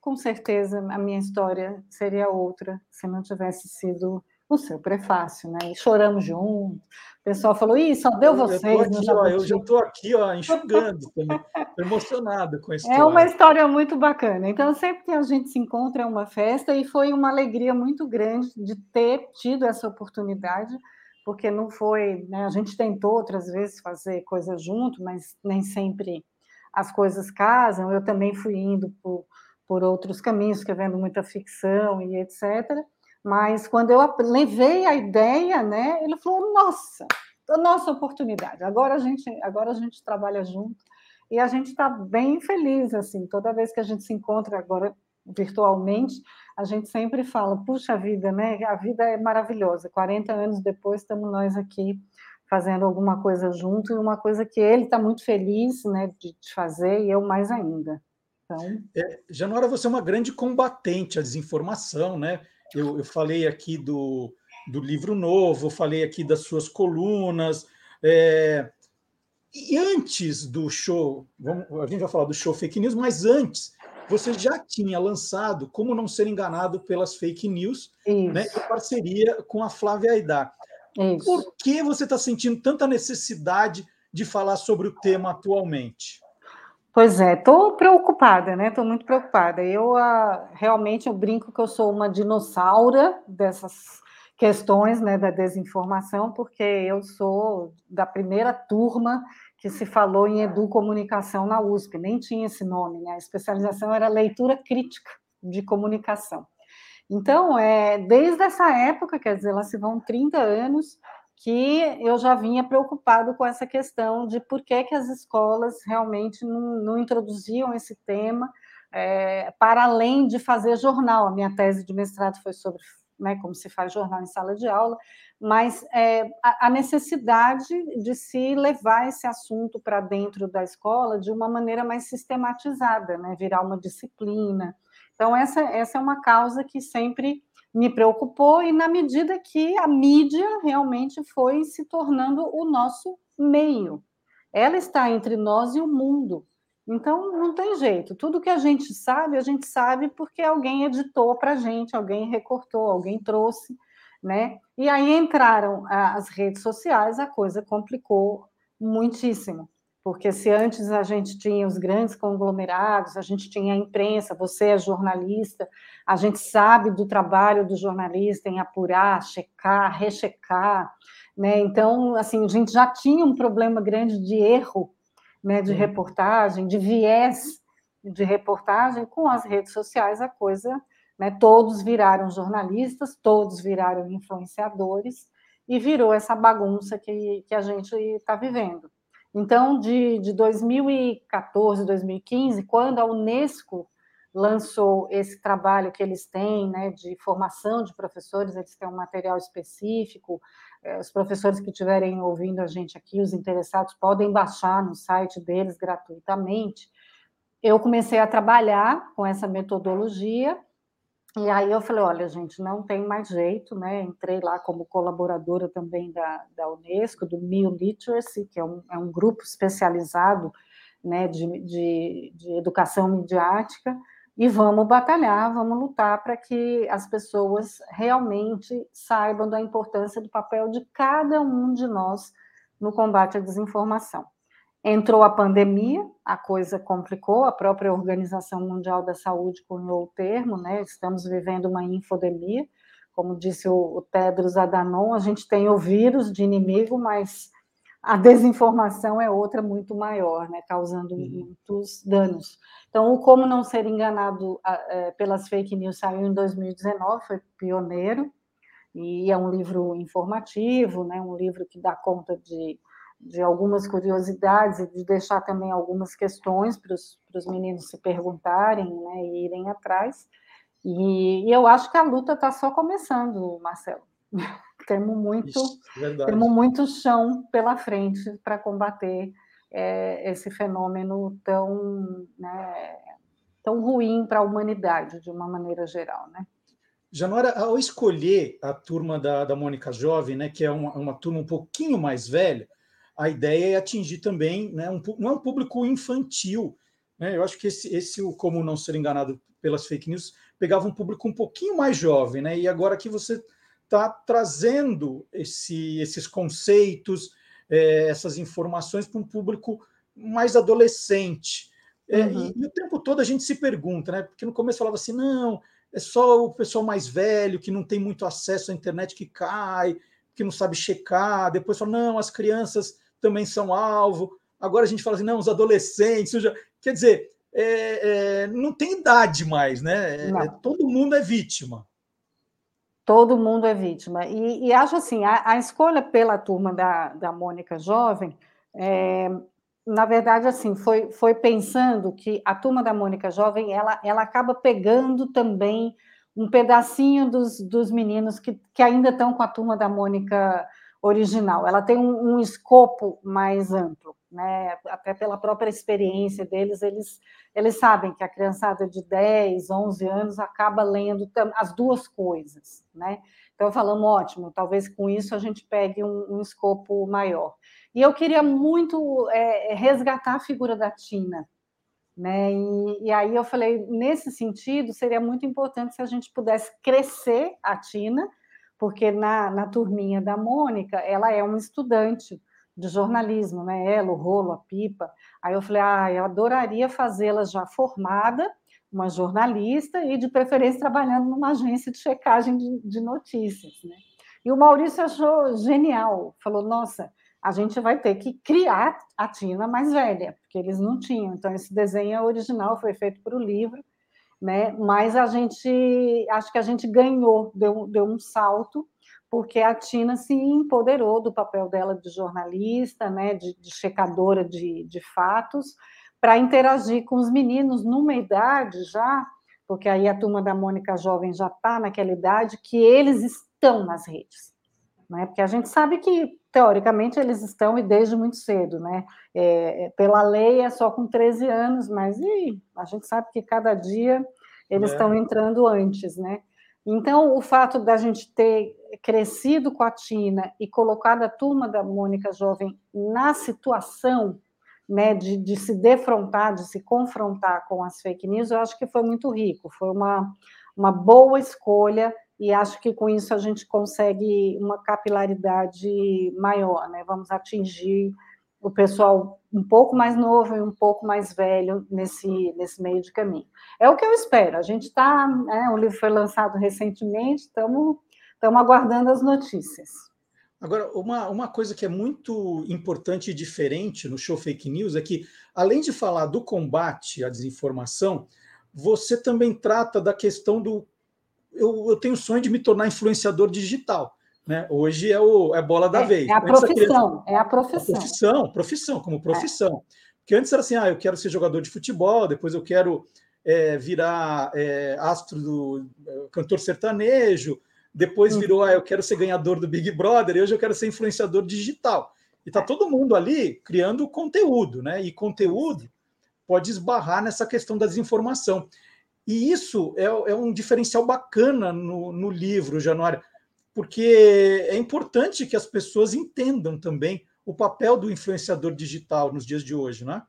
com certeza a minha história seria outra se não tivesse sido o seu prefácio, né? E choramos juntos. O pessoal falou: Ih, só deu vocês. Eu, aqui, ó, eu já estou aqui, ó, enxugando também, emocionado com a história. É uma história muito bacana. Então, sempre que a gente se encontra é uma festa e foi uma alegria muito grande de ter tido essa oportunidade, porque não foi. Né, a gente tentou outras vezes fazer coisas junto, mas nem sempre as coisas casam. Eu também fui indo por, por outros caminhos, escrevendo muita ficção e etc. Mas quando eu levei a ideia, né, ele falou: nossa, nossa oportunidade. Agora a gente, agora a gente trabalha junto e a gente está bem feliz assim. Toda vez que a gente se encontra agora virtualmente, a gente sempre fala: puxa vida, né? A vida é maravilhosa. 40 anos depois estamos nós aqui fazendo alguma coisa junto e uma coisa que ele está muito feliz, né, de, fazer e eu mais ainda. Então, é, Januara, você é uma grande combatente à desinformação, né? Eu, eu falei aqui do, do livro novo, falei aqui das suas colunas. É, e antes do show, vamos, a gente vai falar do show fake news, mas antes, você já tinha lançado Como Não Ser Enganado pelas Fake News, né, em parceria com a Flávia Aidar. Isso. Por que você está sentindo tanta necessidade de falar sobre o tema atualmente? Pois é, estou preocupada, né? Estou muito preocupada. Eu uh, realmente eu brinco que eu sou uma dinossauro dessas questões, né, da desinformação, porque eu sou da primeira turma que se falou em educomunicação na USP, nem tinha esse nome, né? A especialização era leitura crítica de comunicação. Então, é, desde essa época, quer dizer, lá se vão 30 anos, que eu já vinha preocupado com essa questão de por que, que as escolas realmente não, não introduziam esse tema, é, para além de fazer jornal. A minha tese de mestrado foi sobre né, como se faz jornal em sala de aula, mas é, a, a necessidade de se levar esse assunto para dentro da escola de uma maneira mais sistematizada, né, virar uma disciplina. Então, essa, essa é uma causa que sempre me preocupou, e na medida que a mídia realmente foi se tornando o nosso meio. Ela está entre nós e o mundo. Então, não tem jeito. Tudo que a gente sabe, a gente sabe porque alguém editou para a gente, alguém recortou, alguém trouxe, né? E aí entraram as redes sociais, a coisa complicou muitíssimo. Porque se antes a gente tinha os grandes conglomerados, a gente tinha a imprensa, você é jornalista, a gente sabe do trabalho do jornalista em apurar, checar, rechecar, né? Então, assim, a gente já tinha um problema grande de erro né, de reportagem, de viés de reportagem, com as redes sociais a coisa, né, todos viraram jornalistas, todos viraram influenciadores, e virou essa bagunça que, que a gente está vivendo. Então, de, de 2014, 2015, quando a Unesco lançou esse trabalho que eles têm, né, de formação de professores, eles têm um material específico. É, os professores que estiverem ouvindo a gente aqui, os interessados, podem baixar no site deles gratuitamente. Eu comecei a trabalhar com essa metodologia e aí eu falei, olha, gente, não tem mais jeito, né? Entrei lá como colaboradora também da, da Unesco, do Mil Literacy, que é um, é um grupo especializado né, de, de, de educação midiática, e vamos batalhar, vamos lutar para que as pessoas realmente saibam da importância do papel de cada um de nós no combate à desinformação. Entrou a pandemia, a coisa complicou, a própria Organização Mundial da Saúde cunhou o termo, né? Estamos vivendo uma infodemia, como disse o, Tedros Adhanom, a gente tem o vírus de inimigo, mas a desinformação é outra muito maior, né, causando uhum. muitos danos. Então, o Como Não Ser Enganado é, pelas Fake News saiu em 2019, foi pioneiro, e é um livro informativo, né, um livro que dá conta de, de algumas curiosidades e de deixar também algumas questões para os meninos se perguntarem né, e irem atrás. E, e eu acho que a luta está só começando, Marcelo. temos muito, Isso, temos muito chão pela frente para combater é, esse fenômeno tão, né, tão ruim para a humanidade, de uma maneira geral, né? Janora, ao escolher a turma da, da Mônica Jovem, né, que é uma, uma turma um pouquinho mais velha, a ideia é atingir também, né, um, não é um público infantil. Né? Eu acho que esse, esse, o Como Não Ser Enganado pelas Fake News, pegava um público um pouquinho mais jovem, né? E agora que você está trazendo esse, esses conceitos, é, essas informações para um público mais adolescente. É, uhum. e, e, o tempo todo a gente se pergunta, né? Porque no começo falava assim, não, é só o pessoal mais velho que não tem muito acesso à internet que cai, que não sabe checar. Depois fala, não, as crianças também são alvo. Agora a gente fala assim, não, os adolescentes. Já... Quer dizer, é, é, não tem idade mais, né? É, todo mundo é vítima. Todo mundo é vítima. E, e acho assim, a, a, escolha pela turma da, da Mônica Jovem, é, na verdade, assim, foi, foi pensando que a turma da Mônica Jovem, ela, ela acaba pegando também um pedacinho dos, dos meninos que, que ainda estão com a turma da Mônica original. Ela tem um, um escopo mais amplo, né? até pela própria experiência deles, eles eles sabem que a criançada de 10, 11 anos acaba lendo as duas coisas, né? Então, falamos, ótimo, talvez com isso a gente pegue um, um escopo maior. E eu queria muito é, resgatar a figura da Tina, né? E, e, aí eu falei, nesse sentido, seria muito importante se a gente pudesse crescer a Tina, porque na, na turminha da Mônica, ela é uma estudante, de jornalismo, né? Ela, o Rolo, a Pipa. Aí eu falei, ah, eu adoraria fazê-la já formada, uma jornalista e de preferência trabalhando numa agência de checagem de, de notícias, né? E o Maurício achou genial, falou, nossa, a gente vai ter que criar a Tina mais velha, porque eles não tinham. Então, esse desenho original foi feito para o livro, né? Mas a gente, acho que a gente ganhou, deu, deu um salto, porque a Tina se empoderou do papel dela de jornalista, né, de, de checadora de, de fatos, para interagir com os meninos numa idade já porque aí a turma da Mônica Jovem já está naquela idade que eles estão nas redes. Né? Porque a gente sabe que, teoricamente, eles estão e desde muito cedo. Né? É, pela lei é só com 13 anos, mas e, a gente sabe que cada dia eles é. estão entrando antes. Né? Então, o fato da gente ter crescido com a Tina e colocado a turma da Mônica Jovem na situação né, de, de, se defrontar, de se confrontar com as fake news, eu acho que foi muito rico, foi uma, uma boa escolha e acho que com isso a gente consegue uma capilaridade maior, né? Vamos atingir o pessoal um pouco mais novo e um pouco mais velho nesse, nesse meio de caminho. É o que eu espero. A gente está, né, o livro foi lançado recentemente, estamos aguardando as notícias. Agora, uma, uma coisa que é muito importante e diferente no show Fake News é que, além de falar do combate à desinformação, você também trata da questão do. Eu, eu tenho o sonho de me tornar influenciador digital. Né? Hoje é, o, é bola da é, vez. É a profissão, é a profissão. A profissão, profissão, como profissão. É. Porque antes era assim, ah, eu quero ser jogador de futebol, depois eu quero é, virar é, astro do é, cantor sertanejo, depois uhum. virou, ah, eu quero ser ganhador do Big Brother, e hoje eu quero ser influenciador digital. E está todo mundo ali criando conteúdo, né? E conteúdo pode esbarrar nessa questão da desinformação. E isso é, é um diferencial bacana no, no livro, Januário, porque é importante que as pessoas entendam também o papel do influenciador digital nos dias de hoje, né?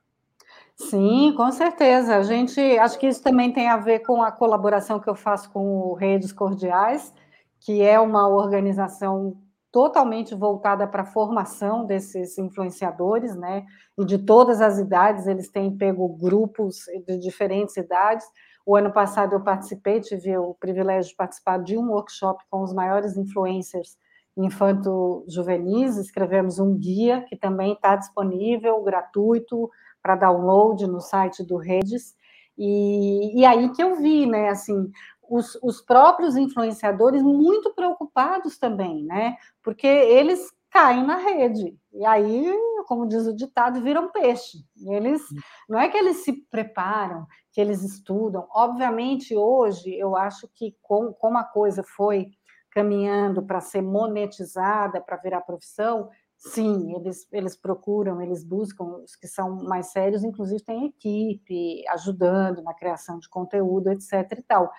Sim, com certeza. A gente acho que isso também tem a ver com a colaboração que eu faço com o Redes Cordiais que é uma organização totalmente voltada para a formação desses influenciadores, né? E de todas as idades, eles têm pego grupos de diferentes idades. O ano passado eu participei, tive o privilégio de participar de um workshop com os maiores influencers infanto-juvenis. Escrevemos um guia que também está disponível, gratuito, para download no site do Redes. E, e aí que eu vi, né, assim, os, os próprios influenciadores muito preocupados também, né? Porque eles caem na rede. E aí, como diz o ditado, viram peixe. Eles não é que eles se preparam, que eles estudam. Obviamente, hoje eu acho que com, como a coisa foi caminhando para ser monetizada, para virar profissão, sim, eles, eles procuram, eles buscam os que são mais sérios, inclusive tem equipe ajudando na criação de conteúdo, etc. e tal.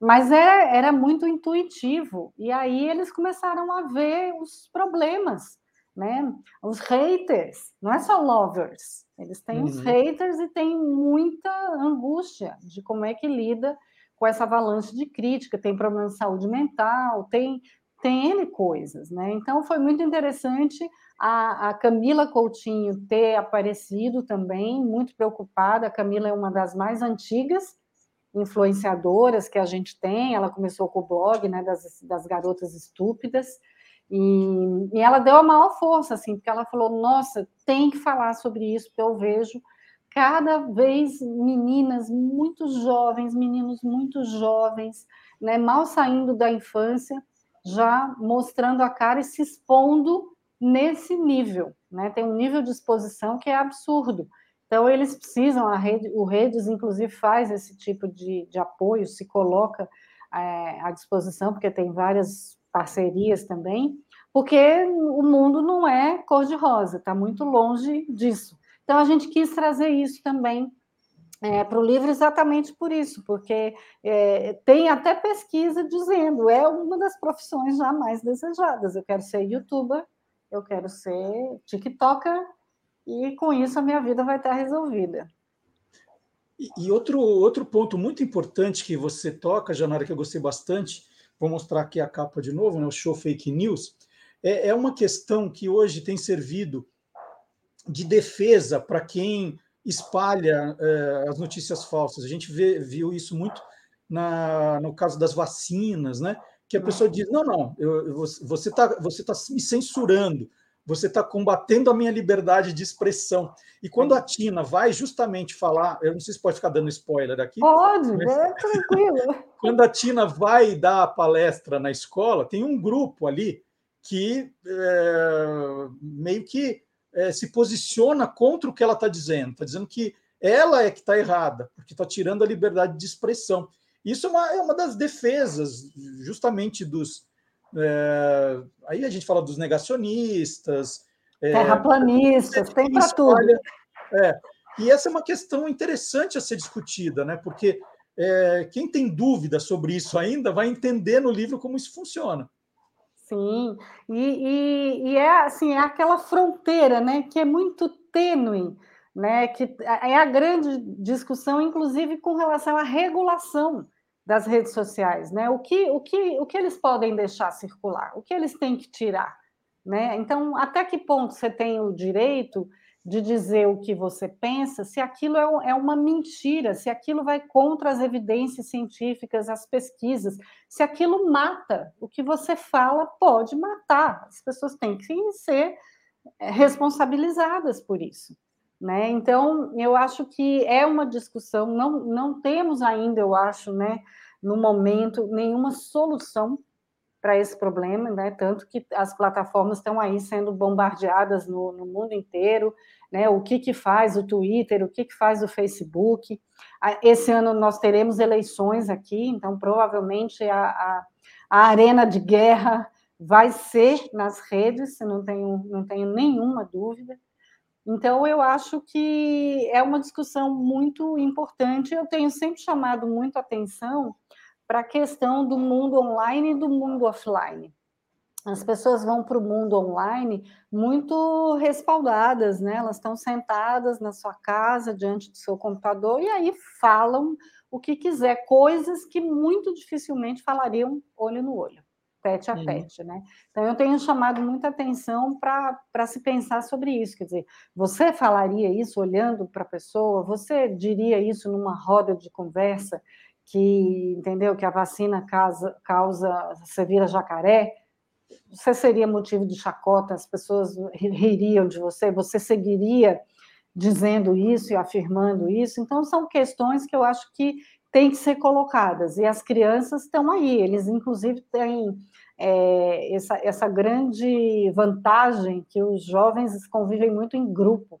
Mas é, era muito intuitivo. E aí eles começaram a ver os problemas, né? Os haters, não é só lovers. Eles têm uhum. os haters e têm muita angústia de como é que lida com essa avalanche de crítica, tem problema de saúde mental, tem tem N coisas, né? Então foi muito interessante a, a, Camila Coutinho ter aparecido também, muito preocupada. A Camila é uma das mais antigas influenciadoras que a gente tem. Ela começou com o blog né, das, das garotas estúpidas. E, e, ela deu a maior força, assim, porque ela falou: nossa, tem que falar sobre isso, porque eu vejo cada vez meninas muito jovens, meninos muito jovens, né, mal saindo da infância, já mostrando a cara e se expondo nesse nível. Né? Tem um nível de exposição que é absurdo. Então, eles precisam, a rede, o Redes, inclusive, faz esse tipo de, de apoio, se coloca é, à disposição, porque tem várias parcerias também, porque o mundo não é cor-de-rosa, está muito longe disso. Então, a gente quis trazer isso também é, para o livro exatamente por isso, porque é, tem até pesquisa dizendo é uma das profissões jamais desejadas. Eu quero ser youtuber, eu quero ser tiktoker, e com isso a minha vida vai estar resolvida. E, outro, outro ponto muito importante que você toca, Janara, que eu gostei bastante, vou mostrar aqui a capa de novo, né, o show Fake News, é, é uma questão que hoje tem servido de defesa para quem espalha é, as notícias falsas. A gente vê, viu isso muito na, no caso das vacinas, né? Que a pessoa diz: não, não, eu, você está você tá me censurando, você está combatendo a minha liberdade de expressão. E quando a Tina vai justamente falar, eu não sei se pode ficar dando spoiler aqui. Pode, mas... é tranquilo. quando a Tina vai dar a palestra na escola, tem um grupo ali que é, meio que é, se posiciona contra o que ela está dizendo. Está dizendo que ela é que está errada, porque está tirando a liberdade de expressão. Isso é uma, é uma das defesas, justamente dos. É, aí a gente fala dos negacionistas. É, Terraplanistas, tem para tudo. É, e essa é uma questão interessante a ser discutida, né? Porque é, quem tem dúvida sobre isso ainda vai entender no livro como isso funciona. Sim, e, e, e, é assim, é aquela fronteira, né, que é muito tênue, né, que é a grande discussão, inclusive com relação à regulação das redes sociais, né, o que, o que, o que eles podem deixar circular, o que eles têm que tirar, né, então até que ponto você tem o direito de dizer o que você pensa, se aquilo é, é uma mentira, se aquilo vai contra as evidências científicas, as pesquisas, se aquilo mata, o que você fala pode matar. As pessoas têm que ser é, responsabilizadas por isso. Né? Então, eu acho que é uma discussão, não, não temos ainda, eu acho, né, no momento, nenhuma solução para esse problema, né? Tanto que as plataformas estão aí sendo bombardeadas no, no mundo inteiro, né? O que que faz o Twitter, o que que faz o Facebook? Esse ano nós teremos eleições aqui, então provavelmente a, a, a arena de guerra vai ser nas redes, não tenho, não tenho nenhuma dúvida. Então, eu acho que é uma discussão muito importante. Eu tenho sempre chamado muito atenção para a questão do mundo online e do mundo offline. As pessoas vão para o mundo online muito respaldadas, né? Elas estão sentadas na sua casa, diante do seu computador, e aí falam o que quiser, coisas que muito dificilmente falariam olho no olho, tete a tete, né? Então, eu tenho chamado muita atenção para se pensar sobre isso. Quer dizer, você falaria isso olhando para a pessoa? Você diria isso numa roda de conversa? que entendeu que a vacina causa, causa você vira jacaré, você seria motivo de chacota, as pessoas ririam de você, você seguiria dizendo isso e afirmando isso. Então, são questões que eu acho que têm que ser colocadas. E as crianças estão aí, eles, inclusive, têm é, essa, essa grande vantagem que os jovens convivem muito em grupo,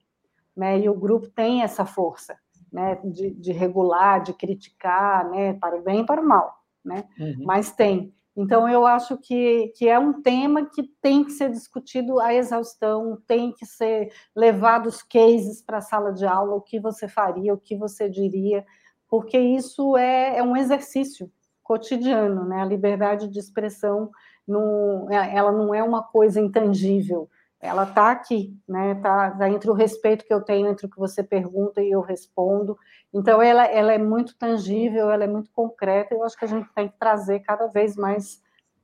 né? e o grupo tem essa força né, de, de, regular, de criticar, né, para o bem e para o mal, né? Uhum. Mas tem. Então eu acho que, que é um tema que tem que ser discutido à exaustão, tem que ser levado os cases para a sala de aula, o que você faria, o que você diria, porque isso é, é um exercício cotidiano, né? A liberdade de expressão não, ela não é uma coisa intangível ela está aqui, né? Está tá entre o respeito que eu tenho entre o que você pergunta e eu respondo. Então, ela, ela é muito tangível, ela é muito concreta. Eu acho que a gente tem que trazer cada vez mais,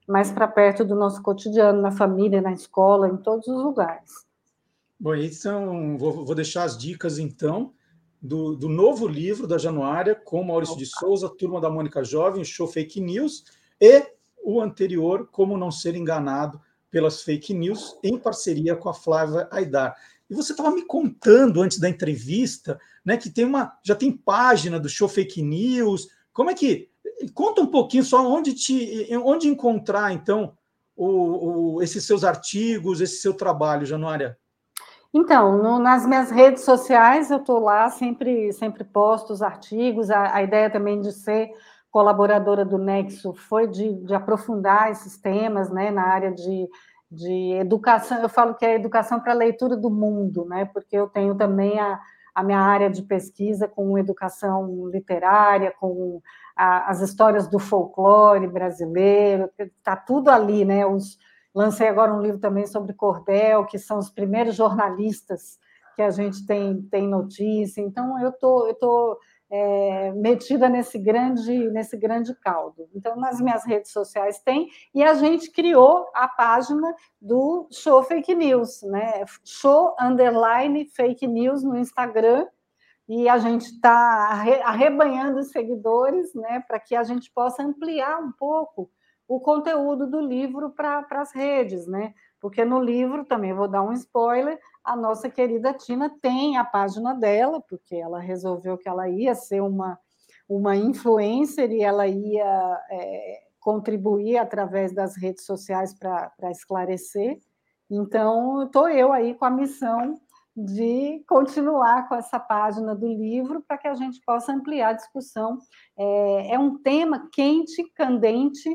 mais para perto do nosso cotidiano, na família, na escola, em todos os lugares. Bom, então, vou, vou deixar as dicas, então, do, do novo livro da Januária, com Maurício de Souza, Turma da Mônica Jovem, o Show Fake News, e o anterior, Como Não Ser Enganado, pelas fake news, em parceria com a Flávia Aidar. E você estava me contando antes da entrevista, né, que tem uma, já tem página do show fake news. Como é que conta um pouquinho só onde te, onde encontrar então o, o esses seus artigos, esse seu trabalho, Januária? Então, no, nas minhas redes sociais eu estou lá, sempre, sempre posto os artigos. A, a, ideia também de ser colaboradora do Nexo foi de, de aprofundar esses temas, né, na área de, de educação. Eu falo que é educação para leitura do mundo, né, porque eu tenho também a, a minha área de pesquisa com educação literária, com a, as histórias do folclore brasileiro, está tudo ali, né? Os, lancei agora um livro também sobre cordel, que são os primeiros jornalistas que a gente tem, tem notícia. Então, eu tô, estou. Tô é, metida nesse grande, nesse grande caldo. Então, nas minhas redes sociais tem, e a gente criou a página do Show Fake News, né? Show Underline Fake News no Instagram, e a gente está arrebanhando os seguidores, né, para que a gente possa ampliar um pouco o conteúdo do livro para as redes, né? Porque no livro, também vou dar um spoiler, a nossa querida Tina tem a página dela, porque ela resolveu que ela ia ser uma, uma influencer e ela ia é, contribuir através das redes sociais para esclarecer. Então, estou eu aí com a missão de continuar com essa página do livro para que a gente possa ampliar a discussão. É, é um tema quente, candente,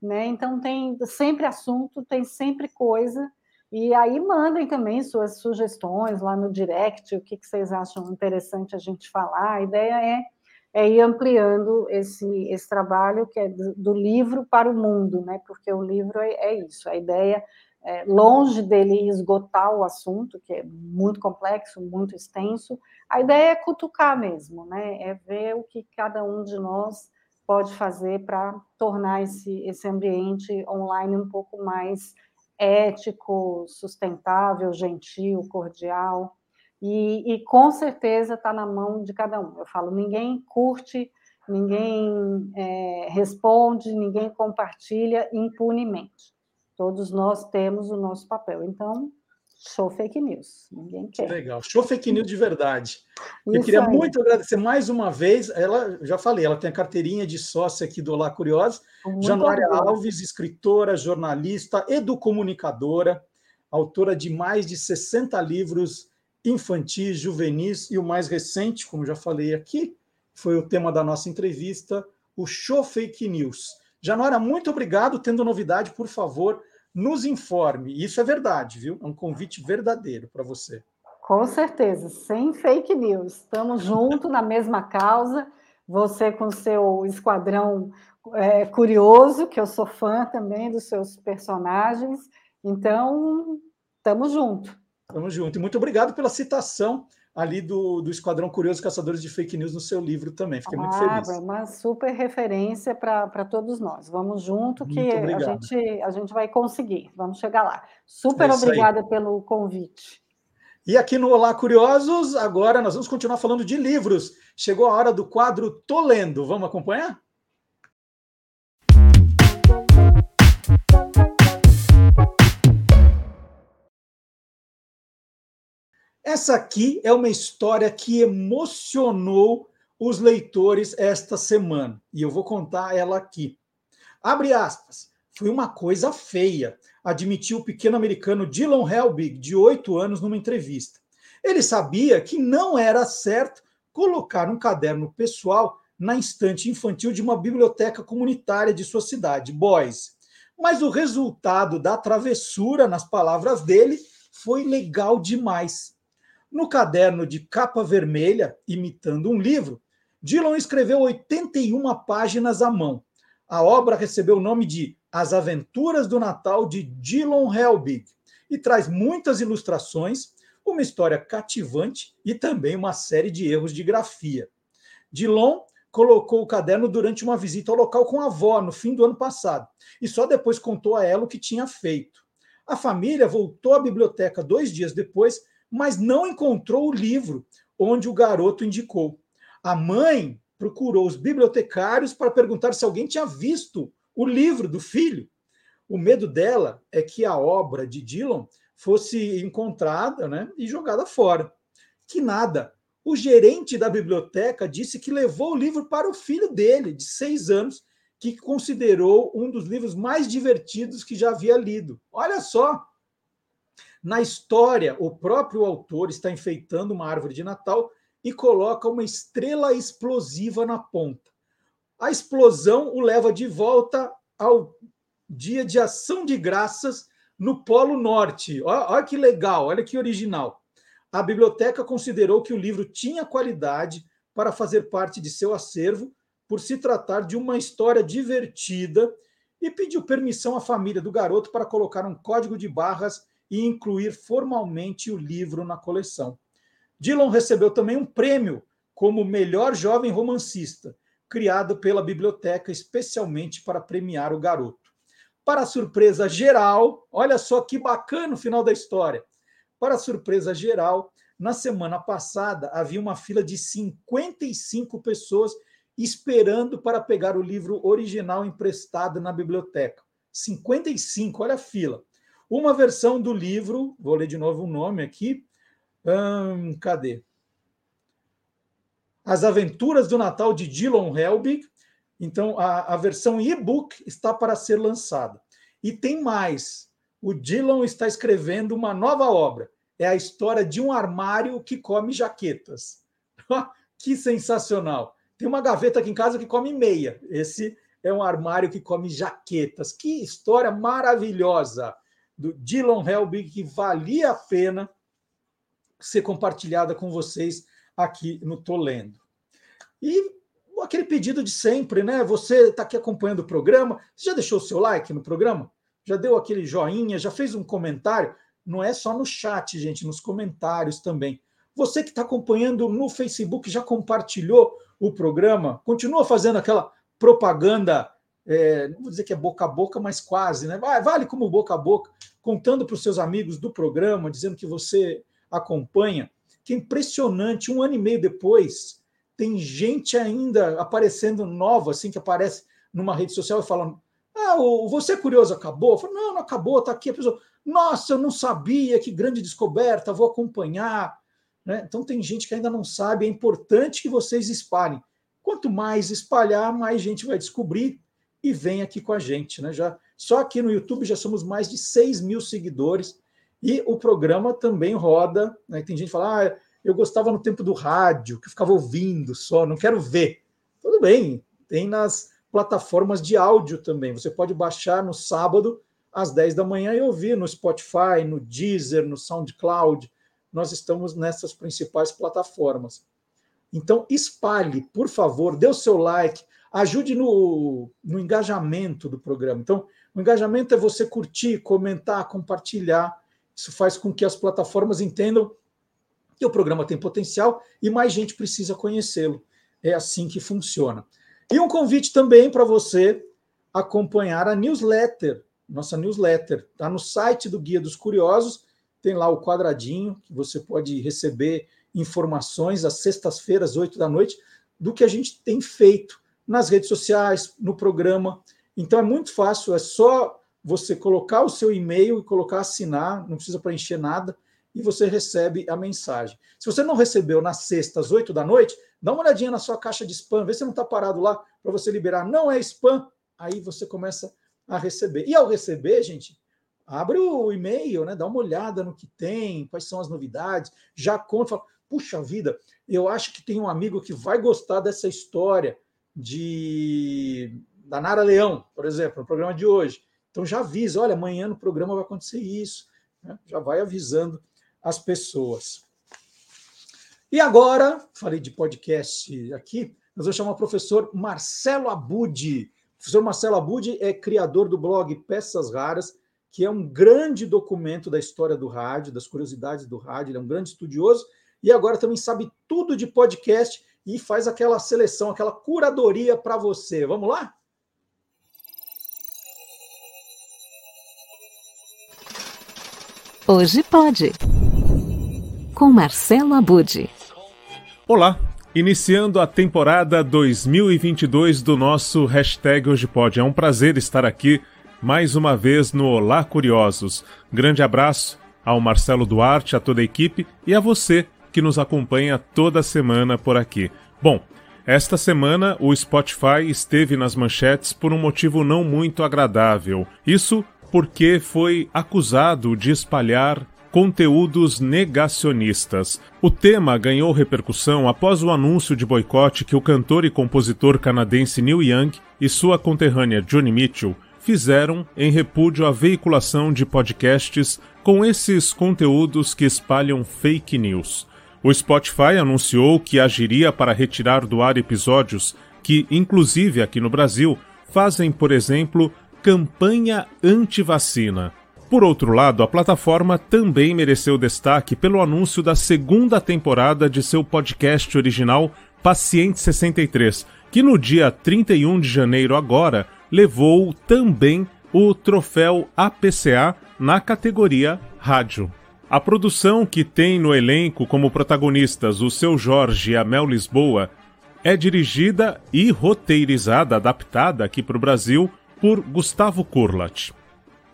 né? Então tem sempre assunto, tem sempre coisa. E aí mandem também suas sugestões lá no direct, o que, que vocês acham interessante a gente falar. A ideia é, é ir ampliando esse, esse trabalho que é do, do livro para o mundo, né? Porque o livro é, é isso, a ideia é, longe dele esgotar o assunto, que é muito complexo, muito extenso, a ideia é cutucar mesmo, né? É ver o que cada um de nós pode fazer para tornar esse, esse ambiente online um pouco mais ético, sustentável, gentil, cordial. E, e com certeza está na mão de cada um. Eu falo, ninguém curte, ninguém é, responde, ninguém compartilha impunemente. Todos nós temos o nosso papel. Então, show fake news. Ninguém quer. Legal. Show fake news de verdade. Isso eu queria aí. muito agradecer mais uma vez. Ela, já falei, ela tem a carteirinha de sócia aqui do Olá Curiosa. Januária Alves, escritora, jornalista, educomunicadora, autora de mais de 60 livros infantis, juvenis e o mais recente, como já falei aqui, foi o tema da nossa entrevista, o Show Fake News. Januária, muito obrigado. Tendo novidade, por favor, nos informe. Isso é verdade, viu? É um convite verdadeiro para você. Com certeza, sem fake news. Estamos juntos na mesma causa. Você com seu esquadrão é, curioso, que eu sou fã também dos seus personagens. Então, estamos juntos. Estamos juntos. E muito obrigado pela citação ali do, do Esquadrão Curioso Caçadores de Fake News no seu livro também. Fiquei muito ah, feliz. Uma super referência para todos nós. Vamos junto que a gente, a gente vai conseguir. Vamos chegar lá. Super é obrigada aí. pelo convite. E aqui no Olá Curiosos, agora nós vamos continuar falando de livros. Chegou a hora do quadro Tô Lendo. Vamos acompanhar? Essa aqui é uma história que emocionou os leitores esta semana, e eu vou contar ela aqui. Abre aspas. Foi uma coisa feia, admitiu o pequeno americano Dylan Helbig, de 8 anos, numa entrevista. Ele sabia que não era certo colocar um caderno pessoal na estante infantil de uma biblioteca comunitária de sua cidade, Boys. Mas o resultado da travessura, nas palavras dele, foi legal demais. No caderno de capa vermelha, imitando um livro, Dillon escreveu 81 páginas à mão. A obra recebeu o nome de As Aventuras do Natal de Dillon Helbig e traz muitas ilustrações, uma história cativante e também uma série de erros de grafia. Dillon colocou o caderno durante uma visita ao local com a avó no fim do ano passado e só depois contou a ela o que tinha feito. A família voltou à biblioteca dois dias depois mas não encontrou o livro onde o garoto indicou. A mãe procurou os bibliotecários para perguntar se alguém tinha visto o livro do filho. O medo dela é que a obra de Dillon fosse encontrada né, e jogada fora. Que nada. O gerente da biblioteca disse que levou o livro para o filho dele, de seis anos, que considerou um dos livros mais divertidos que já havia lido. Olha só, na história, o próprio autor está enfeitando uma árvore de Natal e coloca uma estrela explosiva na ponta. A explosão o leva de volta ao dia de ação de graças no Polo Norte. Olha, que legal, olha que original. A biblioteca considerou que o livro tinha qualidade para fazer parte de seu acervo, por se tratar de uma história divertida, e pediu permissão à família do garoto para colocar um código de barras e incluir formalmente o livro na coleção. Dillon recebeu também um prêmio como melhor jovem romancista, criado pela biblioteca especialmente para premiar o garoto. Para surpresa geral, olha só que bacana o final da história. Para surpresa geral, na semana passada havia uma fila de 55 pessoas esperando para pegar o livro original emprestado na biblioteca. 55, olha a fila. Uma versão do livro, vou ler de novo o nome aqui. Hum, cadê? As Aventuras do Natal de Dillon Helbig. Então, a, a versão e-book está para ser lançada. E tem mais. O Dillon está escrevendo uma nova obra, é a história de um armário que come jaquetas. que sensacional! Tem uma gaveta aqui em casa que come meia. Esse é um armário que come jaquetas. Que história maravilhosa do Dylan Helbig que valia a pena ser compartilhada com vocês aqui no Tolendo. E aquele pedido de sempre, né? Você está aqui acompanhando o programa, você já deixou o seu like no programa? Já deu aquele joinha, já fez um comentário? Não é só no chat, gente, nos comentários também. Você que está acompanhando no Facebook já compartilhou o programa? Continua fazendo aquela propaganda, é, não vou dizer que é boca a boca, mas quase, né? Vale como boca a boca, contando para os seus amigos do programa, dizendo que você acompanha. Que é impressionante, um ano e meio depois, tem gente ainda aparecendo nova, assim, que aparece numa rede social e falando: Ah, o Você é Curioso acabou? Eu falo, não, não acabou, está aqui a pessoa. Nossa, eu não sabia, que grande descoberta, vou acompanhar. Né? Então tem gente que ainda não sabe, é importante que vocês espalhem. Quanto mais espalhar, mais gente vai descobrir e vem aqui com a gente. Né? Já, só aqui no YouTube já somos mais de 6 mil seguidores e o programa também roda. Né? Tem gente que fala, ah, eu gostava no tempo do rádio, que ficava ouvindo só, não quero ver. Tudo bem, tem nas plataformas de áudio também. Você pode baixar no sábado às 10 da manhã e ouvir no Spotify, no Deezer, no SoundCloud. Nós estamos nessas principais plataformas. Então, espalhe, por favor, dê o seu like, ajude no, no engajamento do programa. Então, o engajamento é você curtir, comentar, compartilhar. Isso faz com que as plataformas entendam que o programa tem potencial e mais gente precisa conhecê-lo. É assim que funciona. E um convite também para você acompanhar a newsletter, nossa newsletter. Está no site do Guia dos Curiosos, tem lá o quadradinho que você pode receber informações às sextas-feiras, oito da noite, do que a gente tem feito nas redes sociais, no programa. Então é muito fácil, é só você colocar o seu e-mail e colocar assinar, não precisa preencher nada e você recebe a mensagem. Se você não recebeu na sexta, às 8 da noite, dá uma olhadinha na sua caixa de spam, vê se não está parado lá para você liberar. Não é spam, aí você começa a receber. E ao receber, gente, abre o e-mail, né? dá uma olhada no que tem, quais são as novidades, já conta, fala, puxa vida, eu acho que tem um amigo que vai gostar dessa história de da Nara Leão, por exemplo, no programa de hoje. Então já avisa, olha, amanhã no programa vai acontecer isso. Né? Já vai avisando as pessoas. E agora, falei de podcast aqui, nós vamos chamar o professor Marcelo Abudi. O professor Marcelo Abudi é criador do blog Peças Raras, que é um grande documento da história do rádio, das curiosidades do rádio, ele é um grande estudioso e agora também sabe tudo de podcast e faz aquela seleção, aquela curadoria para você. Vamos lá? Hoje pode com Marcelo Abude. Olá, iniciando a temporada 2022 do nosso hashtag Hoje Pode. É um prazer estar aqui mais uma vez no Olá Curiosos. Grande abraço ao Marcelo Duarte, a toda a equipe e a você que nos acompanha toda semana por aqui. Bom, esta semana o Spotify esteve nas manchetes por um motivo não muito agradável. Isso porque foi acusado de espalhar conteúdos negacionistas. O tema ganhou repercussão após o anúncio de boicote que o cantor e compositor canadense Neil Young e sua conterrânea Johnny Mitchell fizeram em repúdio à veiculação de podcasts com esses conteúdos que espalham fake news. O Spotify anunciou que agiria para retirar do ar episódios que, inclusive aqui no Brasil, fazem, por exemplo, campanha anti-vacina. Por outro lado, a plataforma também mereceu destaque pelo anúncio da segunda temporada de seu podcast original Paciente 63, que no dia 31 de janeiro agora levou também o troféu APCA na categoria Rádio. A produção, que tem no elenco como protagonistas o seu Jorge e a Mel Lisboa, é dirigida e roteirizada, adaptada aqui para o Brasil, por Gustavo Kurlat.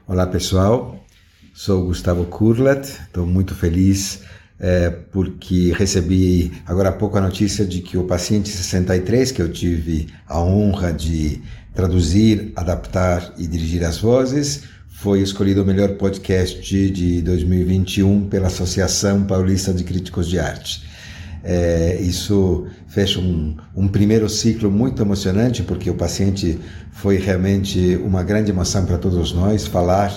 Olá pessoal, sou Gustavo Kurlat, estou muito feliz é, porque recebi agora há pouco a notícia de que o paciente 63, que eu tive a honra de traduzir, adaptar e dirigir as vozes, foi escolhido o melhor podcast de 2021 pela Associação Paulista de Críticos de Arte. É, isso fecha um, um, primeiro ciclo muito emocionante, porque o paciente foi realmente uma grande emoção para todos nós falar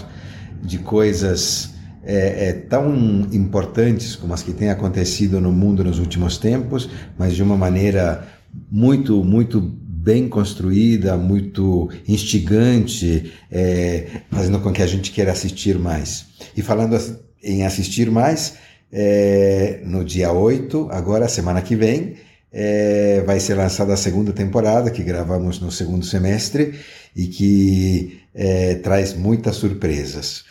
de coisas é, é, tão importantes como as que têm acontecido no mundo nos últimos tempos, mas de uma maneira muito, muito bem construída, muito instigante, é, fazendo com que a gente queira assistir mais. E falando em assistir mais, é, no dia 8, agora, semana que vem, é, vai ser lançada a segunda temporada, que gravamos no segundo semestre e que é, traz muitas surpresas.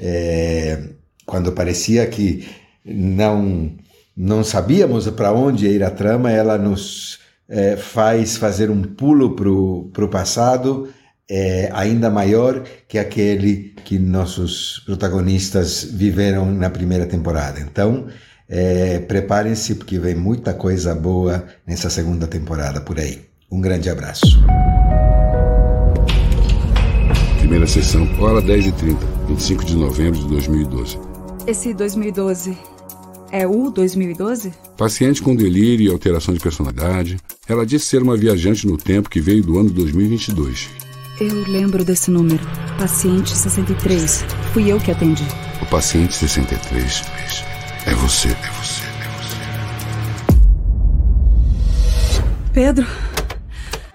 É, quando parecia que não, não sabíamos para onde ir a trama, ela nos é, faz fazer um pulo para o passado é, ainda maior que aquele que nossos protagonistas viveram na primeira temporada. Então, é, preparem-se porque vem muita coisa boa nessa segunda temporada por aí. Um grande abraço. Primeira sessão, hora 10h30, 25 de novembro de 2012. Esse 2012 é o 2012? Paciente com delírio e alteração de personalidade. Ela disse ser uma viajante no tempo que veio do ano 2022. Eu lembro desse número. Paciente 63. Fui eu que atendi. O paciente 63 é você. É você. É você. Pedro.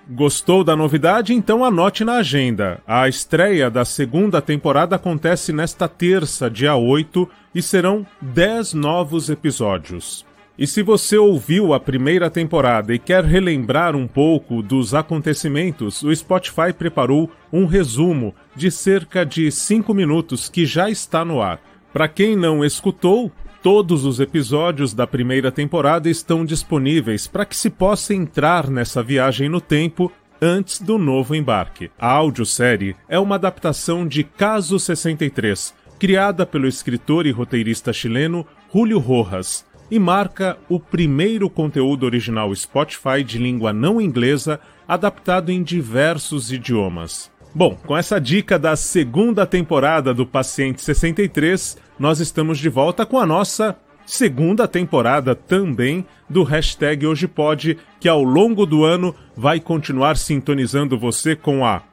Gostou da novidade? Então anote na agenda. A estreia da segunda temporada acontece nesta terça, dia 8, e serão 10 novos episódios. E se você ouviu a primeira temporada e quer relembrar um pouco dos acontecimentos, o Spotify preparou um resumo de cerca de 5 minutos que já está no ar. Para quem não escutou, todos os episódios da primeira temporada estão disponíveis para que se possa entrar nessa viagem no tempo antes do novo embarque. A audiosérie é uma adaptação de Caso 63, criada pelo escritor e roteirista chileno Julio Rojas e marca o primeiro conteúdo original Spotify de língua não inglesa adaptado em diversos idiomas. Bom, com essa dica da segunda temporada do Paciente 63, nós estamos de volta com a nossa segunda temporada também do hashtag Hoje Pode, que ao longo do ano vai continuar sintonizando você com a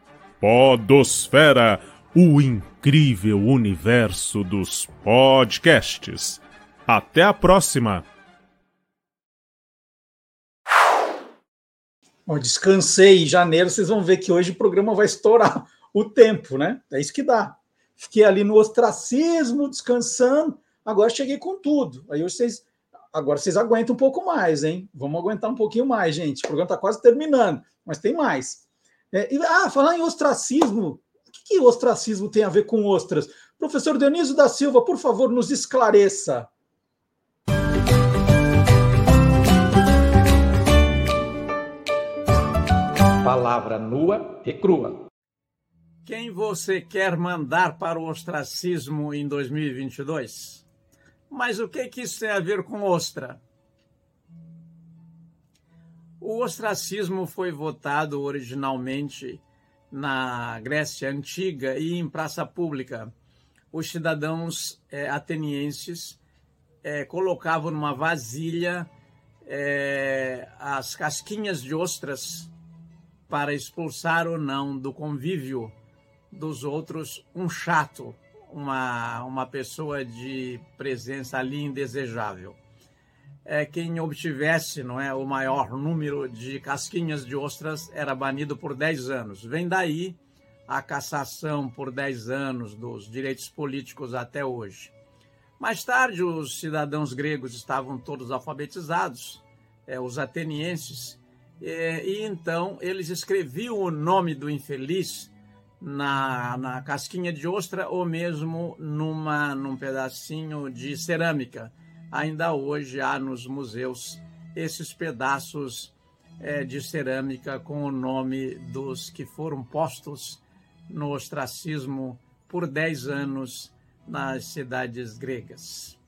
Podosfera, o incrível universo dos podcasts. Até a próxima! Bom, descansei em janeiro, vocês vão ver que hoje o programa vai estourar o tempo, né? É isso que dá. Fiquei ali no ostracismo, descansando, agora cheguei com tudo. Aí vocês, agora vocês aguentam um pouco mais, hein? Vamos aguentar um pouquinho mais, gente. O programa está quase terminando, mas tem mais. É, e, ah, falar em ostracismo, que, que ostracismo tem a ver com ostras? Professor Dionísio da Silva, por favor, nos esclareça. palavra nua e crua. Quem você quer mandar para o ostracismo em 2022? Mas o que, que isso tem a ver com ostra? O ostracismo foi votado originalmente na Grécia Antiga e em praça pública. Os cidadãos é, atenienses é, colocavam numa vasilha é, as casquinhas de ostras para expulsar ou não do convívio dos outros um chato, uma, uma pessoa de presença ali indesejável. É, quem obtivesse não é, o maior número de casquinhas de ostras era banido por 10 anos. Vem daí a cassação por 10 anos dos direitos políticos até hoje. Mais tarde, os cidadãos gregos estavam todos alfabetizados, é, os atenienses, é, e então eles escreviam o nome do infeliz na, na casquinha de ostra ou mesmo numa, num pedacinho de cerâmica. Ainda hoje há nos museus esses pedaços é, de cerâmica com o nome dos que foram postos no ostracismo por 10 anos nas cidades gregas.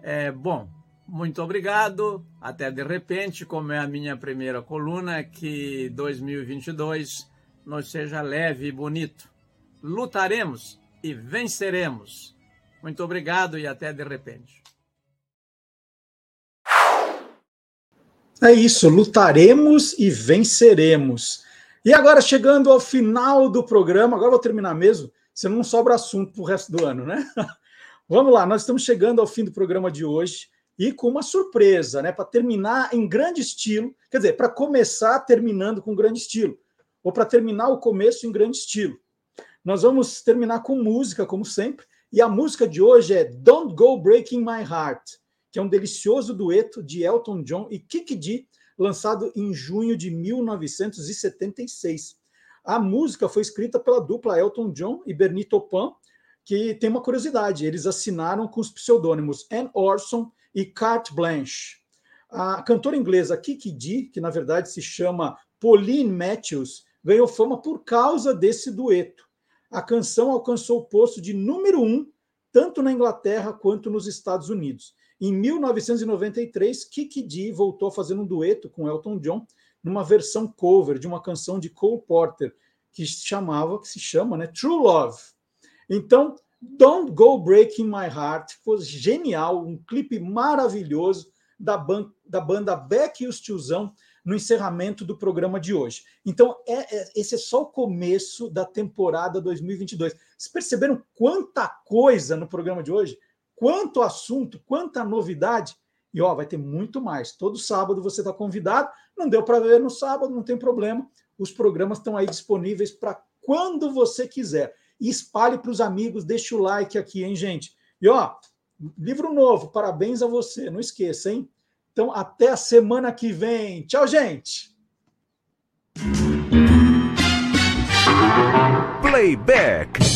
É, bom, muito obrigado. Até de repente, como é a minha primeira coluna, que 2022 nos seja leve e bonito. Lutaremos e venceremos. Muito obrigado e até de repente. É isso, lutaremos e venceremos. E agora, chegando ao final do programa, agora vou terminar mesmo, senão não sobra assunto para o resto do ano, né? Vamos lá, nós estamos chegando ao fim do programa de hoje e com uma surpresa, né? Para terminar em grande estilo, quer dizer, para começar terminando com grande estilo, ou para terminar o começo em grande estilo. Nós vamos terminar com música, como sempre, e a música de hoje é Don't Go Breaking My Heart, que é um delicioso dueto de Elton John e Kiki lançado em junho de 1976. A música foi escrita pela dupla Elton John e Bernie Taupin, que tem uma curiosidade, eles assinaram com os pseudônimos Anne Orson e Carte Blanche. A cantora inglesa Kiki D, que na verdade se chama Pauline Matthews, ganhou fama por causa desse dueto. A canção alcançou o posto de número um, tanto na Inglaterra quanto nos Estados Unidos. Em 1993, Kiki D voltou a fazer um dueto com Elton John numa versão cover de uma canção de Cole Porter que chamava, que se chama, né, True Love. Então, Don't Go Breaking My Heart foi genial, um clipe maravilhoso da, ban da banda Beck e os Tiozão no encerramento do programa de hoje. Então, é, é, esse é só o começo da temporada 2022. Vocês perceberam quanta coisa no programa de hoje? Quanto assunto, quanta novidade? E ó, vai ter muito mais. Todo sábado você está convidado. Não deu para ver no sábado, não tem problema. Os programas estão aí disponíveis para quando você quiser e espalhe para os amigos, deixa o like aqui, hein, gente? E ó, livro novo, parabéns a você, não esqueça, hein? Então, até a semana que vem. Tchau, gente! Playback